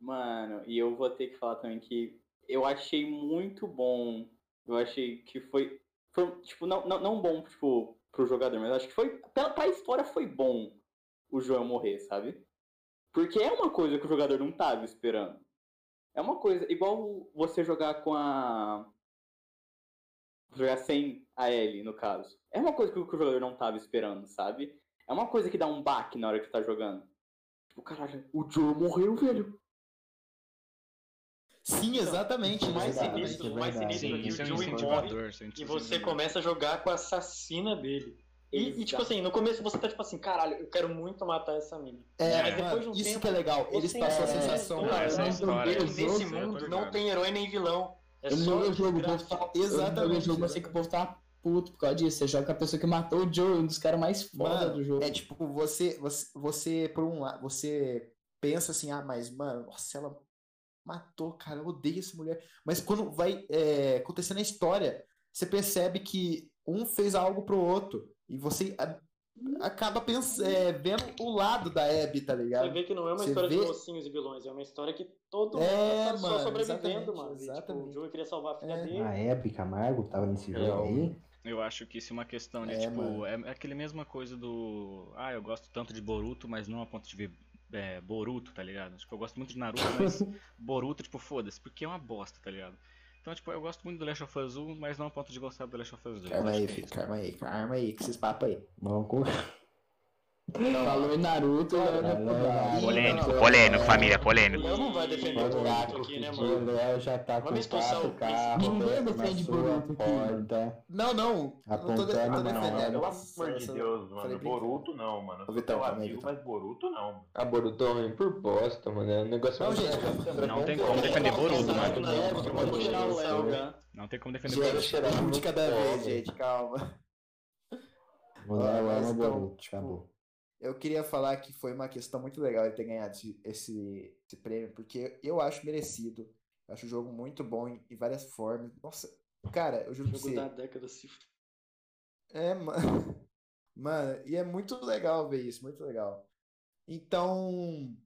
Mano, e eu vou ter que falar também que eu achei muito bom. Eu achei que foi. foi tipo, não, não, não bom, tipo, pro jogador, mas acho que foi. Pra, pra história foi bom o Joel morrer, sabe? Porque é uma coisa que o jogador não tava esperando. É uma coisa, igual você jogar com a. Jogar sem a Ellie, no caso. É uma coisa que o jogador não tava esperando, sabe? É uma coisa que dá um baque na hora que tá jogando. Tipo, caralho, o Joel morreu, velho. Sim, exatamente. O mais Verdade, sinistro, é mais sinistro é Sim, que é o um morre isso é um e você começa a jogar com a assassina dele. E, e, tipo assim, no começo você tá tipo assim, caralho, eu quero muito matar essa mina. É, Mas depois de um isso tempo, que é legal. Eles passam a sensação. Ah, essa a história que é nesse outra mundo não tem herói nem vilão. É Eu só no jogo, o povo tá, Exatamente, no jogo, você que o povo tá puto por causa disso. Você joga com a pessoa que matou o Joe, um dos caras mais foda Mano, do jogo. É tipo, você, você, você, por um lado, você pensa assim, ah, mas, mano, nossa, ela matou, cara, eu odeio essa mulher. Mas quando vai é, acontecendo a história, você percebe que um fez algo pro outro. E você acaba pens é, vendo o lado da Abby, tá Você ligado? vê que não é uma Você história vê- de mocinhos e vilões, é uma história que todo mundo É, tá só sobrevivendo, exatamente, mano. E, tipo, exatamente. o Joey queria salvar a filha É. dele. A Hebe Camargo tava nesse jogo Eu- aí. Eu acho que isso é uma questão de, É, tipo, mano. é, é aquele mesma coisa do. Ah, eu gosto tanto de Boruto, mas não a ponto de ver é, Boruto, tá ligado? Tipo, eu gosto muito de Naruto, mas Boruto, tipo, foda-se, porque é uma bosta, tá ligado? Então, tipo, eu gosto muito do Last of Us 1, mas não a ponto de gostar do Last of Us 2. Calma aí, é filho, calma aí, calma aí, com esses papos aí. Vamos com... Falou em Naruto, né? Polêmico, Não, polêmico, é, família, polêmico. Léo não vai defender o Boruto aqui, né, o mano? Léo já tá com quatro o carros Ninguém defende Boruto aqui, mano. Não, não, eu não Apontando hora. Pelo amor de Deus, mano. Boruto não, mano. Ô, Vitão, Eu amigo, mas Boruto não. mano. A Boruto é por bosta, mano. É um negócio Não, mais- gente, Não tem como defender Boruto, mano. Não, é. Não tem como defender Gente, Boruto. um de cada vez, gente, calma. O Léo Mas ama então, Boruto, tipo, acabou. Eu queria falar que foi uma questão muito legal ele ter ganhado esse, esse, esse prêmio, porque eu acho merecido. Eu acho o jogo muito bom em, em várias formas. Nossa, cara, eu juro Jogo você. da década se É, mano. Mano, e é muito legal ver isso, muito legal. Então,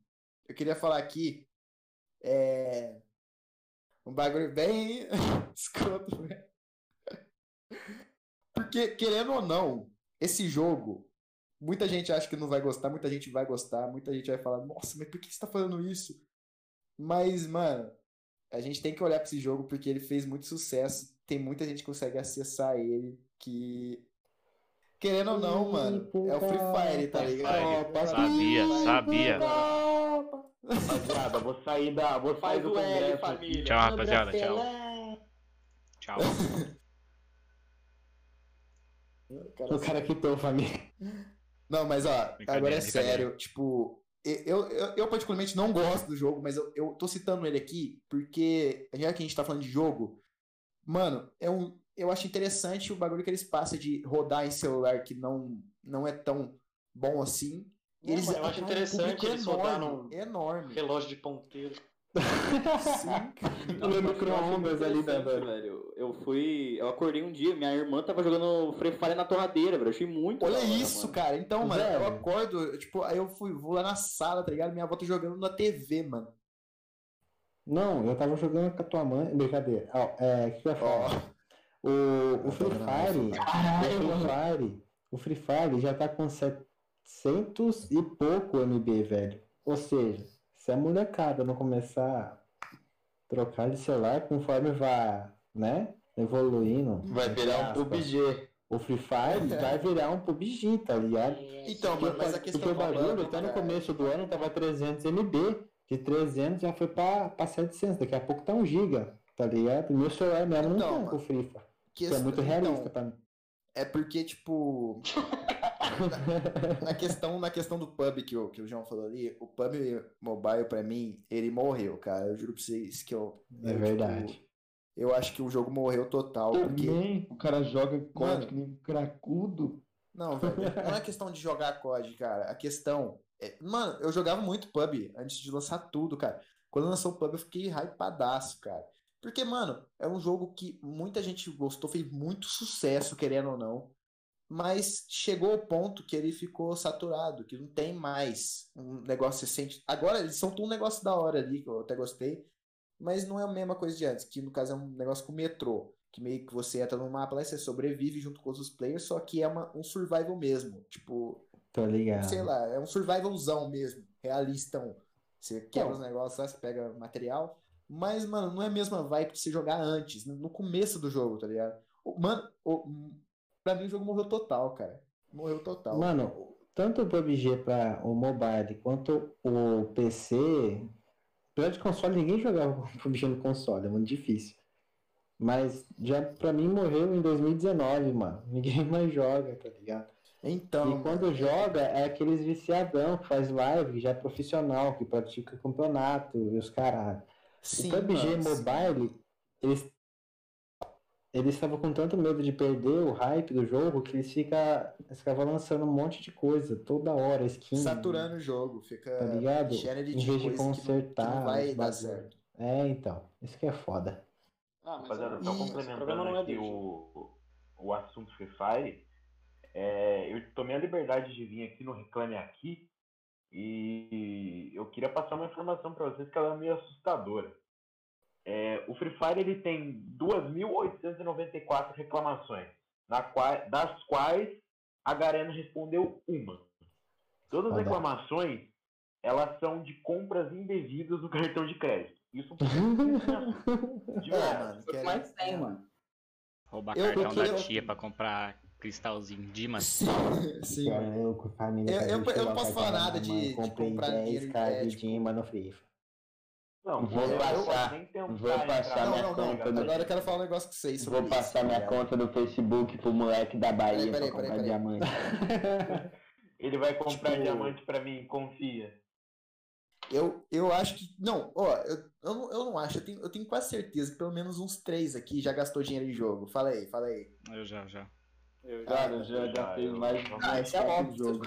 eu queria falar aqui. É. Um bagulho bem escroto, né? Porque, querendo ou não, esse jogo, muita gente acha que não vai gostar, muita gente vai gostar, muita gente vai falar, nossa, mas por que você tá falando isso? Mas, mano, a gente tem que olhar pra esse jogo porque ele fez muito sucesso. Tem muita gente que consegue acessar ele, que. Querendo ou não, mano, é o Free Fire, tá ligado? Fire. Sabia, sabia. Rapaziada, vou sair da. Vou sair do o L, família. Tchau, rapaziada, tchau. Tchau. O cara quitou família. Não, mas ó, agora é sério, tipo, eu, eu, eu particularmente não gosto do jogo, mas eu, eu tô citando ele aqui porque, já que a gente tá falando de jogo, mano, é um, eu acho interessante o bagulho que eles passam de rodar em celular que não, não é tão bom assim. E mano, eu acho um interessante público eles rodar enorme, num- enorme. Relógio de ponteiro. Sim, cara. Micro-ondas ali da- interessante, velho. Eu fui. Eu acordei um dia, minha irmã tava jogando Free Fire na torradeira, velho. Eu achei muito. Olha hora, isso, mano. cara. Então, mano, eu Velho. acordo, eu, tipo, aí eu fui, vou lá na sala, tá ligado? Minha avó tá jogando na TV, mano. Não, eu tava jogando com a tua mãe. Brincadeira. Ó, é, o que que eu ia falar? O, o Free Fire. O Free Fire. O Free Fire já tá com 700 e pouco MB, velho. Ou seja, se a molecada não começar a trocar de celular conforme vai, né? Evoluindo. Vai virar um PUBG. O Free Fire vai virar um PUBG, tá ligado? Então, mano, mas a questão Porque o do bagulho até no começo do ano tava 300 MB. De 300 já foi pra, pra 700. Daqui a pouco tá 1 GB, tá ligado? Meu celular mesmo não Então, tem mano, com o Free Fire. que Isso é muito então, realista pra mim. É porque, tipo. na, na questão, na questão do pub que o, que o João falou ali, o pub mobile, pra mim, ele morreu, cara. Eu juro pra vocês que eu. É eu, verdade. tipo, eu acho que o jogo morreu total. Porque. Também, o cara joga. COD que nem um cracudo. Não, velho, não é questão de jogar COD, cara. A questão. É... Mano, eu jogava muito pub antes de lançar tudo, cara. Quando lançou o pub, eu fiquei hypadaço, cara. Porque, mano, é um jogo que muita gente gostou, fez muito sucesso, querendo ou não. Mas chegou ao ponto que ele ficou saturado, que não tem mais um negócio recente. Agora eles são um negócio da hora ali, que eu até gostei. Mas não é a mesma coisa de antes, que no caso é um negócio com metrô. Que meio que você entra no mapa lá e você sobrevive junto com os players, só que é uma, um survival mesmo. Tipo, Tô ligado. sei lá, é um survivalzão mesmo, realistão. Você quebra Então. os negócios lá, você pega material. Mas, mano, não é a mesma vibe de você jogar antes, no começo do jogo, tá ligado? Mano, o, pra mim o jogo morreu total, cara. Morreu total. Mano, tanto o PUBG para o mobile quanto o PC Apesar de console, ninguém jogava PUBG no console, é muito difícil. Mas já pra mim morreu em 2019, mano. Ninguém mais joga, tá ligado? Então. E quando joga, é aqueles viciadão que faz live, já é profissional, que pratica campeonato e os caralho. Sim, o PUBG mano, sim. Mobile, eles eles estavam com tanto medo de perder o hype do jogo que eles fica, eles ficavam lançando um monte de coisa toda hora, skin. Saturando o jogo, fica Tá ligado? cheio de Em vez de coisa que não- que consertar não vai dar certo. É, então. Isso que é foda. Ah, mas Rapaziada, é- só complementando é aqui do o, o assunto Free Fire, é, eu tomei a liberdade de vir aqui no Reclame Aqui e eu queria passar uma informação para vocês que ela é meio assustadora. É, o Free Fire ele tem 2.894 reclamações, qua- das quais a Garena respondeu uma. Todas as Foda. reclamações elas são de compras indevidas no cartão de crédito. Isso de É, verdade. mano. Que mais tem, mano. Roubar Eu- cartão eu- da tia pra comprar cristalzinho Dimas. Sim, sim. Eu, eu família. Eu- eu- eu não posso falar nada da de- de comprar 10 dinheiro, cards é, de Dima no FIFA. Não, Vou passar- eu vou passar minha não, não. conta do- Agora eu quero falar um negócio com vocês sobre Vou isso, passar tá minha conta do Facebook pro moleque da Bahia Peraí, peraí, pra comprar peraí, diamante. Ele vai comprar Tipo- diamante pra mim, confia. Eu, eu acho que. Não, ó, eu, eu, não, eu não acho. Eu tenho, eu tenho quase certeza que pelo menos uns três aqui já gastou dinheiro em jogo. Fala aí, fala aí. Eu já, já. Eu Cara, já, eu já gastei eu- mais Ah, isso é óbvio. jogo.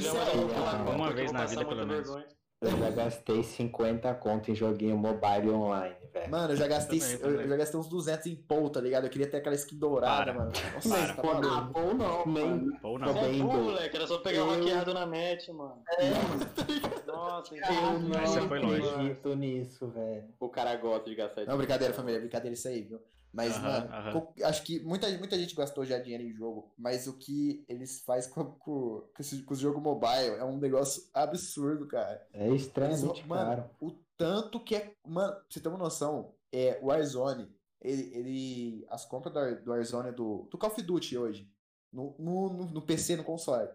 já, falar Uma vez na vida, pelo menos. vergonha. Eu já gastei 50 conto em joguinho mobile online, velho. Mano, eu já gastei. Também, eu, também. eu já gastei uns 200 em Paul, tá ligado? Eu queria ter aquela skin dourada, Para. mano. Nossa, Para. tá maluco. Ah, pô, não, Nem- mano. Ou Tô não. É doido. moleque. Era só pegar o Eu- hackeado na net, mano. Nossa, Eu então- não você foi longe. acredito nisso, velho. O cara gosta de gastar Não, brincadeira, família, brincadeira isso aí, viu? Mas, mano, acho que muita, muita gente gastou já dinheiro em jogo, mas o que eles fazem com, com, com, esse, com os jogos mobile é um negócio absurdo, cara. É Eles vão- mano, caro. O tanto que é. Mano, pra você ter uma noção, é, o Warzone, ele, ele. As compras do, do Warzone do, do Call of Duty hoje, no, no, no, PC, no console.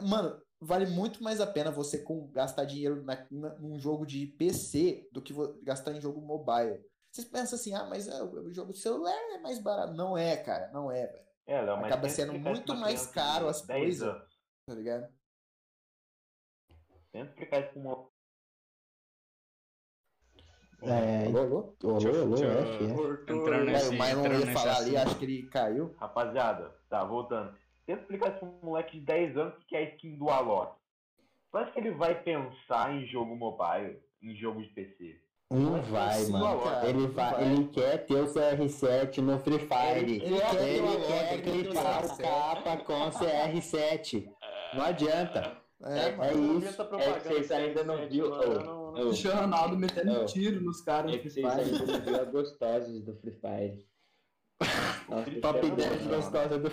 Mano, vale muito mais a pena você com, gastar dinheiro na, na- num jogo de PC do que vo- gastar em jogo mobile. Vocês pensam assim, ah, mas é, o jogo de celular é mais barato. Não é, cara, não é, velho. É, Léo, mas Acaba sendo muito mais caro as 10 coisas. anos. Tá ligado? Tenta explicar isso pra uma. É, Alô, alô? alô, alô, F, F. Entrando nesse, o entrando ia falar ali, acho que ele caiu. Rapaziada, tá, voltando. Tenta explicar isso pra um moleque de 10 anos que quer skin do Alok. Tu acha que ele vai pensar em jogo mobile, em jogo de PC? Não vai, sim, mano. cara, ele, não vai, vai. ele quer ter o CR7 no Free Fire. Ele quer o Ele quer ele quer ter o clipar o CR7. capa com CR7. Não adianta. É, É vi isso. É que vocês ainda não viu. não- ô, Cristiano Ronaldo metendo Não. tiro nos caras É que Free vocês Fire. ainda não viram a gostosos do Free Fire. Nossa, Top isso é 10 bom, gostosa do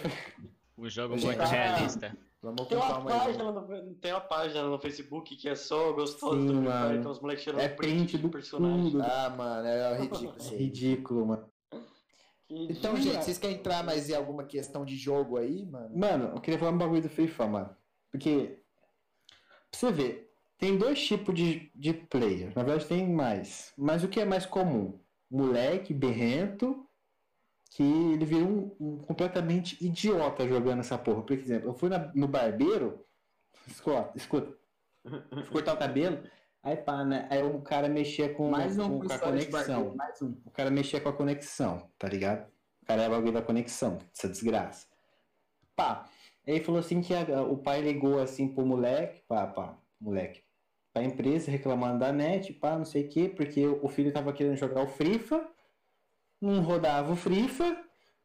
O jogo muito ah, realista. Vamos Tem uma, página no, tem uma página no Facebook que é só gostoso Sim, do Free. Fire, então os moleques tirando É print do personagem. tudo. Ah, mano, é ridículo. É ridículo, mano. Que Então, dia- gente, vocês querem entrar mais em alguma questão de jogo aí, mano? Mano, eu queria falar um bagulho do Free Fire, mano. Porque, pra você ver, tem dois tipos de, de player. Na verdade, tem mais. Mas o que é mais comum? Moleque berrento, que ele vira um, um completamente idiota jogando essa porra. Por exemplo, eu fui na- no barbeiro, escuta, escuta, fui cortar o cabelo, aí pá, né? Aí o cara mexia com, Mais um com, com a conexão. mais um. O cara mexia com a conexão, tá ligado? O cara é o bagulho da conexão, essa desgraça. Pá, ele falou assim que a- o pai ligou assim pro moleque, pá, pá, moleque, pra empresa reclamando da net, pá, não sei o quê, porque o filho tava querendo jogar o Frifa, não rodava o Frifa,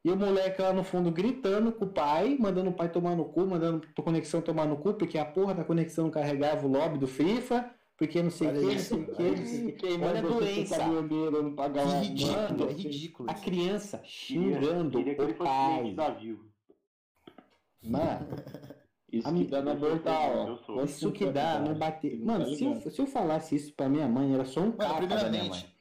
e o moleque lá no fundo gritando com o pai, mandando o pai tomar no cu, mandando a conexão tomar no cu, porque a porra da conexão não carregava o lobby do Frifa, porque não sei o que, não isso, sei o que, olha não isso. sei o que. Quem Olha a doença. caminhoneiro, não ridículo, Mano, é ridículo. A criança Queria- xingando queria que ele o pai. Mano, Isso que dá na eu sou. isso que dá não bater. Mano, se eu, se eu falasse isso pra minha mãe, era só um minha primeiramente.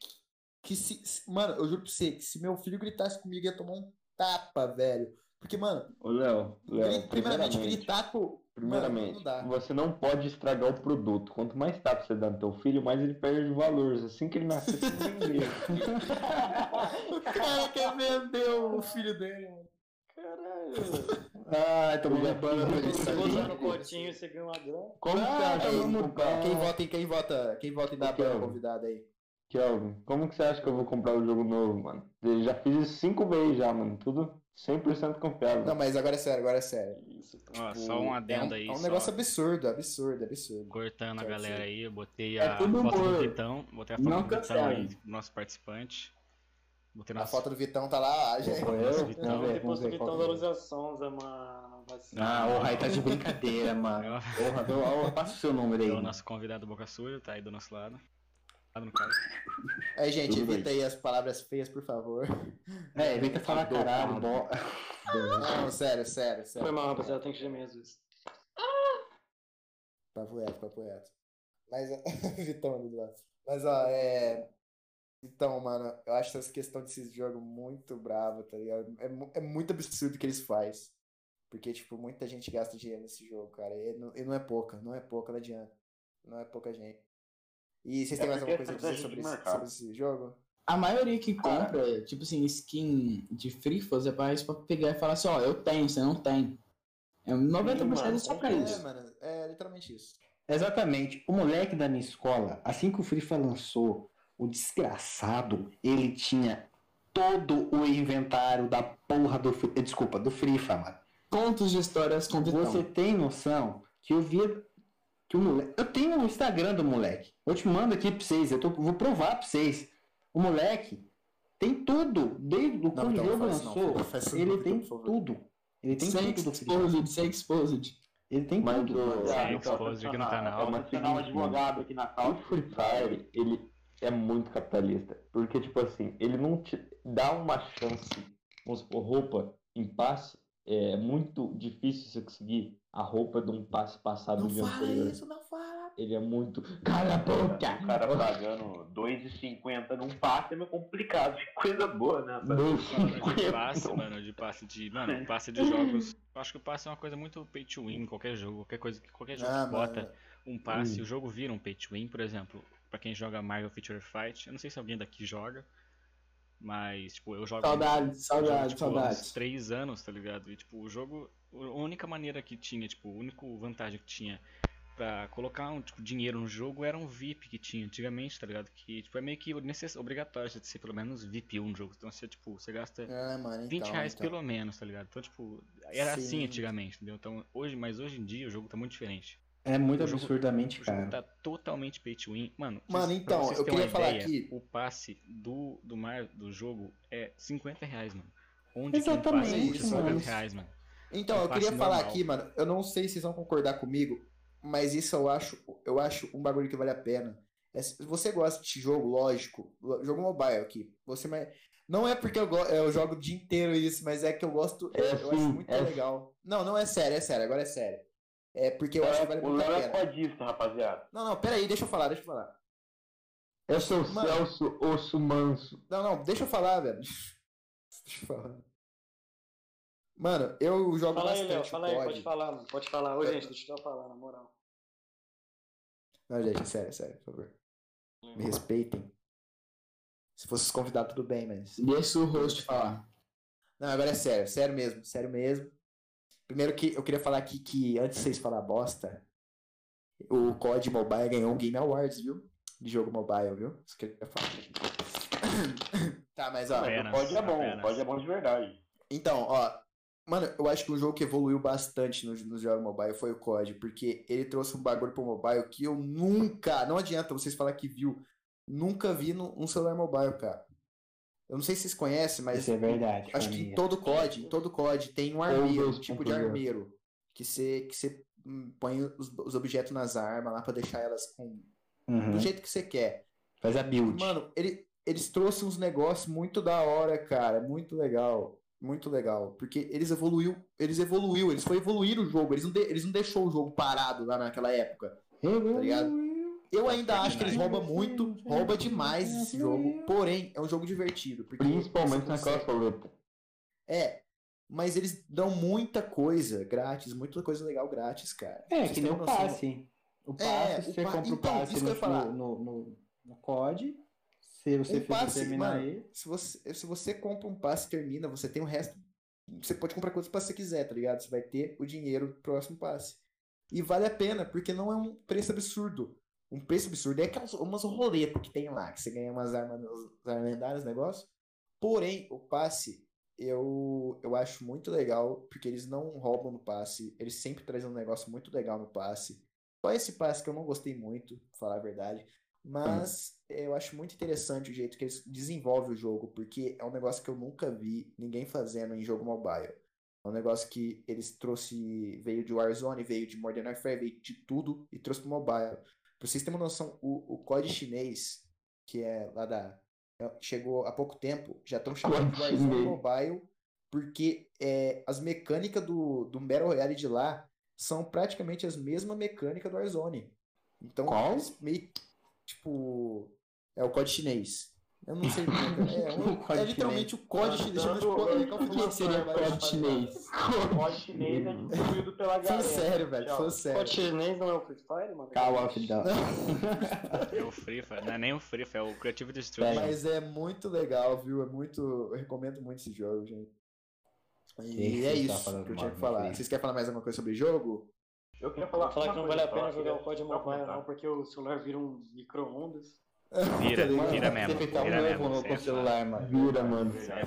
Que se, se- Mano, eu juro pra você que se meu filho gritasse comigo, ia tomar um tapa, velho. Porque, mano, Ô, Léo, Léo, primeiramente, primeiramente, gritar com. Primeiramente, não dá. você não pode estragar o produto. Quanto mais tapa você dá no teu filho, mais ele perde o valor. Assim que ele nascer, você vender. o cara quer vender o filho dele, mano. Ah, tô Eu já pra isso. Você gente. botar no potinho, você ganha uma grana. Como que você Ah, acha que vamos- comprar? Quem vota, em- quem vota, quem vota em dar Aqui, para convidado aí? Kelvin, como que você acha que eu vou comprar o jogo novo, mano? Eu já fiz isso cinco vezes já, mano. Tudo 100% confiável. Não, mas agora é sério, agora é sério. Isso, pô. Ó, Tipo, só um é adendo um, aí. É um só negócio absurdo, absurdo, absurdo. cortando a galera aí, eu botei é a tudo foto do humor. Vitão. Botei a foto Não do Vitão aí, nosso participante. Botei A nosso... foto do Vitão tá lá, gente. Foi eu? Vitão. Depois do Vitão da é. Luzia Sonza, mano. Ah, o Rai tá de brincadeira, mano. Porra, passa o seu número aí. É o nosso convidado Boca Suja, tá aí do nosso lado. No caso. Aí, gente, Tudo evita aí as palavras feias, por favor. É, evita falar caralho, bo... Não, sério, sério, Foi sério. mal, rapaziada, tem que gemer às vezes. Papo reto, papo reto. Mas, Vitão ali do lado. Mas, ó, é. Então, mano, eu acho essa questão desse jogo muito brava, tá ligado? É, é muito absurdo o que eles fazem. Porque, tipo, muita gente gasta dinheiro nesse jogo, cara. E não, e não é pouca, não é pouca, não adianta. Não é pouca gente. E vocês É têm mais alguma coisa a é dizer sobre esse, sobre esse jogo? A maioria que compra, tipo assim, skin de free fuzz é pra, isso, pra pegar e falar assim, ó, eu tenho, você não tem. É 90% é só pra É, isso. mano, é literalmente isso. Exatamente. O moleque da minha escola, assim que o Free Fire lançou, o desgraçado, ele tinha todo o inventário da porra do. Desculpa, do Free Fire, mano. Contos de histórias com Vitão. Você tem noção que eu via que o moleque. Eu tenho o Instagram do moleque. Eu te mando aqui pra vocês. Eu tô- vou provar pra vocês. O moleque tem tudo. Desde o quando o Vitão, jogo não não, lançou. Ele não, tem tudo. Ele tem Sem tudo exposed, sem exposed. Ele tem Mas tudo. o- Sem Ah, então, exposed aqui no canal. Vamos Mas adicionar um advogado aqui na O causa. Free Fire, ele é muito capitalista. Porque, tipo assim, ele não te dá uma chance. Vamos supor, roupa em passe. É muito difícil você conseguir a roupa de um passe passado Não fala anterior. isso, não fala. Ele é muito. Cala a boca! O cara pagando 2,50 num passe é meio complicado. Que coisa boa, né? de passe, mano, de passe de. Mano, passe de jogos. Eu acho que o passe é uma coisa muito pay to win, qualquer jogo, qualquer coisa que qualquer jogo Ah, que bota mano. um passe, o jogo vira um pay to win, por exemplo, pra quem joga Marvel Feature Fight, eu não sei se alguém daqui joga, mas tipo, eu jogo jogo, saudades, tipo, há uns três anos, tá ligado? E tipo, o jogo, a única maneira que tinha, tipo, a única vantagem que tinha pra colocar um tipo, dinheiro no jogo era um VIP que tinha antigamente, tá ligado? Que tipo, é meio que necess... obrigatório você ser pelo menos VIP um jogo. Então você, tipo, você gasta Ah, mano, 20 então, reais então. pelo menos, tá ligado? Então, tipo, era Sim. assim antigamente, entendeu? Então, hoje, mas hoje em dia o jogo tá muito diferente. É muito O jogo- absurdamente O jogo caro. tá totalmente pay to win. Mano, Mano, vocês- então, vocês eu queria falar ideia, aqui- O passe do, do mar do jogo é 50 reais, mano. Onde Exatamente, que um passe custa 50 mano. reais, mano? Então, É eu queria passe falar normal. aqui, mano. Eu não sei se vocês vão concordar comigo, mas isso eu acho, eu acho um bagulho que vale a pena. É, se você gosta de jogo, lógico, jogo mobile aqui. Você mais... Não é porque eu, go- eu jogo o dia inteiro isso, mas é que eu gosto. É eu acho muito é legal. Não, não é sério, é sério, agora é sério. É porque eu acho que vale O muito a Léo é pena. codista, rapaziada. Não, não, peraí, deixa eu falar, deixa eu falar. Eu sou o Mano. Celso Osso Manso. Não, não, deixa eu falar, velho. Deixa eu falar. Mano, eu jogo Fala aí, bastante Léo, o fala aí, pode falar, mano, pode falar. Ô, gente, deixa eu falar, na moral. Não, gente, é sério, é sério, por favor. Me respeitem. Se fosse os convidados, tudo bem, mas. Deixa o host falar. Não, agora é sério, sério mesmo, sério mesmo. Primeiro que eu queria falar aqui que, antes de vocês falar bosta, o COD Mobile ganhou um Game Awards, viu? De jogo mobile, viu? Isso que eu queria falar. tá, mas ó. Apenas, Pode é bom, apenas. pode é bom de verdade. Então, ó. Mano, eu acho que um jogo que evoluiu bastante nos no jogos mobile foi o COD, porque ele trouxe um bagulho pro mobile que eu nunca, não adianta vocês falar que viu, nunca vi num celular mobile, cara. Eu não sei se vocês conhecem, mas Isso é verdade. acho que em todo COD, em todo COD tem um armeiro, um tipo de armeiro, que você que você hum, põe os, os objetos nas armas lá pra deixar elas com Uhum. do jeito que você quer. Faz a build. Mano, ele, eles trouxeram uns negócios muito da hora, cara. Muito legal. Muito legal. Porque eles evoluiu, eles evoluiu, eles foi evoluir o jogo. Eles não, de- eles não deixou o jogo parado lá naquela época. Tá ligado? Eu ainda acho que eles roubam muito, rouba demais esse jogo. Porém, é um jogo divertido. Porque Principalmente consegue- soleta. É. mas eles dão muita coisa grátis, muita coisa legal grátis, cara. É, Vocês que nem o passe. O passe, É, o você pa- compra o então, passe isso que eu no, ia falar. no, no, no COD. Se você Um passe, terminar mano, ele. se você, se você compra um passe e termina, você tem o resto. Você pode comprar quantos passes você quiser, tá ligado? Você vai ter o dinheiro do próximo passe. E vale a pena, porque não é um preço absurdo. Um preço absurdo é aquelas umas roletas que tem lá, que você ganha umas armas, armas lendárias, negócio. Porém, o passe, eu, eu acho muito legal, porque eles não roubam no passe, eles sempre trazem um negócio muito legal no passe. Só esse passe que eu não gostei muito, pra falar a verdade. Mas eu acho muito interessante o jeito que eles desenvolvem o jogo, porque é um negócio que eu nunca vi ninguém fazendo em jogo mobile. É um negócio que eles trouxe, veio de Warzone, veio de Modern Warfare, veio de tudo e trouxe pro mobile. Pra vocês terem uma noção, o, o COD chinês, que é lá da. é- chegou há pouco tempo, já estão chamando de Warzone. Mobile, porque é, as mecânicas do, do Battle Royale de lá são praticamente as mesmas mecânicas do Warzone. Então, Qual? meio tipo. É o COD chinês. Eu não sei. É, é, COD é literalmente o COD chinês. chama de é, of O que seria vai, chinês? O COD chinês é distribuído pela galera. sério, velho. Falando sério. O chinês não é o Free Fire, mano? Call of Duty. É o Free Fire, não é nem o Free Fire, é o Creative Destruction. Mas é muito legal, viu? É muito. Eu recomendo muito esse jogo, gente. E é tá isso falando que eu tinha que falar. Vocês querem falar mais alguma coisa sobre o jogo? Eu queria falar, Falar que não vale a pena jogar o queria COD só Mobile não, porque o celular vira um micro-ondas. Vira, vira mesmo. Você fica um Vira mesmo. com é o celular, mano. Vira, mano. É.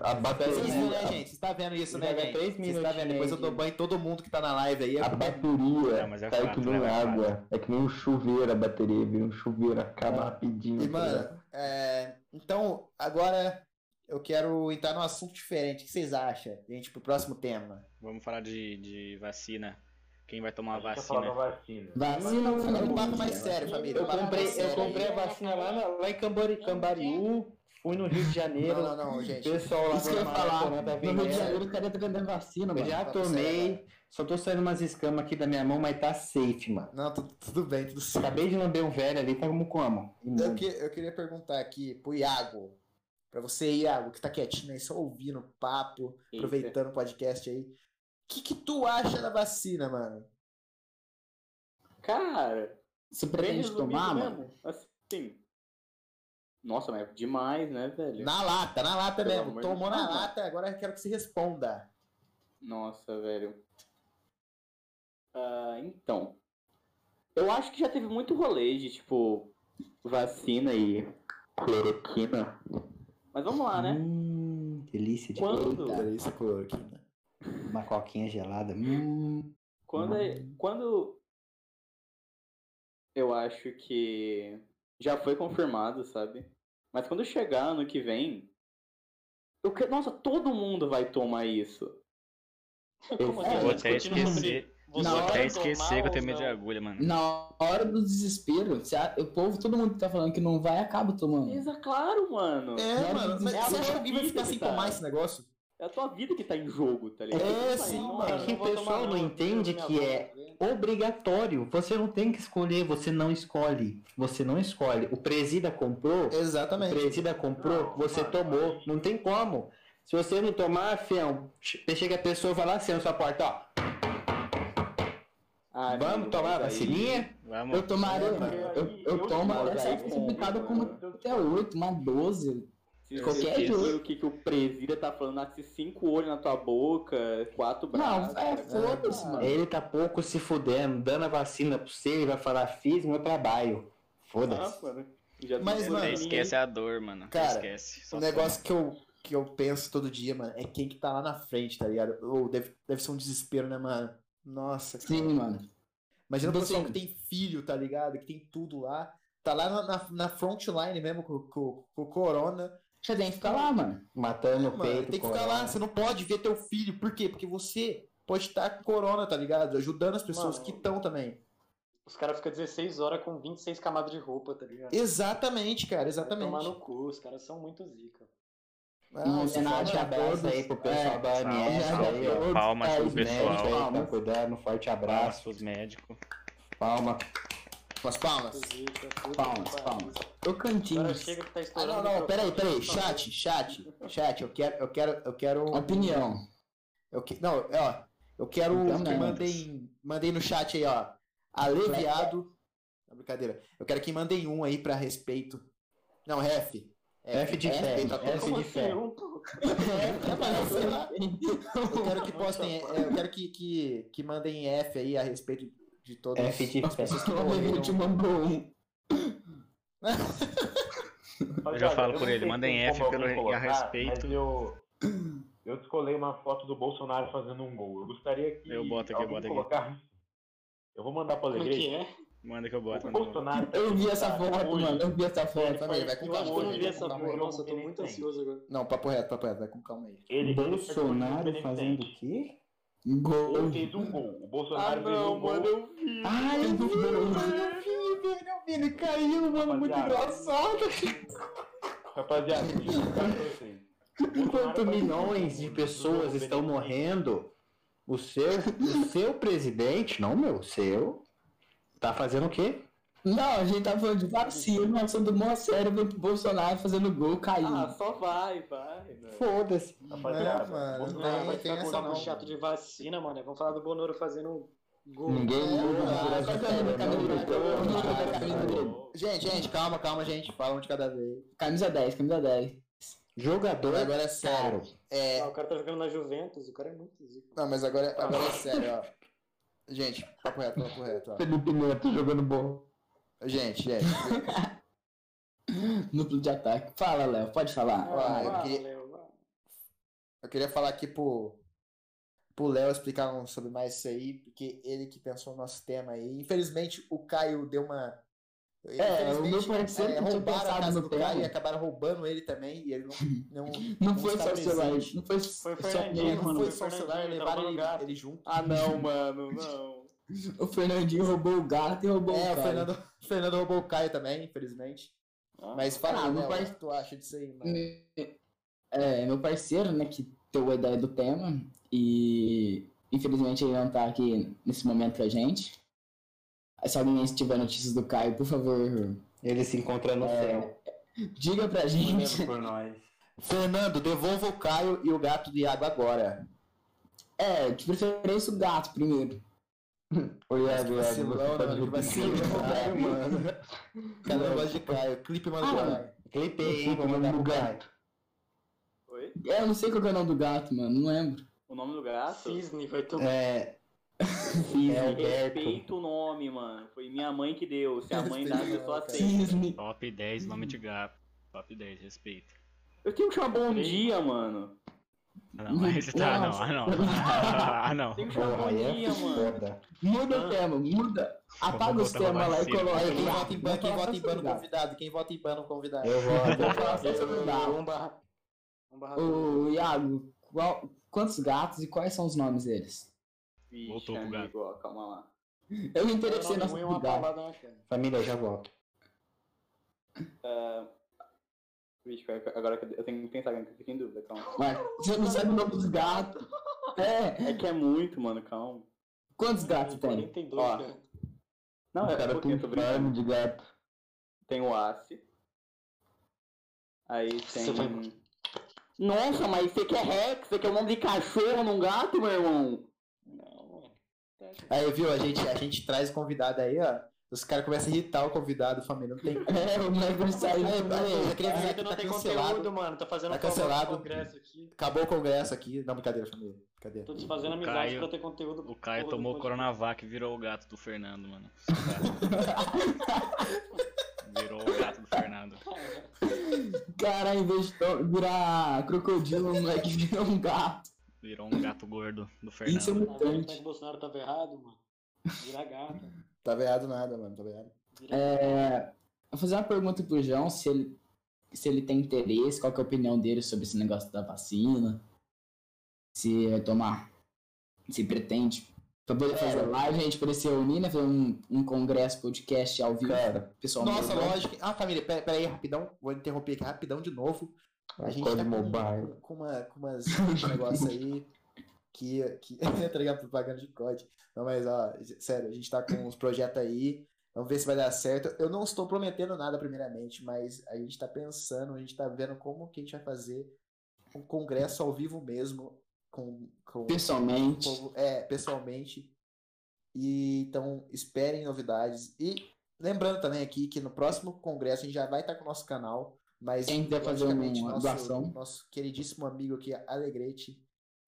A Vocês viram, bateria, né, gente? Vocês tá vendo isso, né, três Vocês tá vendo? Depois eu dou banho em todo mundo que tá na live aí. a É bateria Não, mas é cai que nem né, é água. É que nem um chuveiro a bateria, vira um chuveiro, acaba rapidinho. E, tá mano, é, então, agora eu quero entrar num assunto diferente. O que vocês acham, gente, pro próximo tema? Vamos falar de, de vacina. Quem vai tomar a A gente ia falar da vacina? vacina. Vacina, É um papo família. mais sério, família. Eu papo comprei, eu comprei a vacina lá, na- lá em Cambori, Cambariú, fui no Rio de Janeiro. Não, não, não, gente. Pessoal lá Isso que eu ia falar. No Rio de vendendo. Janeiro, o cara tá vendendo vacina, Eu mano. já Papo tomei, só tô saindo umas escamas aqui da minha mão, mas tá safe, mano. Não, tudo, tudo bem, tudo certo. Acabei de lamber um velho ali, tá como como? Eu, que- eu queria perguntar aqui pro Iago. Pra você, Iago, que tá quietinho aí, só ouvindo o papo, Eita. aproveitando o podcast aí. O que, que tu acha da vacina, mano? Cara, Você pretende tomar, mano? Assim. Nossa, mas é demais, né, velho? Na lata, na lata Pelo mesmo. Tomou na Deus. lata, agora eu quero que você responda. Nossa, velho. Ah, então. Eu acho que já teve muito rolê de, tipo, vacina e cloroquina. Mas vamos lá, né? Hum, delícia de Quando? Delícia cloroquina. Uma coquinha gelada. Hum. Quando, é- quando eu acho que já foi confirmado, sabe? Mas quando chegar ano que vem, eu que... nossa, todo mundo vai tomar isso. Como É, assim? Vou até esquecer. Na Vou até vai esquecer que eu tenho medo de não? agulha, mano. Na hora do desespero, a- o povo, todo mundo que tá falando que não vai, acaba tomando. Mas é claro, mano. É, mano, mas é você acha que alguém vai vida ficar sem tomar esse negócio? É a tua vida que tá em jogo, tá ligado? É, Vai, sim, não, mano. É que o pessoal não entende que é obrigatório. Você não tem que escolher, você não escolhe. Você não escolhe. O presida comprou, o Exatamente. presida comprou, Não, você mano, tomou. Não tem como. Se você não tomar, fião, chega a pessoa e vai lá assim na sua porta, ó. Ah, Vamos amigo, tomar a vacininha? Vamos. Eu tomaria, É, mano. Eu, eu Eu tomo tomo, até aí certo com- certificado como até 8, uma 12. Qualquer vê o que, que o presida tá falando, nasce cinco olhos na tua boca, quatro braços. Não, é, ligado? foda-se, mano. Ele tá pouco se fudendo, dando a vacina pra você, ele vai falar, fiz meu trabalho. Ah, Foda-se. Já Mas, mano, Esquece a dor, mano. Cara, Esquece. Só O negócio que eu, que eu penso todo dia, mano, é quem que tá lá na frente, tá ligado? Ou deve, deve ser um desespero, né, mano? Nossa, cara. Sim, mano. Imagina o Tipo pessoal assim- que tem filho, tá ligado? Que tem tudo lá. Tá lá na, na, na frontline mesmo com, com, com o corona. Você tem que ficar lá, mano. Matando o Mano, peito. tem que ficar corona. lá, você não pode ver teu filho. Por quê? Porque você pode estar com corona, tá ligado? Ajudando as pessoas Mano, que estão também. Os caras ficam 16 horas com 26 camadas de roupa, tá ligado? Exatamente, cara, Vai tomar exatamente. no cu, os caras são muito zica. Ah, Não, você homenagem fala- a abraço aí pro pessoal É, da OMS salve, aí, ó. todos, Palmas é, pro pessoal. médicos, Aí, tá palmas. cuidando, forte Abraço abraço. pros médicos. Palma. As palmas. Palmas, palmas. O cantinho. Agora chega que tá Ah, estourando. não, o não, peraí, peraí. Chat, chat, chat. Eu quero, eu quero, eu quero. Opinião. Eu que... Não, ó. Eu quero Então, que mandem. Mandem no chat aí, ó. Aleviado. Não, brincadeira. Eu quero que mandem um aí pra respeito. Não, ref. F de fé. a todos. F de fé. É, sei lá. Eu quero que postem. é, Eu quero que, que, que mandem F aí a respeito de todos F de as pessoas que morreram. mandou um. Eu já falo não por ele, mandem F pelo- a colocar, respeito. Mas eu, eu descolei uma foto do Bolsonaro fazendo um gol. Eu gostaria que Eu boto aqui, eu boto aqui. colocasse. Eu vou mandar para o Como que Alegrete. é? Manda que eu boto. O eu. Bolsonaro. tá Eu vi essa aqui, foto, hoje. mano. Eu vi essa foto. Família, vai com Eu calma. ver vai com essa aí. Nossa, eu tô muito ansioso agora. Não, papo reto, papo reto, vai com calma aí. Ele Bolsonaro fazendo o quê? Gol. Fez um gol. O Ah, Bolsonaro fez não, um gol. mano, eu vi. Ai, eu vi, eu vi, eu vi, ele caiu, mano, muito engraçado. Rapaziada, eu Enquanto milhões gol, de pessoas estão morrendo, o seu, o seu presidente, não meu, o seu, tá fazendo o quê? Não, a gente tá falando de vacina, somos mó sério, vem pro Bolsonaro fazendo gol, caindo. Ah, só vai, vai. Foda-se. Rapaziada, Não, mano, o Bolsonaro não vai tem ficar com não, chato de vacina, mano. Vamos falar do Bonoro fazendo gol. Ninguém É, que é o é o? Gente, gente, calma, calma, gente. Fala um de cada vez. Camisa 10, camisa 10. Jogador Agora é sério. É, Ah, o cara tá jogando na Juventus, o cara é muito zico. não, mas agora, agora é sério, ó. Gente, papo reto, papo reto, ó. Felipe Neto jogando bola. Gente, gente. Núcleo de ataque. Fala, Léo, pode falar. Ah, eu queria- Léo. Eu queria falar aqui pro, pro Léo explicar um- sobre mais isso aí, porque ele que pensou no nosso tema aí. Infelizmente, o Caio deu uma. É, o meu Infelizmente, parceiro que tinha roubaram a pensado casa no do Caio tema. e acabaram roubando ele também, e ele não. Não, Não não foi só o celular, não foi, Foi só ele, Não mano, foi foi só o celular, levaram ele, ele junto. Ah, não, mano, não. O Fernandinho roubou o gato e roubou É, o o cara. Fernando, o Fernando roubou o Caio também, infelizmente. Mas fala Ah, meu que tu acha disso aí, mano? É, meu parceiro, né, que deu a ideia do tema e infelizmente ele não tá aqui nesse momento com a gente. Se alguém tiver notícias do Caio, por favor, Ele se encontra no É, céu. diga pra gente. Por nós. Fernando, devolva o Caio e o gato de água agora. É, de preferência o gato primeiro. Ô, Iago, Que Iago, você mano? Mano. Cada negócio de Caio. Clipe, mano. Ah, Caio. Clipei, hein, vou mandar pro gato. Oi? É, eu não sei qual que é o nome do gato, mano, não lembro. O nome do gato? Cisne, vai tomar. É. Cisne, É respeita o nome, mano. Foi minha mãe que deu. Se a mãe dá, a Respeita o pessoa nome, cara. aceita. Cisne. Top 10, nome de gato. Top 10, respeito. Eu tenho que chamar bom dia, mano. Ah, não, aí você tá. Não, ah, não. Ah, não. Tem que é mano. Muda Ah. o tema, muda. Apaga os temas lá e coloca. Quem gato. vota em ban, quem vota em ban no gato. convidado? Quem vota em ban no convidado? Eu voto. O gato. Ô, Iago, qual- quantos gatos e quais são os nomes deles? Vixe, Voltou pro amigo, ó, calma lá. Eu me interessei Nome na gato. cara. Família, já volto. Ah, Vixe, agora que eu tenho que pensar, eu fiquei em dúvida, calma. Mas você não sabe o nome dos gatos. É, É que é muito, mano, calma. quantos gatos tem? 42, Ó. cara. Não, O é cara pouquinho, tem farm de gato. Tem o Ace. Aí tem. Você vai- Nossa, mas você quer Rex? Você quer o nome de cachorro num gato, meu irmão? Não, Aí, viu? A gente, a gente traz o convidado aí, ó. Os caras começam a irritar o convidado, família. Não tem. É, o moleque aí, eu queria Ainda que não tá tem cancelado. conteúdo, mano. Tá fazendo Tá cancelado. congresso aqui. Acabou o congresso aqui. Não, brincadeira, família. Brincadeira. Tô desfazendo O amizade Caio- pra ter conteúdo. O Caio tomou. Coronavac e virou o gato do Fernando, mano. Virou o gato do Fernando. Cara, em vez de virar crocodilo, o moleque vira um gato. Virou um gato gordo do Isso é Fernando. Como é mutante. que o Bolsonaro tava errado, mano? Virar gato. Tá veado nada, mano. Tá veado. É, vou fazer uma pergunta pro João, se ele, se ele tem interesse, qual que é a opinião dele sobre esse negócio da vacina. Se vai tomar, se pretende. Pra poder fazer live, a gente poder se reunir, né? Fazer um, um congresso, podcast ao vivo. Cara, pessoalmente. Nossa, lógico. Ah, família, pera, pera aí, rapidão. Vou interromper aqui rapidão de novo. A gente tá com, Mobile. com, uma, com umas um negócio aí que, que tá ligado? Propaganda de código. Não, mas ó, sério, a gente tá com uns projetos aí. Vamos ver se vai dar certo. Eu não estou prometendo nada primeiramente, mas a gente tá pensando, a gente tá vendo como que a gente vai fazer um congresso ao vivo mesmo. com, com Pessoalmente. o povo- é, pessoalmente. E então esperem novidades. E lembrando também aqui que no próximo congresso a gente já vai estar com o nosso canal. Mas Quem fazer uma nosso, doação. nosso queridíssimo amigo aqui, Alegrete,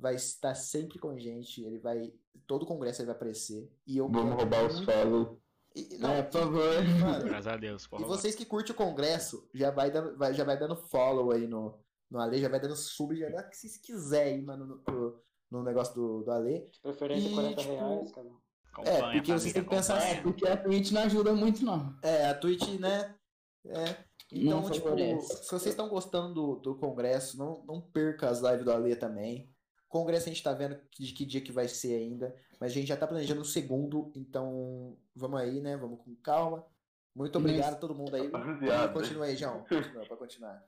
vai estar sempre com a gente. Ele vai. Todo congresso ele vai aparecer. E eu Vamos roubar os muito- follow. E- não, É, por favor. mano, Graças a Deus. e vocês que curtem o congresso, já vai dando, vai, já vai dando follow aí no, no Ale, já vai dando sub, já dá o que vocês quiserem, mano, no, pro- no negócio do, do Ale. De preferência E, 40 tipo, reais. Acompanha, É, porque vocês têm que pensar assim. Porque a Twitch não ajuda muito, não. É, a Twitch, né? É. Então, Não tipo, favorece. se vocês estão gostando do, do congresso, não, não perca as lives do Ale também. Congresso a gente tá vendo de que dia que vai ser ainda, mas a gente já tá planejando o segundo, então vamos aí, né? Vamos com calma. Muito obrigado a todo mundo aí. Rapaziada. Continua aí, João. Continua, pra continuar.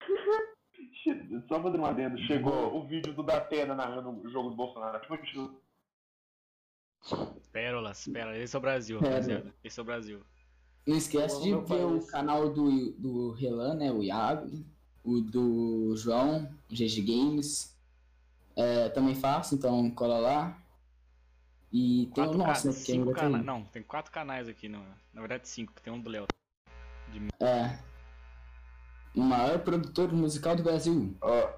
Só fazendo um adendo, chegou o vídeo do Datena narrando o jogo do Bolsonaro. Continua. Pérolas, pérolas. Esse é o Brasil, rapaziada. Esse é o Brasil. Não esquece de ver o canal do, do Relan, né? O Iago. O do João, GG Games. É, também faço, então cola lá. E tem o Quatro nosso, né? Cinco ainda cana... tem. Não, tem quatro canais aqui. No... Na verdade, cinco, que tem um do Léo. É. O maior produtor musical do Brasil. Ó,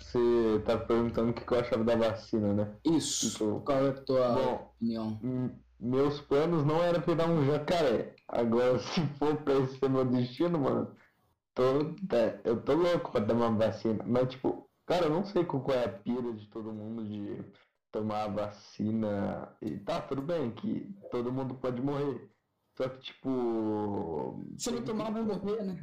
você tá perguntando o que eu achava da vacina, né? Isso. Então, Qual é a tua Bom, opinião? m- meus planos não era virar um jacaré. Agora, se for pra esse ser meu destino, mano, tô, é, eu tô louco pra tomar vacina. Mas, tipo, cara, eu não sei qual é a pira de todo mundo de tomar a vacina. E tá, tudo bem que todo mundo pode morrer. Só que, tipo. Se não tomar, vai morrer, né?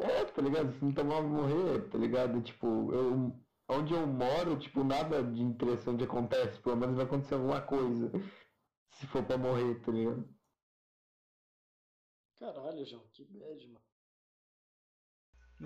É, tá ligado? Se não tomar, vai morrer, tá ligado? Tipo, eu, onde eu moro, tipo, nada de interessante acontece. Pelo menos vai acontecer alguma coisa. Se for pra morrer, tá ligado? Caralho, João, que bad, mano.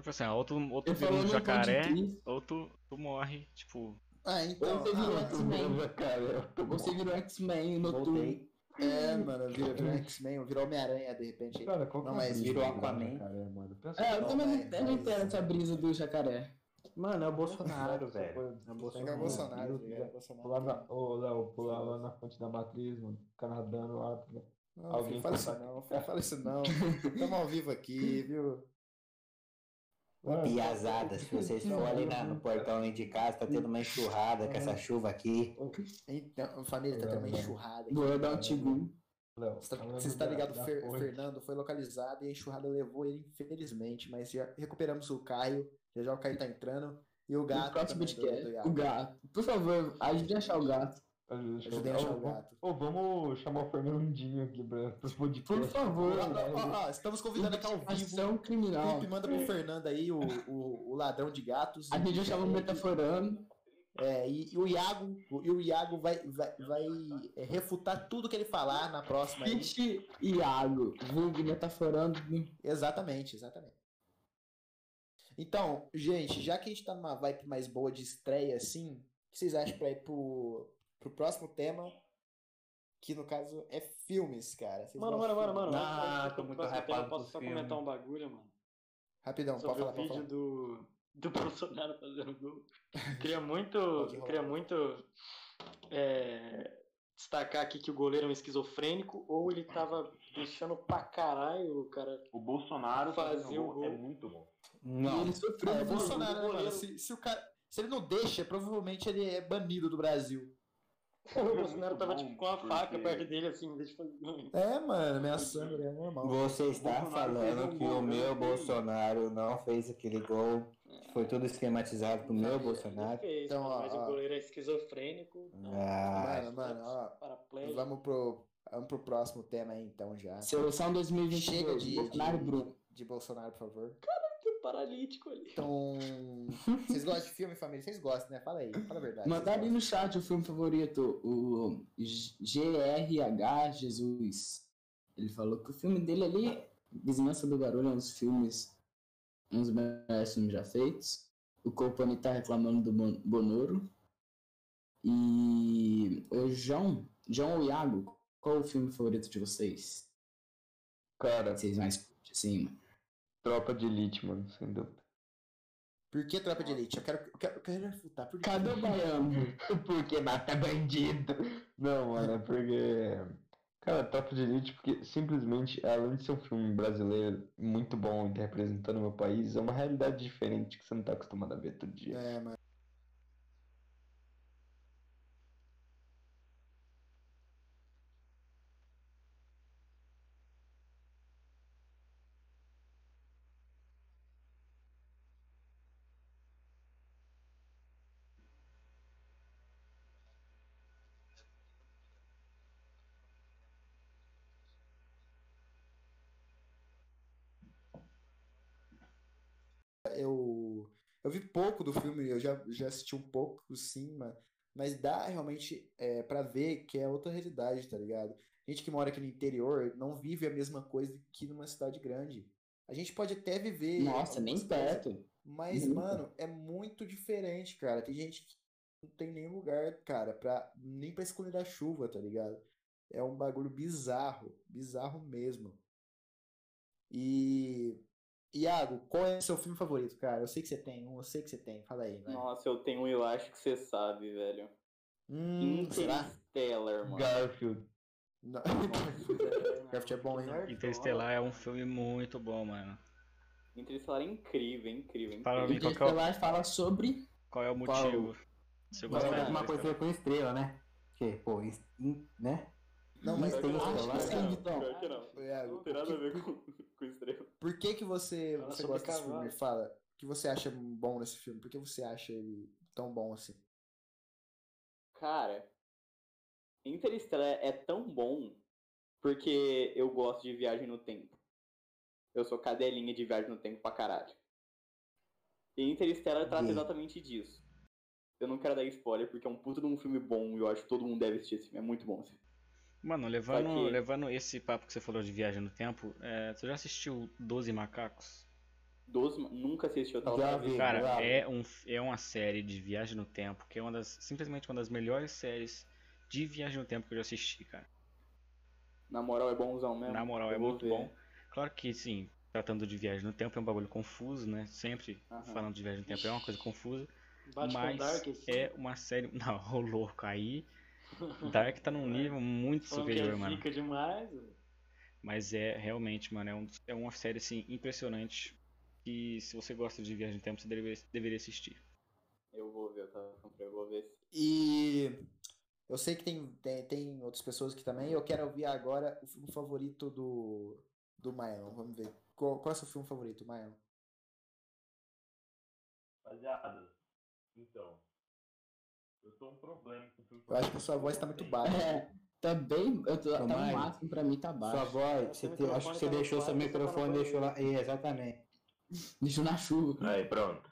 Foi assim, ó, ou tu, ou tu Ele vira um jacaré, podcast. ou tu, tu morre, tipo. Ah, então. Ou você virou ah, X-Men. Você virou X-Men no turno. Voltei. É, mano, virou, virou X-Men, virou Homem-Aranha de repente. Cara, qual Não, é mas virou Aquaman. jacaré, mano? Pensa É, eu Não, também não, entendo essa brisa do jacaré. Mano, é o Bolsonaro, velho. É o Bolsonaro. o Bolsonaro, Meu ligado? Deus. Bolsonaro. Pular na, ô, Léo, pular lá na fonte da matriz, mano. Ficar nadando lá. Não, Alguém fala isso não, fala isso não. Estamos ao vivo aqui, viu? Mano, Piazada, se vocês Não, forem não, lá no não. portão ali de casa, tá tendo uma enxurrada com essa chuva aqui. Então, família, tá tendo uma enxurrada aqui. Vou dar um tigum. Léo, Você tá, está da- ligado, da Fer- fonte. Fernando foi localizado e a enxurrada levou ele, infelizmente, mas já recuperamos o Caio, já já o Caio tá entrando, e o gato próximo também do, podcast. do O gato. Por favor, ajude a achar o gato. Ajuda, Ajudem a o vamos- gato. Ô, vamos chamar o Fernandinho aqui pra, podcast. Por favor. Ó, ó, ó, estamos convidando aqui ao vivo. Ação criminal. Felipe, manda pro Fernando aí, o, o, o ladrão de gatos. A gente já chama metaforando. É, e, e o Iago, o, e o Iago vai, vai, vai é, refutar tudo que ele falar na próxima. Fit Iago. Vulgo metaforando. Exatamente, exatamente. Então, gente, já que a gente tá numa vibe mais boa de estreia assim, o que vocês acham pra ir pro, pro próximo tema? Que no caso é filmes, cara. Vocês Mano, mano, mano, mano. Ah, tô muito hypado tema, Posso só filme. comentar um bagulho, mano? Rapidão, pode falar, o vídeo falar. do, do Bolsonaro fazendo gol. Queria muito, queria muito é, destacar aqui que o goleiro é um esquizofrênico ou ele tava deixando pra caralho o cara. O Bolsonaro Fazia fazendo o gol é muito bom. Não. ele sofreu. É, muito. Bolsonaro, né, mano? Se, se o cara. Se ele não deixa, provavelmente ele é banido do Brasil. O Bolsonaro tava tipo com porque- faca perto dele assim, deixa eu fazer. É, mano, ameaçando, é normal. Você está Bolsonaro falando um que o meu. Bolsonaro não fez aquele gol. Foi tudo esquematizado pro meu Bolsonaro. fez, Então, ó, mas ó. o goleiro é esquizofrênico. Ah, Mano, mano, ó. Vamos pro, vamos pro próximo tema aí, então, já. Seleção 2022. Chega de, Bolsonaro e de, Bruno. de Bolsonaro, por favor. Paralítico ali. Então. Vocês gostam de filme, família? Vocês gostam, né? Fala aí, fala a verdade. Mandar ali no chat o filme favorito, o GRH Jesus. Ele falou que o filme dele ali, Vizinhança do Barulho, é um dos filmes, um dos melhores filmes já feitos. O Copani tá reclamando do Bon- Bonoro. E o João, João ou Iago, qual o filme favorito de vocês? Cara, Vocês mais curtem, assim, mano? Tropa de elite, mano, sem dúvida. Por que Tropa de Elite? Eu quero, eu quero, eu quero refutar. Por? Cadê o baiano? Porque mata bandido. Não, mano, é porque. Cara, Tropa de Elite, porque simplesmente, além de ser um filme brasileiro muito bom e representando o meu país, é uma realidade diferente que você não tá acostumado a ver todo dia. É, mano. Eu, eu vi pouco do filme, eu já, já assisti um pouco, sim, mas, mas dá realmente é, para ver que é outra realidade, tá ligado? Gente que mora aqui no interior não vive a mesma coisa que numa cidade grande. A gente pode até viver Nossa, nem coisas, perto. mas, Nunca. mano, é muito diferente, cara. Tem gente que não tem nem lugar, cara, pra, nem pra esconder da chuva, tá ligado? É um bagulho bizarro, bizarro mesmo. E. Iago, qual é o seu filme favorito, cara? Eu sei que você tem um, eu sei que você tem. Fala aí, vai. Nossa, eu tenho um, eu acho que você sabe, velho. Hum? Interstellar, mano. Garfield. Não. Garfield é bom, hein? Interestelar é um filme muito bom, mano. Interstellar é incrível, é incrível, Fala incrível. Qual é o- Interestelar fala sobre. Qual é o Qual- motivo? Se eu gostar é alguma coisa Interestelar. com estrela, né? Que, pô, in- né? Não, mas Tem acho que sim, Vitão. Pior que não. Iago, Não tem nada a ver com, com estrela. Por que que você, você gosta desse filme? Fala. O que você acha bom nesse filme? Por que você acha ele tão bom assim? Cara, Interstellar é tão bom porque eu gosto de viagem no tempo. Eu sou cadelinha de viagem no tempo pra caralho. E Interstellar trata exatamente disso. Eu não quero dar spoiler porque é um puto de um filme bom e eu acho que todo mundo deve assistir esse filme. É muito bom esse filme. Mano, levando, que- levando esse papo que você falou de viagem no tempo, é, você já assistiu 12 Macacos? Doze, nunca assisti, eu tava Já vi. ver. Cara, é, um, é uma série de viagem no tempo que é uma das, simplesmente uma das melhores séries de viagem no tempo que eu já assisti, cara. Na moral é bonzão mesmo. Na moral, é Eu muito ver. bom. Claro que, sim, tratando de viagem no tempo é um bagulho confuso, né? Sempre Aham. falando de viagem no tempo é uma coisa confusa. Bate com mas Dark, é uma série. Não, ô louco, aí. Dark tá num nível muito que superior, é mano. fica demais. Mas é realmente, mano, é, um, é uma série assim impressionante. Que se você gosta de viagem no tempo, você deveria, deveria assistir. Eu vou ver, eu tava comprei, eu vou ver. E eu sei que tem, tem, tem outras pessoas aqui também. Eu quero ouvir agora o filme favorito do, do Maelon. Vamos ver. Qual, qual é o seu filme favorito, Maelon? Rapaziada, então. Eu tô um problema com o filme. Eu acho que a sua voz tá muito baixa. É, tá bem. Eu tô, tá no máximo, pra mim tá Sua baixo. voz, você te- acho que você tá deixou seu tá microfone, deixou lá. É, exatamente. Deixa na chuva. Aí, pronto.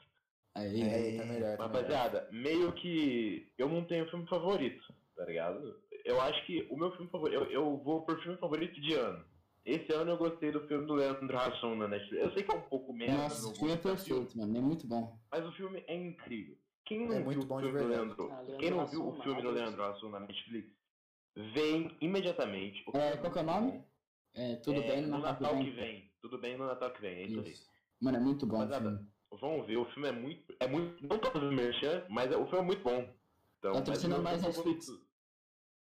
Aí, É, tá melhor, tá melhor. Rapaziada, meio que eu não tenho filme favorito, tá ligado? Eu acho que o meu filme favorito, eu, eu vou por filme favorito de ano. Esse ano eu gostei do filme do Leandro Hassum na Netflix. Eu sei que é um pouco merda, Nossa, esse filme é perfeito, mano. É muito bom. mas o filme é incrível. Quem não É viu muito o bom de filme do. Leandro, Ah, Leandro quem não Hassum, viu o filme do. Leandro Hassum na Netflix, vem imediatamente. O É, qual que é o nome? É, tudo É, bem no no Natal que vem. Tudo bem no Natal que vem, é isso aí. Isso. Mano, é muito bom Rapaziada, filme. Vamos ver, o filme é muito. É muito. Não tô fazendo merchan, mas é- o filme é muito bom. Então, Patrocina o meu mais Netflix.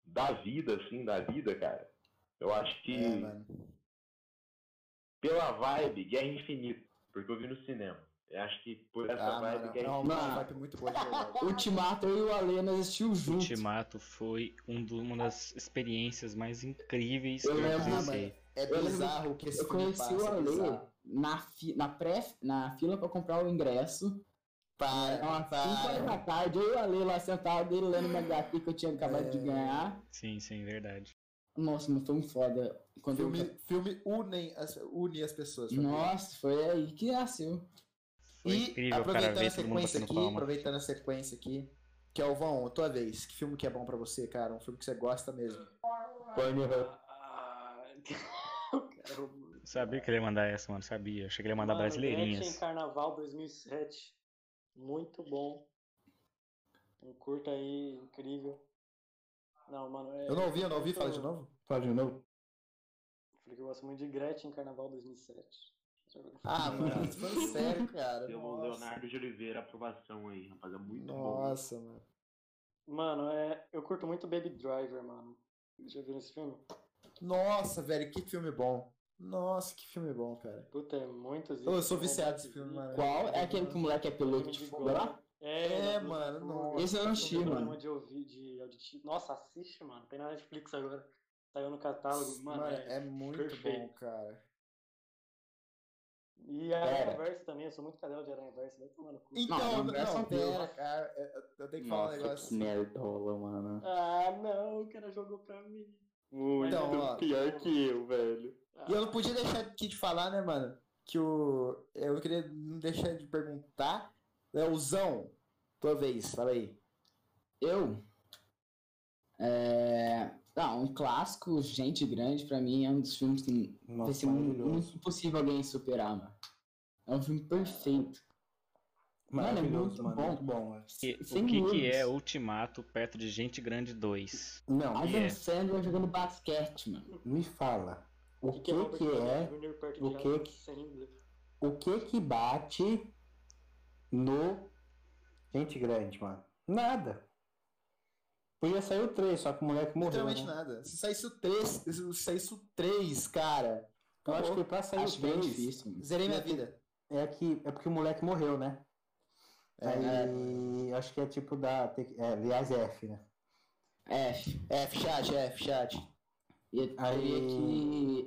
Da vida, assim, da vida, cara. Eu acho que. É, mano. pela vibe, Guerra Infinita. Porque eu vi no cinema. Eu acho que por essa Ah, vibe, mano. Guerra É uma Infinita. Mano. vibe muito boa de verdade. Ultimato, eu e o Ale, nós assistimos juntos. Ultimato foi um do- uma das experiências mais incríveis Eu que eu lembro. É bizarro o que esse Eu filme conheci passa, o é Ale bizarro. na, fi, na, pré, na fila pra comprar o ingresso. Para, 5 horas para. da tarde, eu e o Ale lá sentado, ele lendo uma HQ que eu tinha acabado de É. ganhar. Sim, sim, verdade. Nossa, mas foi um foda. Quando eu- Filme, filme unem as, une as pessoas. Nossa, foi aí que nasceu. Foi E incrível, cara, aproveitando ver a sequência aqui, palma. aproveitando a sequência aqui, Kelvão, tua vez, que filme que é bom pra você, cara? Um filme que você gosta mesmo. Ah, eu quero... Sabia que ele ia mandar essa, mano. Sabia. Achei que ele ia mandar Mano, Gretchen brasileirinhas. Carnaval 2007. Muito bom. Um curta aí incrível. Não, mano, é... Eu não ouvi, eu não ouvi, fala de novo. Fala de novo. Falei que eu gosto muito de Gretchen Carnaval 2007. Ah, mano, falando sério, cara. Pelo Nossa, Leonardo de Oliveira, aprovação aí, rapaz. É muito bom. Nossa mano. Mano, é, eu curto muito Baby Driver, mano. Já viu esse filme? Nossa, velho, que filme bom. Nossa, que filme bom, cara. Puta, é muito eu sou viciado nesse filme, mano. Qual? É aquele que o moleque é piloto de lá? É, É, mano, não. Esse eu não assisti, mano. De, ouvir, de auditivo. Nossa, assiste, mano. Tem na Netflix agora. Saiu no catálogo. Mano, Mano, é, é muito perfeito. bom, cara. E a Aranha Verso também, eu sou muito cadela de Aranha Verso. Vai tomar no cu. Então, Não, não, é pera, cara. Eu, eu tenho que falar um Nossa, negócio. que nerdola, mano. Ah, não, o cara jogou pra mim. Muito Então, ó. pior que eu, velho. E eu não podia deixar aqui de falar, né, mano? Que o. Eu queria não deixar de perguntar. Leozão, tua vez, fala aí. Eu? É... Ah, um clássico, Gente Grande, pra mim é um dos filmes que vai Nossa, ser muito, impossível alguém superar, mano. É um filme perfeito. Mano, é muito mano. bom. Muito bom, mano. E Sem o que, que é Ultimato perto de Gente Grande 2? Não, Adam Yeah. Sandler jogando basquete, mano. me fala. O que que Downey é, perto o que que- o que que bate no Gente Grande, mano? Nada. Podia sair o 3, só que o moleque morreu, Literalmente né? nada. Se saísse o 3, se saísse o 3, cara. Eu acho acabou. que pra sair Acho o bem 3 difícil. Zerei minha vida. é, que, é porque o moleque morreu, né? É, Aí acho que é tipo da. É, aliás, F, né? F. F chat, F chat. E Aí,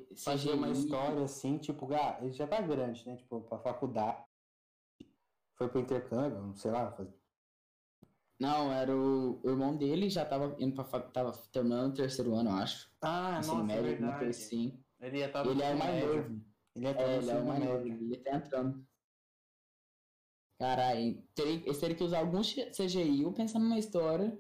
que Fazer uma história assim, tipo, ah, ele já tá grande, né? Tipo, pra faculdade. Foi pro intercâmbio, sei lá. Faz... Não, era o, o irmão dele, já tava indo pra tava terminando o terceiro ano, eu acho. Ah, Ensino médio, alguma coisa assim. Ele ia estar Ele é o mais novo. Ele ia estar É, ele é o mais novo, médio. ele tá entrando. Caralho, teria, eles teriam que usar algum CGI ou pensar numa história.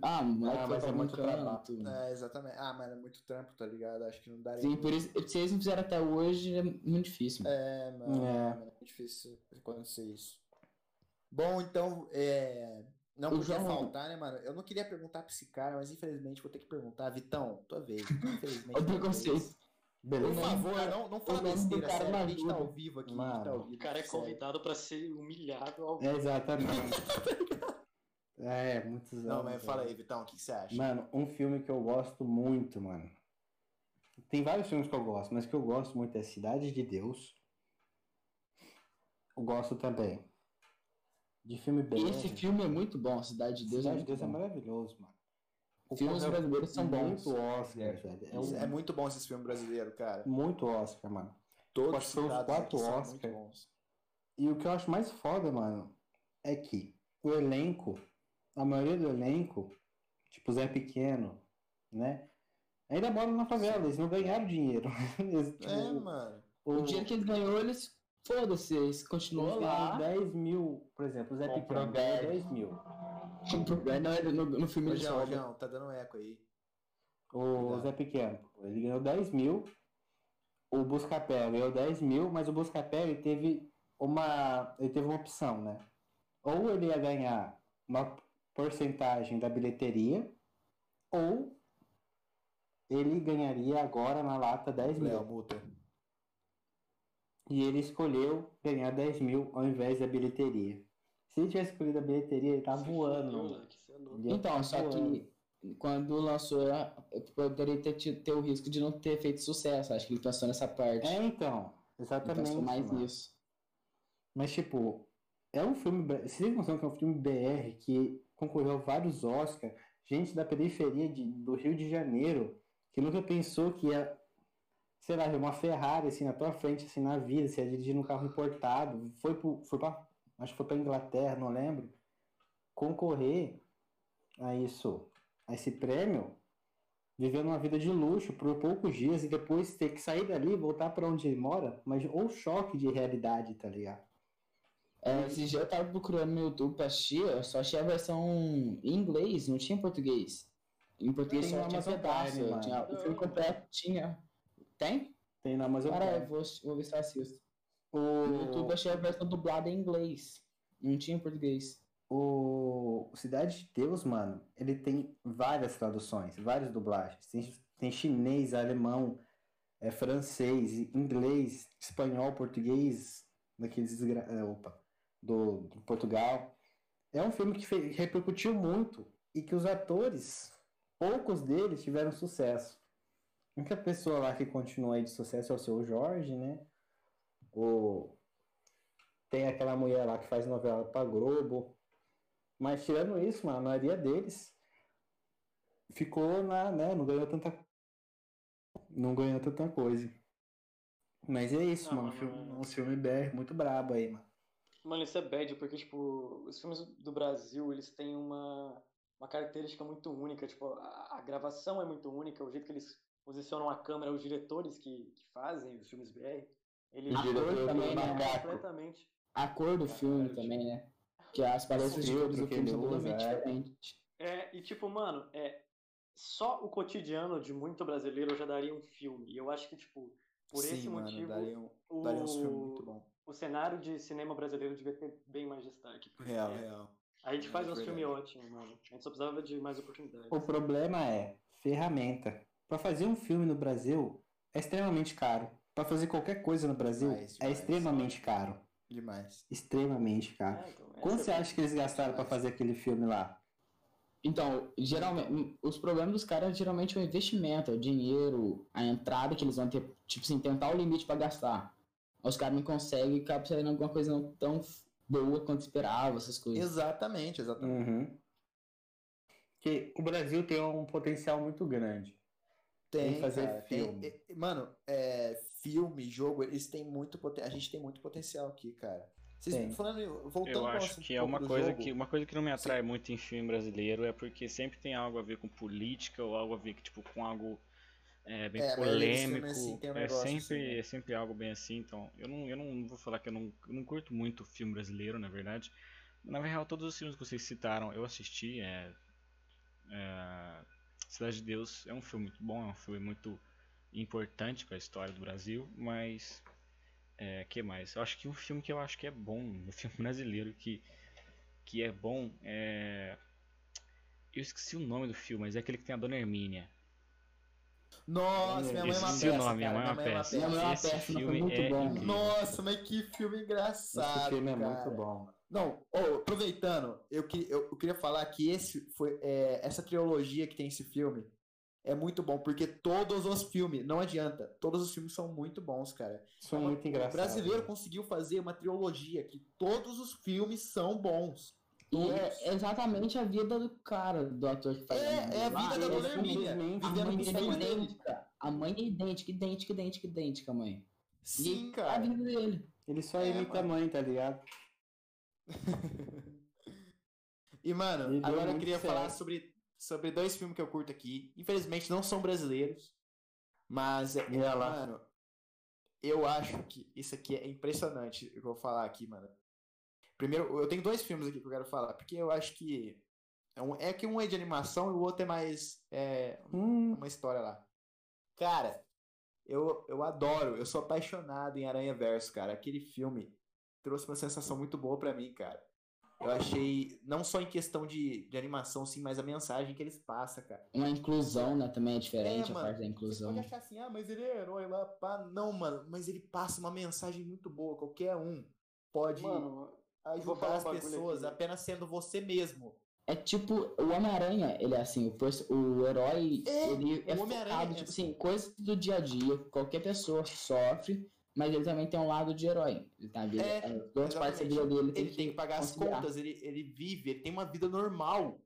Ah, moleque Ah, mas é muito canto. É, exatamente. Ah, mas é muito trampo, tá ligado? Acho que não daria. Sim, por isso, se eles não fizeram até hoje, é muito difícil. É, mano, É. é. muito difícil acontecer isso. Bom, então, é... não O podia João- faltar, né, mano? Eu não queria perguntar pra esse cara, mas infelizmente vou ter que perguntar. Vitão, tua vez. Infelizmente. Olha o tua preconceito. vez. Por Beleza. favor, não, não fala besteira, cara sério. na A gente tá ao vivo aqui, a Mano. gente tá ao vivo. O cara é sério. convidado pra ser humilhado ao É, exatamente. é, muitos anos. Não, mas fala velho. aí, Vitão, o que que você acha? Mano, um filme que eu gosto muito, mano. Tem vários filmes que eu gosto, mas que eu gosto muito é Cidade de Deus. Eu gosto também de filme bem. Esse filme é muito bom, Cidade de Deus Cidade é de Deus é bom. maravilhoso, mano. O Filmes brasileiros são bons. Muito Oscar, velho. É, um- É muito bom esse filme brasileiro, cara. muito Oscar, mano. Todos são os quatro aqui são Oscar. muito bons. E o que eu acho mais foda, mano, é que o elenco, a maioria do elenco, tipo Zé Pequeno, né? Ainda moram na favela, eles não ganharam dinheiro. Eles, tipo, É, mano. o, O dinheiro que ele ganhou, eles. Foda-se, eles eles continuam ganharam lá. 10 mil, por exemplo, o Zé Pequeno ganhou 10. 10 mil. Não, no, no filme Ô, ele João. João, tá dando eco aí. O Cuidado. Zé Pequeno, ele ganhou 10 mil. O Buscapé ganhou 10 mil, mas o Buscapé ele teve uma. Ele teve uma opção, né? Ou ele ia ganhar uma porcentagem da bilheteria, ou ele ganharia agora na lata 10 Léo, mil. multa. E ele escolheu ganhar 10 mil ao invés da bilheteria. Se ele tivesse escolhido a bilheteria, ele tá Se voando. você é. Ele Então, tá só voando. que quando lançou, eu poderia ter, tido- ter o risco de não ter feito sucesso. Acho que ele pensou nessa parte. É, então. ele Exatamente. pensou mais mano. nisso. Mas, tipo, é um filme. Vocês têm noção que é um filme BR que concorreu a vários Oscars? Gente da periferia de- do Rio de Janeiro que nunca pensou que ia, sei lá, uma Ferrari assim na tua frente, assim, na vida, você ia dirigir um carro importado. Foi, pro, foi pra. Acho que foi pra Inglaterra, não lembro. Concorrer a isso, a esse prêmio, vivendo uma vida de luxo por poucos dias e depois ter que sair dali voltar pra onde ele mora, mas ou choque de realidade, tá ligado? É, esse dia eu tava procurando no YouTube pra assistir, eu só achei a versão em inglês, não tinha em português. Em português só tinha pedaço. Tinha, o filme completo tinha. Tem? Tem na Amazon Cara, eu vou, vou ver se eu assisto. No YouTube eu O, achei a versão dublada em inglês. Não tinha em português. o Cidade de Deus, mano, ele tem várias traduções, várias dublagens. Tem, tem chinês, alemão, é francês, inglês, espanhol, português, daqueles desgra... é, opa, do, do Portugal. É um filme que fe- repercutiu muito e que os atores, poucos deles tiveram sucesso. A única pessoa lá que continua aí de sucesso é o seu Jorge, né? O... Tem aquela mulher lá que faz novela pra Globo. Mas tirando isso, mano, a maioria deles ficou na, né? Não ganhou tanta. Não ganhou tanta coisa. Mas é isso, Não, mano. Filme, é- um filme BR muito brabo aí, mano. Mano, isso é bad, porque, tipo, os filmes do Brasil, eles têm uma, uma característica muito única. Tipo, a, a gravação é muito única, o jeito que eles posicionam a câmera, os diretores que, que fazem os filmes BR, mudam também, né? completamente. A cor do filme também, né? Que as paletas de cores do filme são ele totalmente é. diferentes. É, e tipo, mano, é, só o cotidiano de muito brasileiro já daria um filme. E eu acho que, tipo, por Sim, esse mano, motivo, daria um, o, daria uns filmes muito bons. o cenário de cinema brasileiro devia ter bem mais destaque. porque Real, real. A gente É, faz uns verdade. filmes ótimos, mano. A gente só precisava de mais oportunidades. O problema é ferramenta. Pra fazer um filme no Brasil é extremamente caro. Pra fazer qualquer coisa no Brasil Demais, é demais. extremamente caro. Demais. Extremamente caro. É, então, essa Quanto é você acha que eles gastaram pra fazer aquele filme lá? Então, geralmente, os problemas dos caras geralmente é o investimento, é o dinheiro, a entrada que eles vão ter, tipo assim, tentar o limite pra gastar. Os caras não conseguem e acaba saindo alguma coisa não tão boa quanto esperava, essas coisas. Exatamente, exatamente. Uhum. Que o Brasil tem um potencial muito grande. Tem, Tem fazer cara, tem- filme. é- mano, é, filme, jogo, eles têm muito poten- A gente tem muito potencial aqui, cara. Vocês Tem. falando, voltando Eu acho que é um uma coisa jogo, que uma coisa que não me atrai muito em filme brasileiro é porque sempre tem algo a ver com política ou algo a ver tipo com algo é, bem É, polêmico. filmes, assim, tem um é sempre assim, né? é sempre algo bem assim. Então eu não eu não vou falar que eu não, eu não curto muito filme brasileiro na verdade. Na real todos os filmes que vocês citaram eu assisti. É, é, Cidade de Deus é um filme muito bom, é um filme muito importante para a história do Brasil, mas é, que mais? Eu acho que um filme que eu acho que é bom, um filme brasileiro que, que é bom é. Eu esqueci o nome do filme, mas é aquele que tem a Dona Hermínia. Nossa, minha mãe é uma Esqueci peça, o nome, Minha cara, Mãe é uma Peça. Minha Mãe é uma Esse Peça, foi filme muito é bom. incrível. Nossa, mas que filme engraçado. Esse filme é cara. muito bom. Não, ô, aproveitando, eu, que- eu, eu queria falar que esse foi é, essa trilogia que tem esse filme é muito bom, porque todos os filmes, não adianta, todos os filmes são muito bons, cara. São Uma- muito engraçados. O brasileiro conseguiu fazer uma trilogia que todos os filmes são bons. E é exatamente a vida do cara, do ator que faz É, é a vida Ah, da é Dona Hermínia, A mãe é idêntica. A mãe é idêntica, idêntica, idêntica, idêntica, mãe. Sim, e cara. A vida dele. Ele só É, imita a mano. mãe, tá ligado? E, mano, E agora eu queria certo. falar sobre, sobre dois filmes que eu curto aqui. Infelizmente não são brasileiros, mas, é, mano, eu acho que isso aqui é impressionante, eu vou falar aqui, mano. Primeiro, eu tenho dois filmes aqui que eu quero falar, porque eu acho que é, um, é que um é de animação e o outro é mais é, Hum, uma história lá. Cara, eu, eu adoro, eu sou apaixonado em Aranha Verso, cara. Aquele filme trouxe uma sensação muito boa pra mim, cara. Eu achei, não só em questão de, de animação, sim, mas a mensagem que eles passam, cara. Uma inclusão, né? Também é diferente É, a mano, parte da Você inclusão. pode achar assim, ah, mas ele é herói lá, pá. Não, mano, mas ele passa uma mensagem muito boa. Qualquer um pode Mano, vou ajudar falar as pessoas aqui. apenas sendo você mesmo. É tipo, o Homem-Aranha, ele é assim, o, o herói, É, ele é o Homem-Aranha focado, é tipo assim. assim, coisas do dia a dia, qualquer pessoa sofre, mas ele também tem um lado de herói. Ele tem a vida, É, as duas partes da vida dele, Ele tem que pagar as contas, ele, ele vive, ele tem uma vida normal.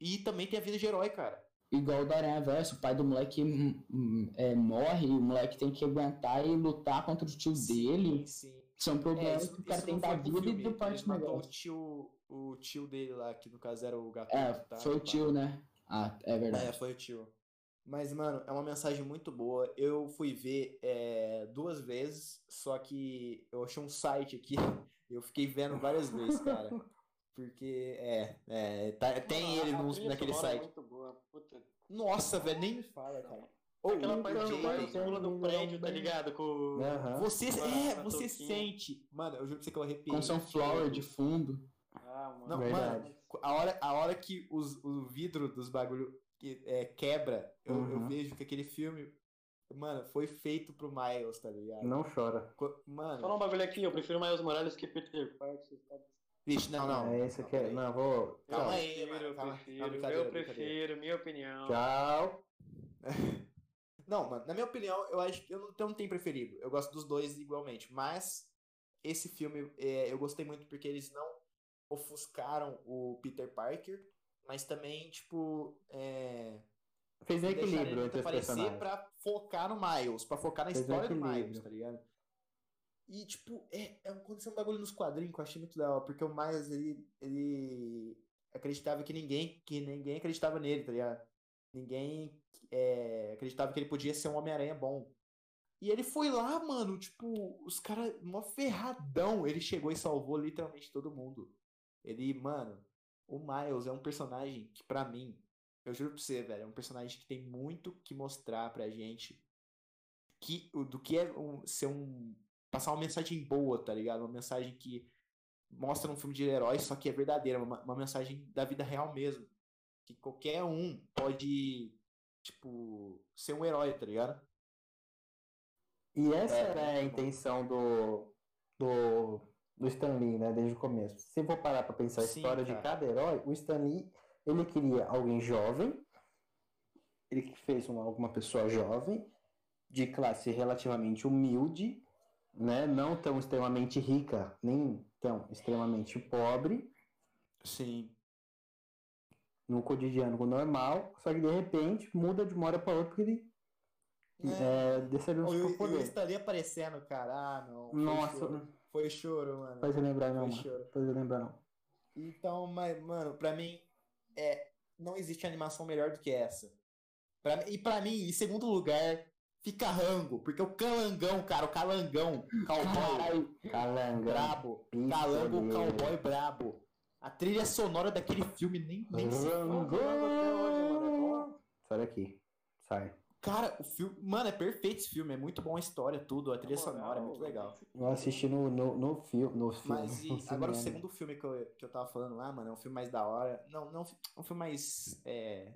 E também tem a vida de herói, cara. Igual o do Aranha Verso, o pai do moleque hum, hum, é, morre e o moleque tem que aguentar e lutar contra o tio dele. sim. São É, problemas isso, que o cara tem da vida e filme. do Ele parte do matou o tio, o tio dele lá, que no caso era o gato. É, tá, foi o tio, né? Ah, é verdade. É, foi o tio. Mas, mano, é uma mensagem muito boa. Eu fui ver é, duas vezes, só que eu achei um site aqui, eu fiquei vendo várias vezes, cara. Porque, é, é tá- tem ele no, naquele é site. muito boa. Puta. Nossa, velho, nem me fala, cara. Ô, Aquela parte que Marcos pula do prédio, tá ligado? Com... aham. Você, é, você sente. Mano, eu juro pra você que eu arrepiei. Com Sunflower de fundo. Ah, mano. Não, Verdade. mano, a hora, a hora que os, o vidro dos bagulho que, é, quebra, eu, eu Uhum. vejo que aquele filme Mano, foi feito pro Miles, tá ligado? Não chora. Co- Mano, Falar um bagulho aqui, eu prefiro Miles Morales que Peter Parker. vixe, não, não. É esse aqui. é-. Não, vou. Calma eu aí, mano, eu calma. prefiro, brincadeira, eu prefiro, minha opinião. Tchau. Não, mano, na minha opinião, eu acho que eu não, eu não tenho preferido. Eu gosto dos dois igualmente. Mas esse filme é, eu gostei muito porque eles não ofuscaram o Peter Parker, mas também, tipo, é, Fez um deixaram equilíbrio entre os personagens. pra focar no Miles, pra focar na Fez um história do equilíbrio. Miles, tá ligado? E, tipo, é, é aconteceu um bagulho nos quadrinhos que eu achei muito legal, porque o Miles, ele, ele acreditava que ninguém, que ninguém acreditava nele, tá ligado? Ninguém é, acreditava que ele podia ser um Homem-Aranha bom. E ele foi lá, mano, tipo, os caras, mó ferradão, ele chegou e salvou literalmente todo mundo. Ele, mano, o Miles é um personagem que, pra mim, eu juro pra você, velho, é um personagem que tem muito que mostrar pra gente que, o- do que é um- ser um. passar uma mensagem boa, tá ligado? Uma mensagem que mostra um filme de herói, só que é verdadeira, uma, uma mensagem da vida real mesmo. Que qualquer um pode, tipo, ser um herói, tá ligado? E essa É, era a intenção do, do, do Stan Lee, né, desde o começo. Se for parar pra pensar a Sim, história de cara. cada herói, o Stan Lee, ele queria alguém jovem, ele fez uma, alguma pessoa jovem, de classe relativamente humilde, né, não tão extremamente rica, nem tão extremamente pobre, Sim. no cotidiano normal, só que de repente muda de uma hora pra outra porque ele é, recebeu O, um o, o superpoder. estaria aparecendo, cara. Ah, não. Nossa, choro. Foi choro, mano. faz eu lembrar não, Foi mano. choro. Faz eu lembrar não. Então, mas, mano, pra mim, é, não existe animação melhor do que essa. Pra, e pra mim, em segundo lugar, fica Rango. Porque o Calangão, cara, o Calangão, cowboy Calanga. brabo. Calango, cowboy brabo. A trilha sonora daquele filme nem, nem se fala. É. Sai daqui. Sai. Cara, o filme. Mano, é perfeito esse filme. É muito bom a história, tudo. A trilha sonora é muito legal. Eu assisti no, no, no, filme, no filme. Mas e no agora o segundo filme que eu, que eu tava falando lá, mano, é um filme mais da hora. Não, não, é um filme mais é,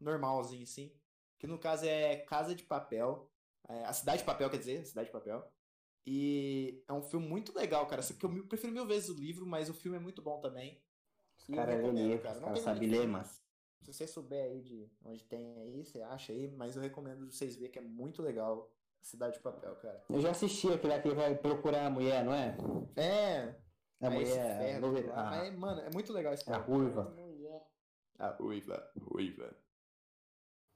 normalzinho, assim. Que no caso é Casa de Papel. É, a Cidade de Papel, quer dizer, Cidade de Papel. E é um filme muito legal, cara. Só que eu prefiro mil vezes o livro, mas o filme é muito bom também. Os caras livro, cara. Não no sabem ler, mano. Se você souber aí de onde tem aí, você acha aí, mas eu recomendo vocês verem que é muito legal Cidade de Papel, cara. Eu já assisti aquele que vai procurar a mulher, não é? É, A é mulher. ferro, a loira- lá, a- mas, mano, é muito legal esse a filme. ruiva. A ruiva, ruiva.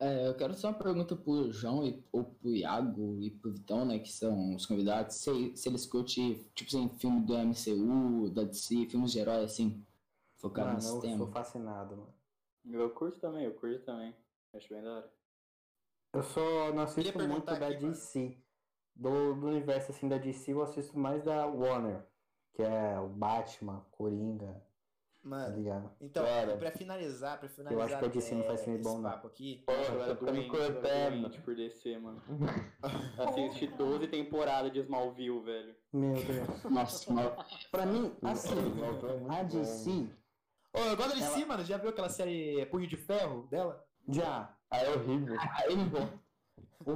É, eu quero só uma pergunta pro João e ou pro Iago e pro Vitão, né, que são os convidados, se, se eles curtem, tipo assim, filme do MCU, da DC, filmes de herói, assim, focado Mano, nesse eu tema. sou fascinado, mano. Eu curto também, eu curto também. Acho bem da hora. Eu só não assisto muito da aqui. DC. Do, do universo assim da DC, eu assisto mais da Warner, que é o Batman, Coringa, tá Mano, ligado? então, Cara, pra finalizar, pra finalizar acho que a DC não faz filme bom, não. papo aqui, Eu Porra, tá ficando doente, eu cortando. doente por DC, mano. Assisti 12 temporadas de Smallville, velho. Meu Deus. Nossa, mal... Pra mim, assim, é a DC Ô, eu gosto da DC, mano, já viu aquela série Punho de Ferro dela? já. Ah, é horrível. Aí, bom,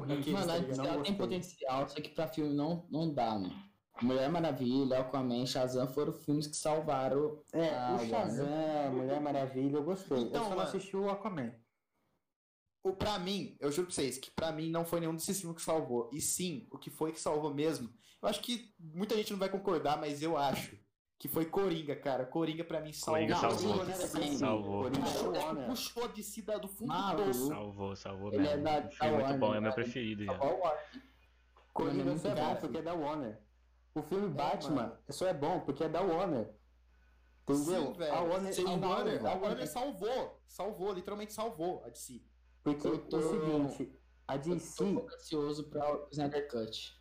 Aqueles, mano, tá a ligado? DC Não ela tem gostei. potencial, só que pra filme não, não dá, mano. Mulher Maravilha, Aquaman, Shazam foram filmes que salvaram É, Ah, o Shazam, Mulher Maravilha, eu gostei. Então, eu só não mano. assisti o Aquaman. O, pra mim, eu juro pra vocês que pra mim não foi nenhum desses filmes que salvou. E sim, o que foi que salvou mesmo. Eu acho que muita gente não vai concordar, mas eu acho que foi Coringa, cara. Coringa pra mim salvou. Coringa salvou. né, Sim, Salvou. Coringa é Puxou, Warner. puxou de si da- do fundo Maluco. do poço. Salvou, salvou Ele é mesmo. da- O filme da é muito bom, é Warner, meu né? preferido já. O Warner. Coringa é só é bom porque é da Warner. O filme É, Batman mano. só é bom porque é da Warner. Entendeu? Sim, velho. a Warner, Sim, a a Warner, Warner, a Warner salvou. Salvou, literalmente salvou a DC. Porque Eu tô- o seguinte, a Eu tô DC. ansioso pra o Snyder Cut.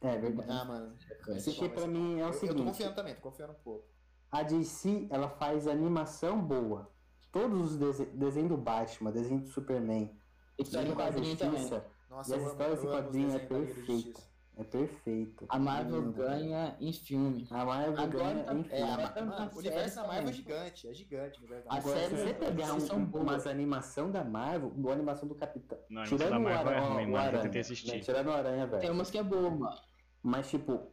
É verdade. Ah, mano. Esse aqui pra mim é o Eu, eu tô seguinte. confiando também, tô confiando um pouco. A DC, ela faz animação boa. Todos os dese- desenhos do Batman, desenho do Superman, desenho da também. Justiça, Nossa, E as histórias em amo os quadrinho é perfeito. É perfeito. A Marvel ganha em filme. A Marvel Agora ganha tá- em É, filme. a, Agora tá mano, na o universo da Marvel é gigante, é gigante A série se você pegar um, umas animação da Marvel, boa animação do Capitão. Não, Tirando da o Marvel é Aranha, ruim, o mano. Eu Aranha, né? assistir. Tirando o Aranha, Tem velho. umas que é boa, mano. Mas, tipo,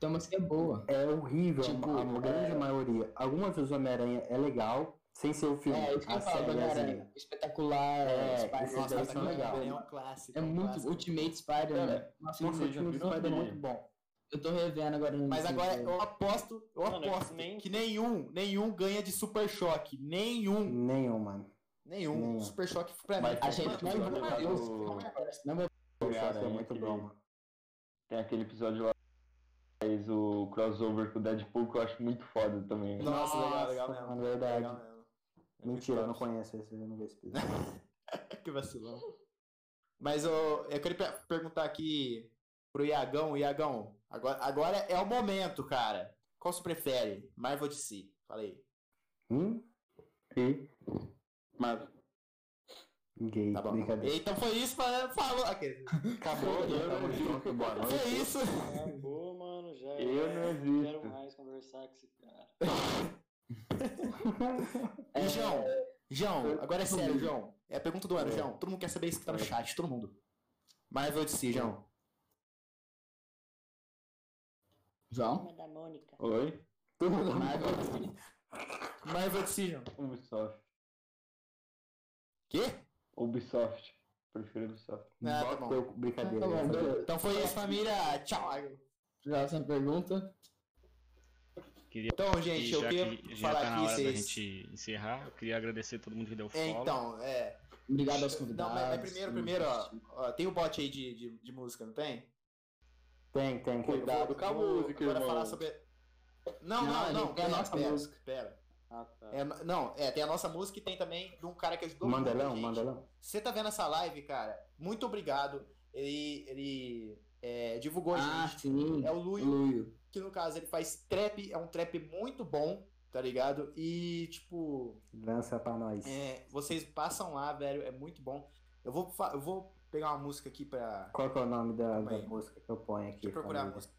Tem umas que é boa. é horrível. Tipo, a, a grande é- maioria. Algumas vezes o Homem-Aranha é legal, sem ser o filme. É, isso que a eu falo, série, Homem-Aranha. assim. Espetacular, É, Spider-Man. tá legal. É um clássico. É muito clássico. Ultimate Spider-Man. Cara, Nossa, Nossa, o eu último vi Spider é muito bom. Eu tô revendo agora no Mas agora eu aposto, eu Mano, aposto X-Men- que nenhum, nenhum ganha de Super Choque. Nenhum. Nenhum, mano. Nenhum. Nenhum. Super Choque pra mim. A gente não vai ver os Não O Choque é muito bom, mano. Tem aquele episódio lá que faz o crossover com o Deadpool que eu acho muito foda também. Nossa, legal, legal mesmo. verdade. Legal mesmo. Mentira, eu não conheço esse, eu não vi esse episódio. que vacilão. Mas ô, eu queria pe- perguntar aqui pro Iagão. Iagão, agora, agora é o momento, cara. Qual você prefere? Marvel DC? Fala aí. Hum? E Marvel. Gay, Tá bom. brincadeira. Então foi isso, fa- falou. Aqui. Acabou, eu boa noite. Foi isso. Acabou, mano, já Eu é. não Não existo. quero mais conversar com esse cara. E João, João, agora é sério, João. É a pergunta do ano, João. Todo mundo quer saber isso que tá no chat, todo mundo. Marvel ou DC, João? João? Turma da Mônica. Oi? Marvel. Marvel ou DC, João? Ubisoft. Quê? Ubisoft. Prefiro Ubisoft. Ah, tá bom. Brincadeira. Tá bom, essa-. Então foi isso, família. Tchau. Próxima pergunta. Queria Então, gente, eu queria que falar tá aqui, hora da vocês... gente encerrar, eu queria agradecer a todo mundo que deu É, follow. então, é... Obrigado aos Não, convidados. mas, mas primeiro, primeiro, ó, ó, tem o bot aí de, de, de música, não tem? Tem, tem. Cuidado com a música, agora irmão. falar sobre... Não, Não, não, a não, tem a nossa pera, música. Pera. Ah, tá. É, não, é, tem a nossa música e tem também de um cara que ajudou muito a Mandelão, gente. Mandelão. Você tá vendo essa live, cara? Muito obrigado. Ele, ele é, divulgou a Ah, gente. sim. É o Luio, Luio. Que no caso ele faz trap, é um trap muito bom, tá ligado? E, tipo, Lança pra nós. é, vocês passam lá, velho, é muito bom. Eu vou, eu vou pegar uma música aqui pra. Qual que é o nome da, da música que eu ponho aqui? Deixa eu procurar a música.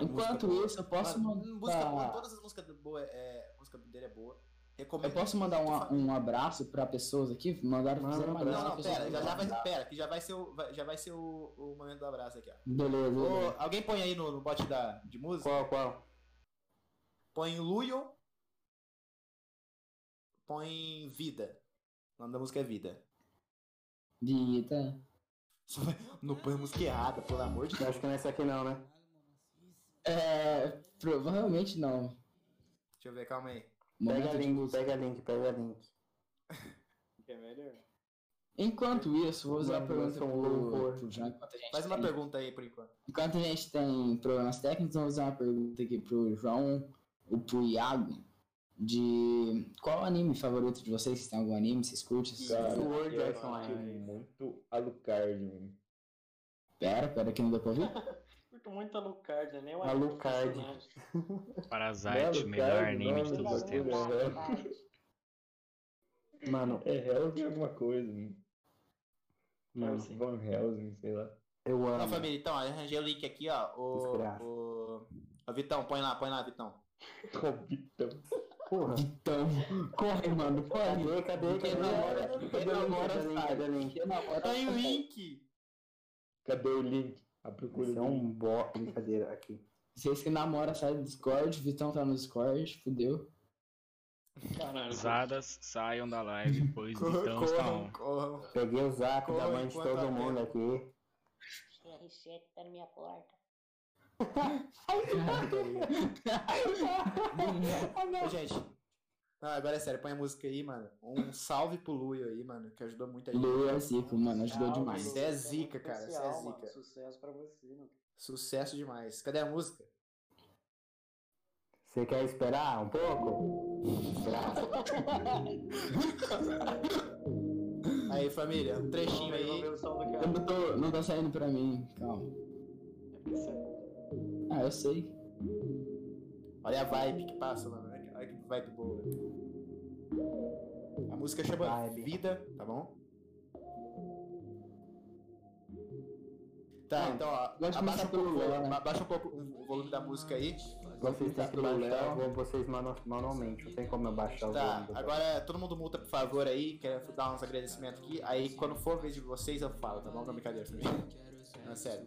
Enquanto Música isso, eu posso Mano, música boa, mandar. todas as músicas é, a música dele é boa. Eu Recomendo. posso mandar um, um abraço pra pessoas aqui? Mandaram Manda fazer um abraço. Não, não, pera, já, já vai, pera, que já vai ser o, já vai ser o, o momento do abraço aqui, ó. Beleza, beleza. alguém põe aí no, no bot da, de música? Qual, qual? Põe Luio. Põe Vida. O nome da música é Vida. Dita. Não põe música errada, pelo amor de Eu Deus. acho que não é essa aqui não, né? É. Provavelmente não. Deixa eu ver, calma aí. Pega Momento de link, música. pega link, pega link. Que é melhor. Enquanto isso, vou usar a pergunta pro, pro João enquanto a gente Faz uma tem- pergunta aí por enquanto. Enquanto a gente tem problemas técnicos, vamos fazer uma pergunta aqui pro João, ou pro Iago, de qual o anime favorito de vocês? Se tem algum anime, vocês curtem? Cara, Sword Art Online. muito Alucard, mano. Pera, pera que não deu pra ouvir. Curto muito a Lucard, né? Nem o Alucard. personagem. Parasite, melhor anime de todos os tempos. bagulho, Mano, É Helsing alguma coisa, mano. mano, Helsing. Van Helsing, sei lá. eu Não, amo. família, então, arranjei o link aqui, ó. O, o... Ô, Vitão, põe lá, põe lá, Vitão. Robitão. Porra. Então, corre, mano, corre. Cadê, cadê, cadê? Cadê o namora cadê o link, sabe. cadê o link? O! Cadê o link? A procura Isso é um bo... Brincadeira aqui. Vocês que namoram saem do Discord, Vitão tá no Discord, fudeu. Caralho. Usadas, saiam da live, pois Corram, então está corram. Peguei o zap da mãe de todo mundo aqui. CR7 tá na minha porta. Ô, gente. Não, agora é sério, põe a música aí, mano. Um salve pro Luio aí, mano, que ajudou muita gente. Lu é zico, mano, ajudou Salve, demais. Você é zica, muito cara, você é mano. zica. Sucesso pra você, mano. Sucesso demais. Cadê a música? Você quer esperar um pouco? Esperar. Aí, família, um trechinho aí. Eu não, tô, não tá saindo pra mim, calma. É porque você- Ah, eu sei. Olha a vibe que passa, mano. Olha que- olha que vibe boa. A música chama Vibe. Vida, tá bom? Tá, então, ó, abaixa um, pouco, Léo, volume- né? abaixa um pouco o volume da música aí. Vocês têm que baixar Léo. vocês manu- manualmente. Não tem como eu baixar o Tá, agora todo mundo multa, por favor, aí. Quero dar uns agradecimentos aqui. Aí, quando for a vez de vocês, eu falo, tá bom? Não, brincadeira, família. Não, sério.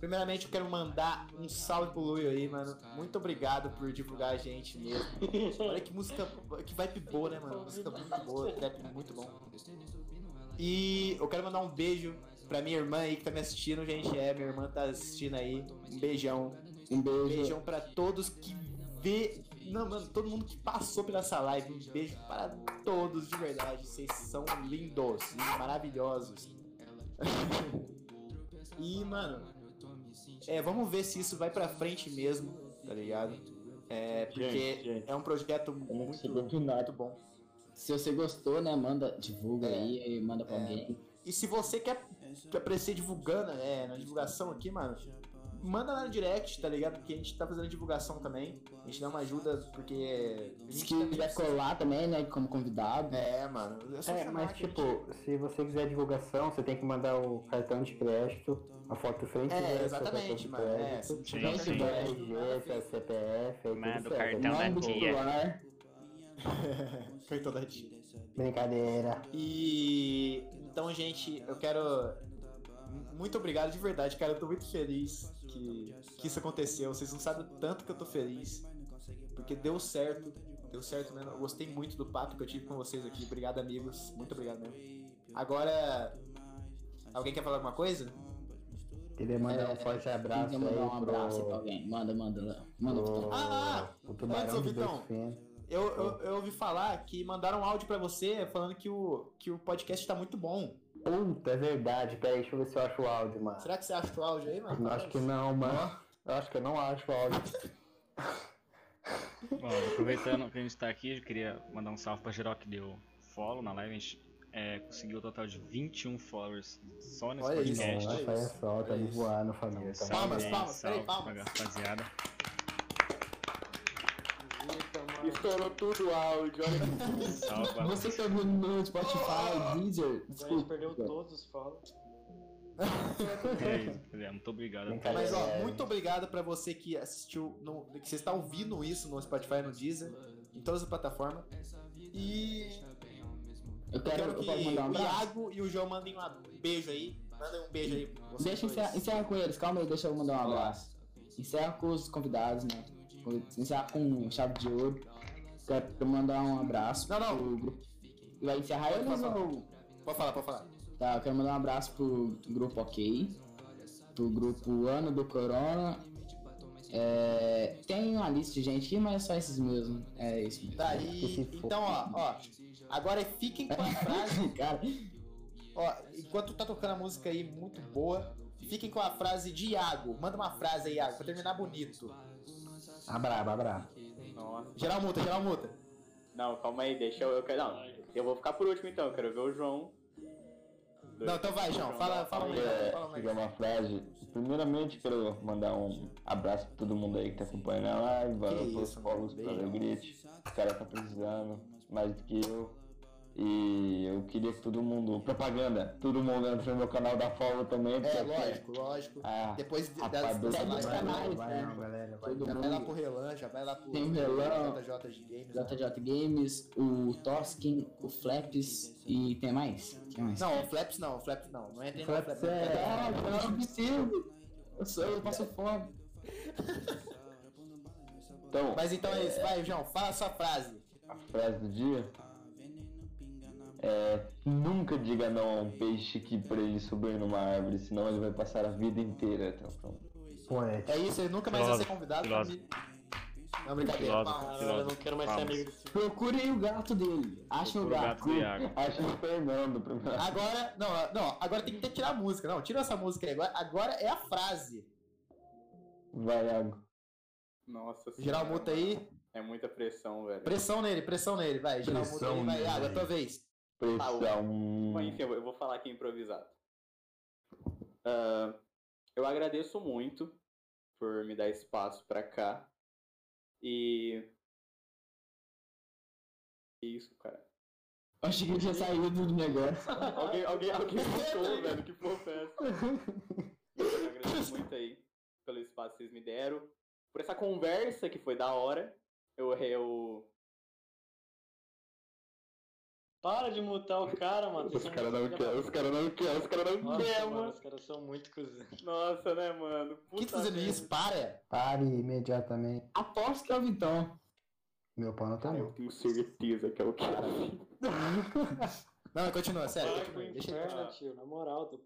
Primeiramente, eu quero mandar um salve pro Luio aí, mano. Muito obrigado por divulgar a gente mesmo. Olha que música, que vibe boa, né, mano? Música muito boa, trap muito bom. E eu quero mandar um beijo pra minha irmã aí que tá me assistindo, gente. É, minha irmã tá assistindo aí. Um beijão. Um beijo. Beijão pra todos que vê. Não, mano, todo mundo que passou pela essa live. Um beijo para todos, de verdade. Vocês são lindos, maravilhosos. e, mano, é, vamos ver se isso vai pra frente mesmo, tá ligado? É, porque Gente, gente. é um projeto muito, muito bom. Se você gostou, né, manda, divulga aí, e manda pra alguém. E se você quer aparecer divulgando, é, na divulgação aqui, mano, manda lá no direct, tá ligado? Porque a gente tá fazendo divulgação também. A gente dá uma ajuda, porque. a Se quiser precisa- colar também, né, como convidado. É, mano. É, só É, mas a gente- tipo, se você quiser divulgação, você tem que mandar o cartão de crédito, a foto frente É, exatamente, cartão mano. de É, crédito, Sim, sim. RG, CPF, Manda o cartão da tia. Cartão da tia. Brincadeira. E então, gente, eu quero. Muito obrigado de verdade, cara. Eu tô muito feliz que, que isso aconteceu. Vocês não sabem o tanto que eu tô feliz. Porque deu certo. Deu certo mesmo. Eu gostei muito do papo que eu tive com vocês aqui. Obrigado, amigos. Muito obrigado mesmo. Agora. Alguém quer falar alguma coisa? Queria mandar um forte abraço aí um abraço aí pra pro, alguém? Manda, manda, manda pro pro, Ah, pro Antes, tubarão finos. Eu, eu, eu ouvi falar que mandaram um áudio pra você falando que o, que o podcast tá muito bom. Puta, é verdade. Pera aí, deixa eu ver se eu acho o áudio, mano. Será que você acha o áudio aí, mano? Acho que não, mano. Eu acho que eu não acho o áudio. Bom, aproveitando que a gente tá aqui, eu queria mandar um salve pra geral que deu follow na live. A gente é, conseguiu o total de 21 followers só nesse Olha isso, podcast. olha Nossa, olha só, tá me voando, família. Tá Salve Palmas, palmas, peraí, salve palmas. rapaziada. Estourou tudo o áudio, olha que Salve pra Você que ouviu no Spotify, Deezer, A gente desculpa. perdeu todos os follows. É isso, é, muito obrigado. Mas ó, É. muito obrigado pra você que assistiu, no, que você está ouvindo isso no Spotify, no Deezer, em todas as plataformas. E Eu eu quero, quero eu que posso mandar um o? Iago e o João mandem um beijo aí. Mandem um beijo aí. vocês Deixa eu encerrar, encerrar com eles, calma aí, deixa eu mandar um abraço. Encerra com os convidados, né? Encerra com chave de ouro. Quero mandar um abraço. Não, não. pro. Vai encerrar Pode eles falar. ou. Pode falar, pode falar. Tá, eu quero mandar um abraço pro grupo OK, pro grupo Ano do Corona. É, tem uma lista de gente aqui, mas é só esses mesmo. É isso. mesmo. Tá, e, então, ó, ó. Agora fiquem com a frase. Cara, Ó, enquanto tá tocando a música aí muito boa, fiquem com a frase de Iago. Manda uma frase aí, Iago, pra terminar bonito. Abraba, abraba. Nossa. Geral multa, geral multa. Não, calma aí, deixa eu. eu quero, não, eu vou ficar por último então, eu quero ver o João. Não, então vai, João. Fala, fala É, fala pegar uma frase. Primeiramente, quero mandar um abraço pra todo mundo aí que tá acompanhando a live. Valeu pelos mano. pelo grite. O cara tá precisando, mais do que eu. E eu queria que todo mundo. Propaganda, todo mundo entra no meu canal da follow também. É, lógico, lógico. Ah, Depois de, rapaz, das, os live, canais, Vai né? não, galera. Vai já mundo. vai lá pro Relan, já vai lá pro Tem o Relan. JJ Games. né? JJ Games, o Toskin, o Flaps e tem mais? Tem mais? Não, o Flaps não, o Flaps não. Não entra em Flaps Flaps. é- Ah, eu não preciso. Eu sou, eu passo fome. então, Mas então é isso, vai, João, fala a sua frase. a frase do dia é nunca diga não a um peixe que pra ele subir numa árvore, senão ele vai passar a vida inteira até o pronto. Poético. É isso, ele nunca mais vai ser convidado. filósofo. pra mim. Não, brincadeira. Eu não quero mais ser Vamos. amigo desse Procurem o gato dele. Achem o gato. que o Fernando primeiro. Agora, não, não, agora tem que tirar a música. Não, tira essa música aí. Agora, agora é a frase. Vai, Iago. Nossa Geral multa aí. É muita pressão, velho. Pressão nele, pressão nele. Vai, geral multa aí. Vai, Iago, é nele. tua vez. Pressão. Mas enfim, eu vou- falar aqui improvisado. Ah, eu agradeço muito por me dar espaço pra cá. E. Que Isso, cara. Achei que ele já saiu do negócio. Alguém, alguém, alguém voltou, velho. Que porra é essa? Eu muito aí pelo espaço que vocês me deram. Por essa conversa que foi da hora. Eu, eu Para de mutar o cara, mano. Os caras não querem, os caras não querem, os caras não querem, mano, mano. os caras são muito cuzão. Nossa, né, mano? Quem tá fazendo isso? Para! Pare imediatamente. Aposto que é o Vitão. Meu pau não tá eu tenho certeza que é o cara. Não, continua, sério. Continua. Deixa ele continuar. tio. Na moral, tu...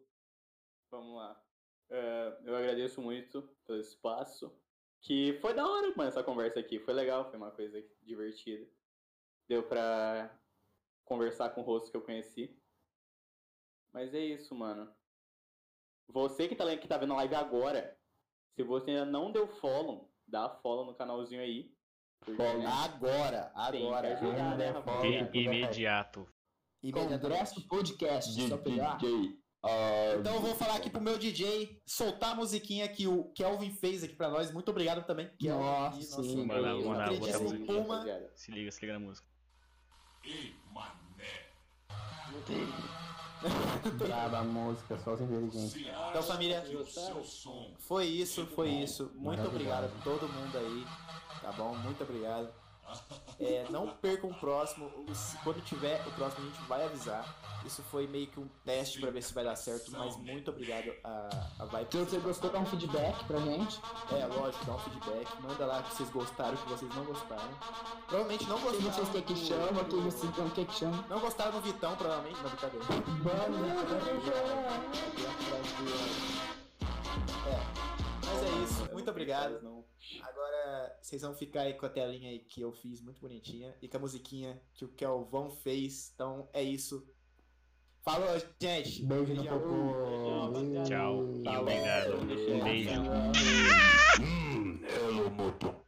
Vamos lá. É, eu agradeço muito pelo espaço. Que foi da hora, mano, essa conversa aqui. Foi legal, foi uma coisa divertida. Deu pra conversar com o rosto que eu conheci. Mas é isso, mano. Você que tá, que tá vendo a live agora, se você ainda não deu follow, dá follow no canalzinho aí. Porque, né, Agora, tem agora. ajudar, né, rapaz? De imediato. Congresso Podcast. Só pegar. DJ. ah, Então eu vou falar aqui pro meu DJ soltar a musiquinha que o Kelvin fez aqui pra nós. Muito obrigado também. Kelvin, Nossa, aqui, nosso sim. Manda, manda, bota a queridíssimo música. Puma. rapaziada. Se liga, se liga na música. Braba a música, só os inteligentes. Então, família, foi isso, foi isso. Muito obrigado a todo mundo aí. Tá bom? Muito obrigado. É, não percam o próximo. Quando tiver o próximo, a gente vai avisar. Isso foi meio que um teste pra ver se vai dar certo. Mas muito obrigado a, a Vibe. Se você gostou, dá um feedback pra gente. É, lógico, dá um feedback. Manda lá o que vocês gostaram, o que vocês não gostaram. Provavelmente não Quem gostaram. vocês querem que chama, quem vocês não quer que chama. Não gostaram do Vitão, provavelmente. Não, brincadeira. É, mas é isso. Muito obrigado. Agora vocês vão ficar aí com a telinha aí que eu fiz, muito bonitinha. E com a musiquinha que o Kelvão fez. Então é isso. Falou, gente. Beijo no popô. Tchau. E obrigado. Um beijo. Hum, hello, moto.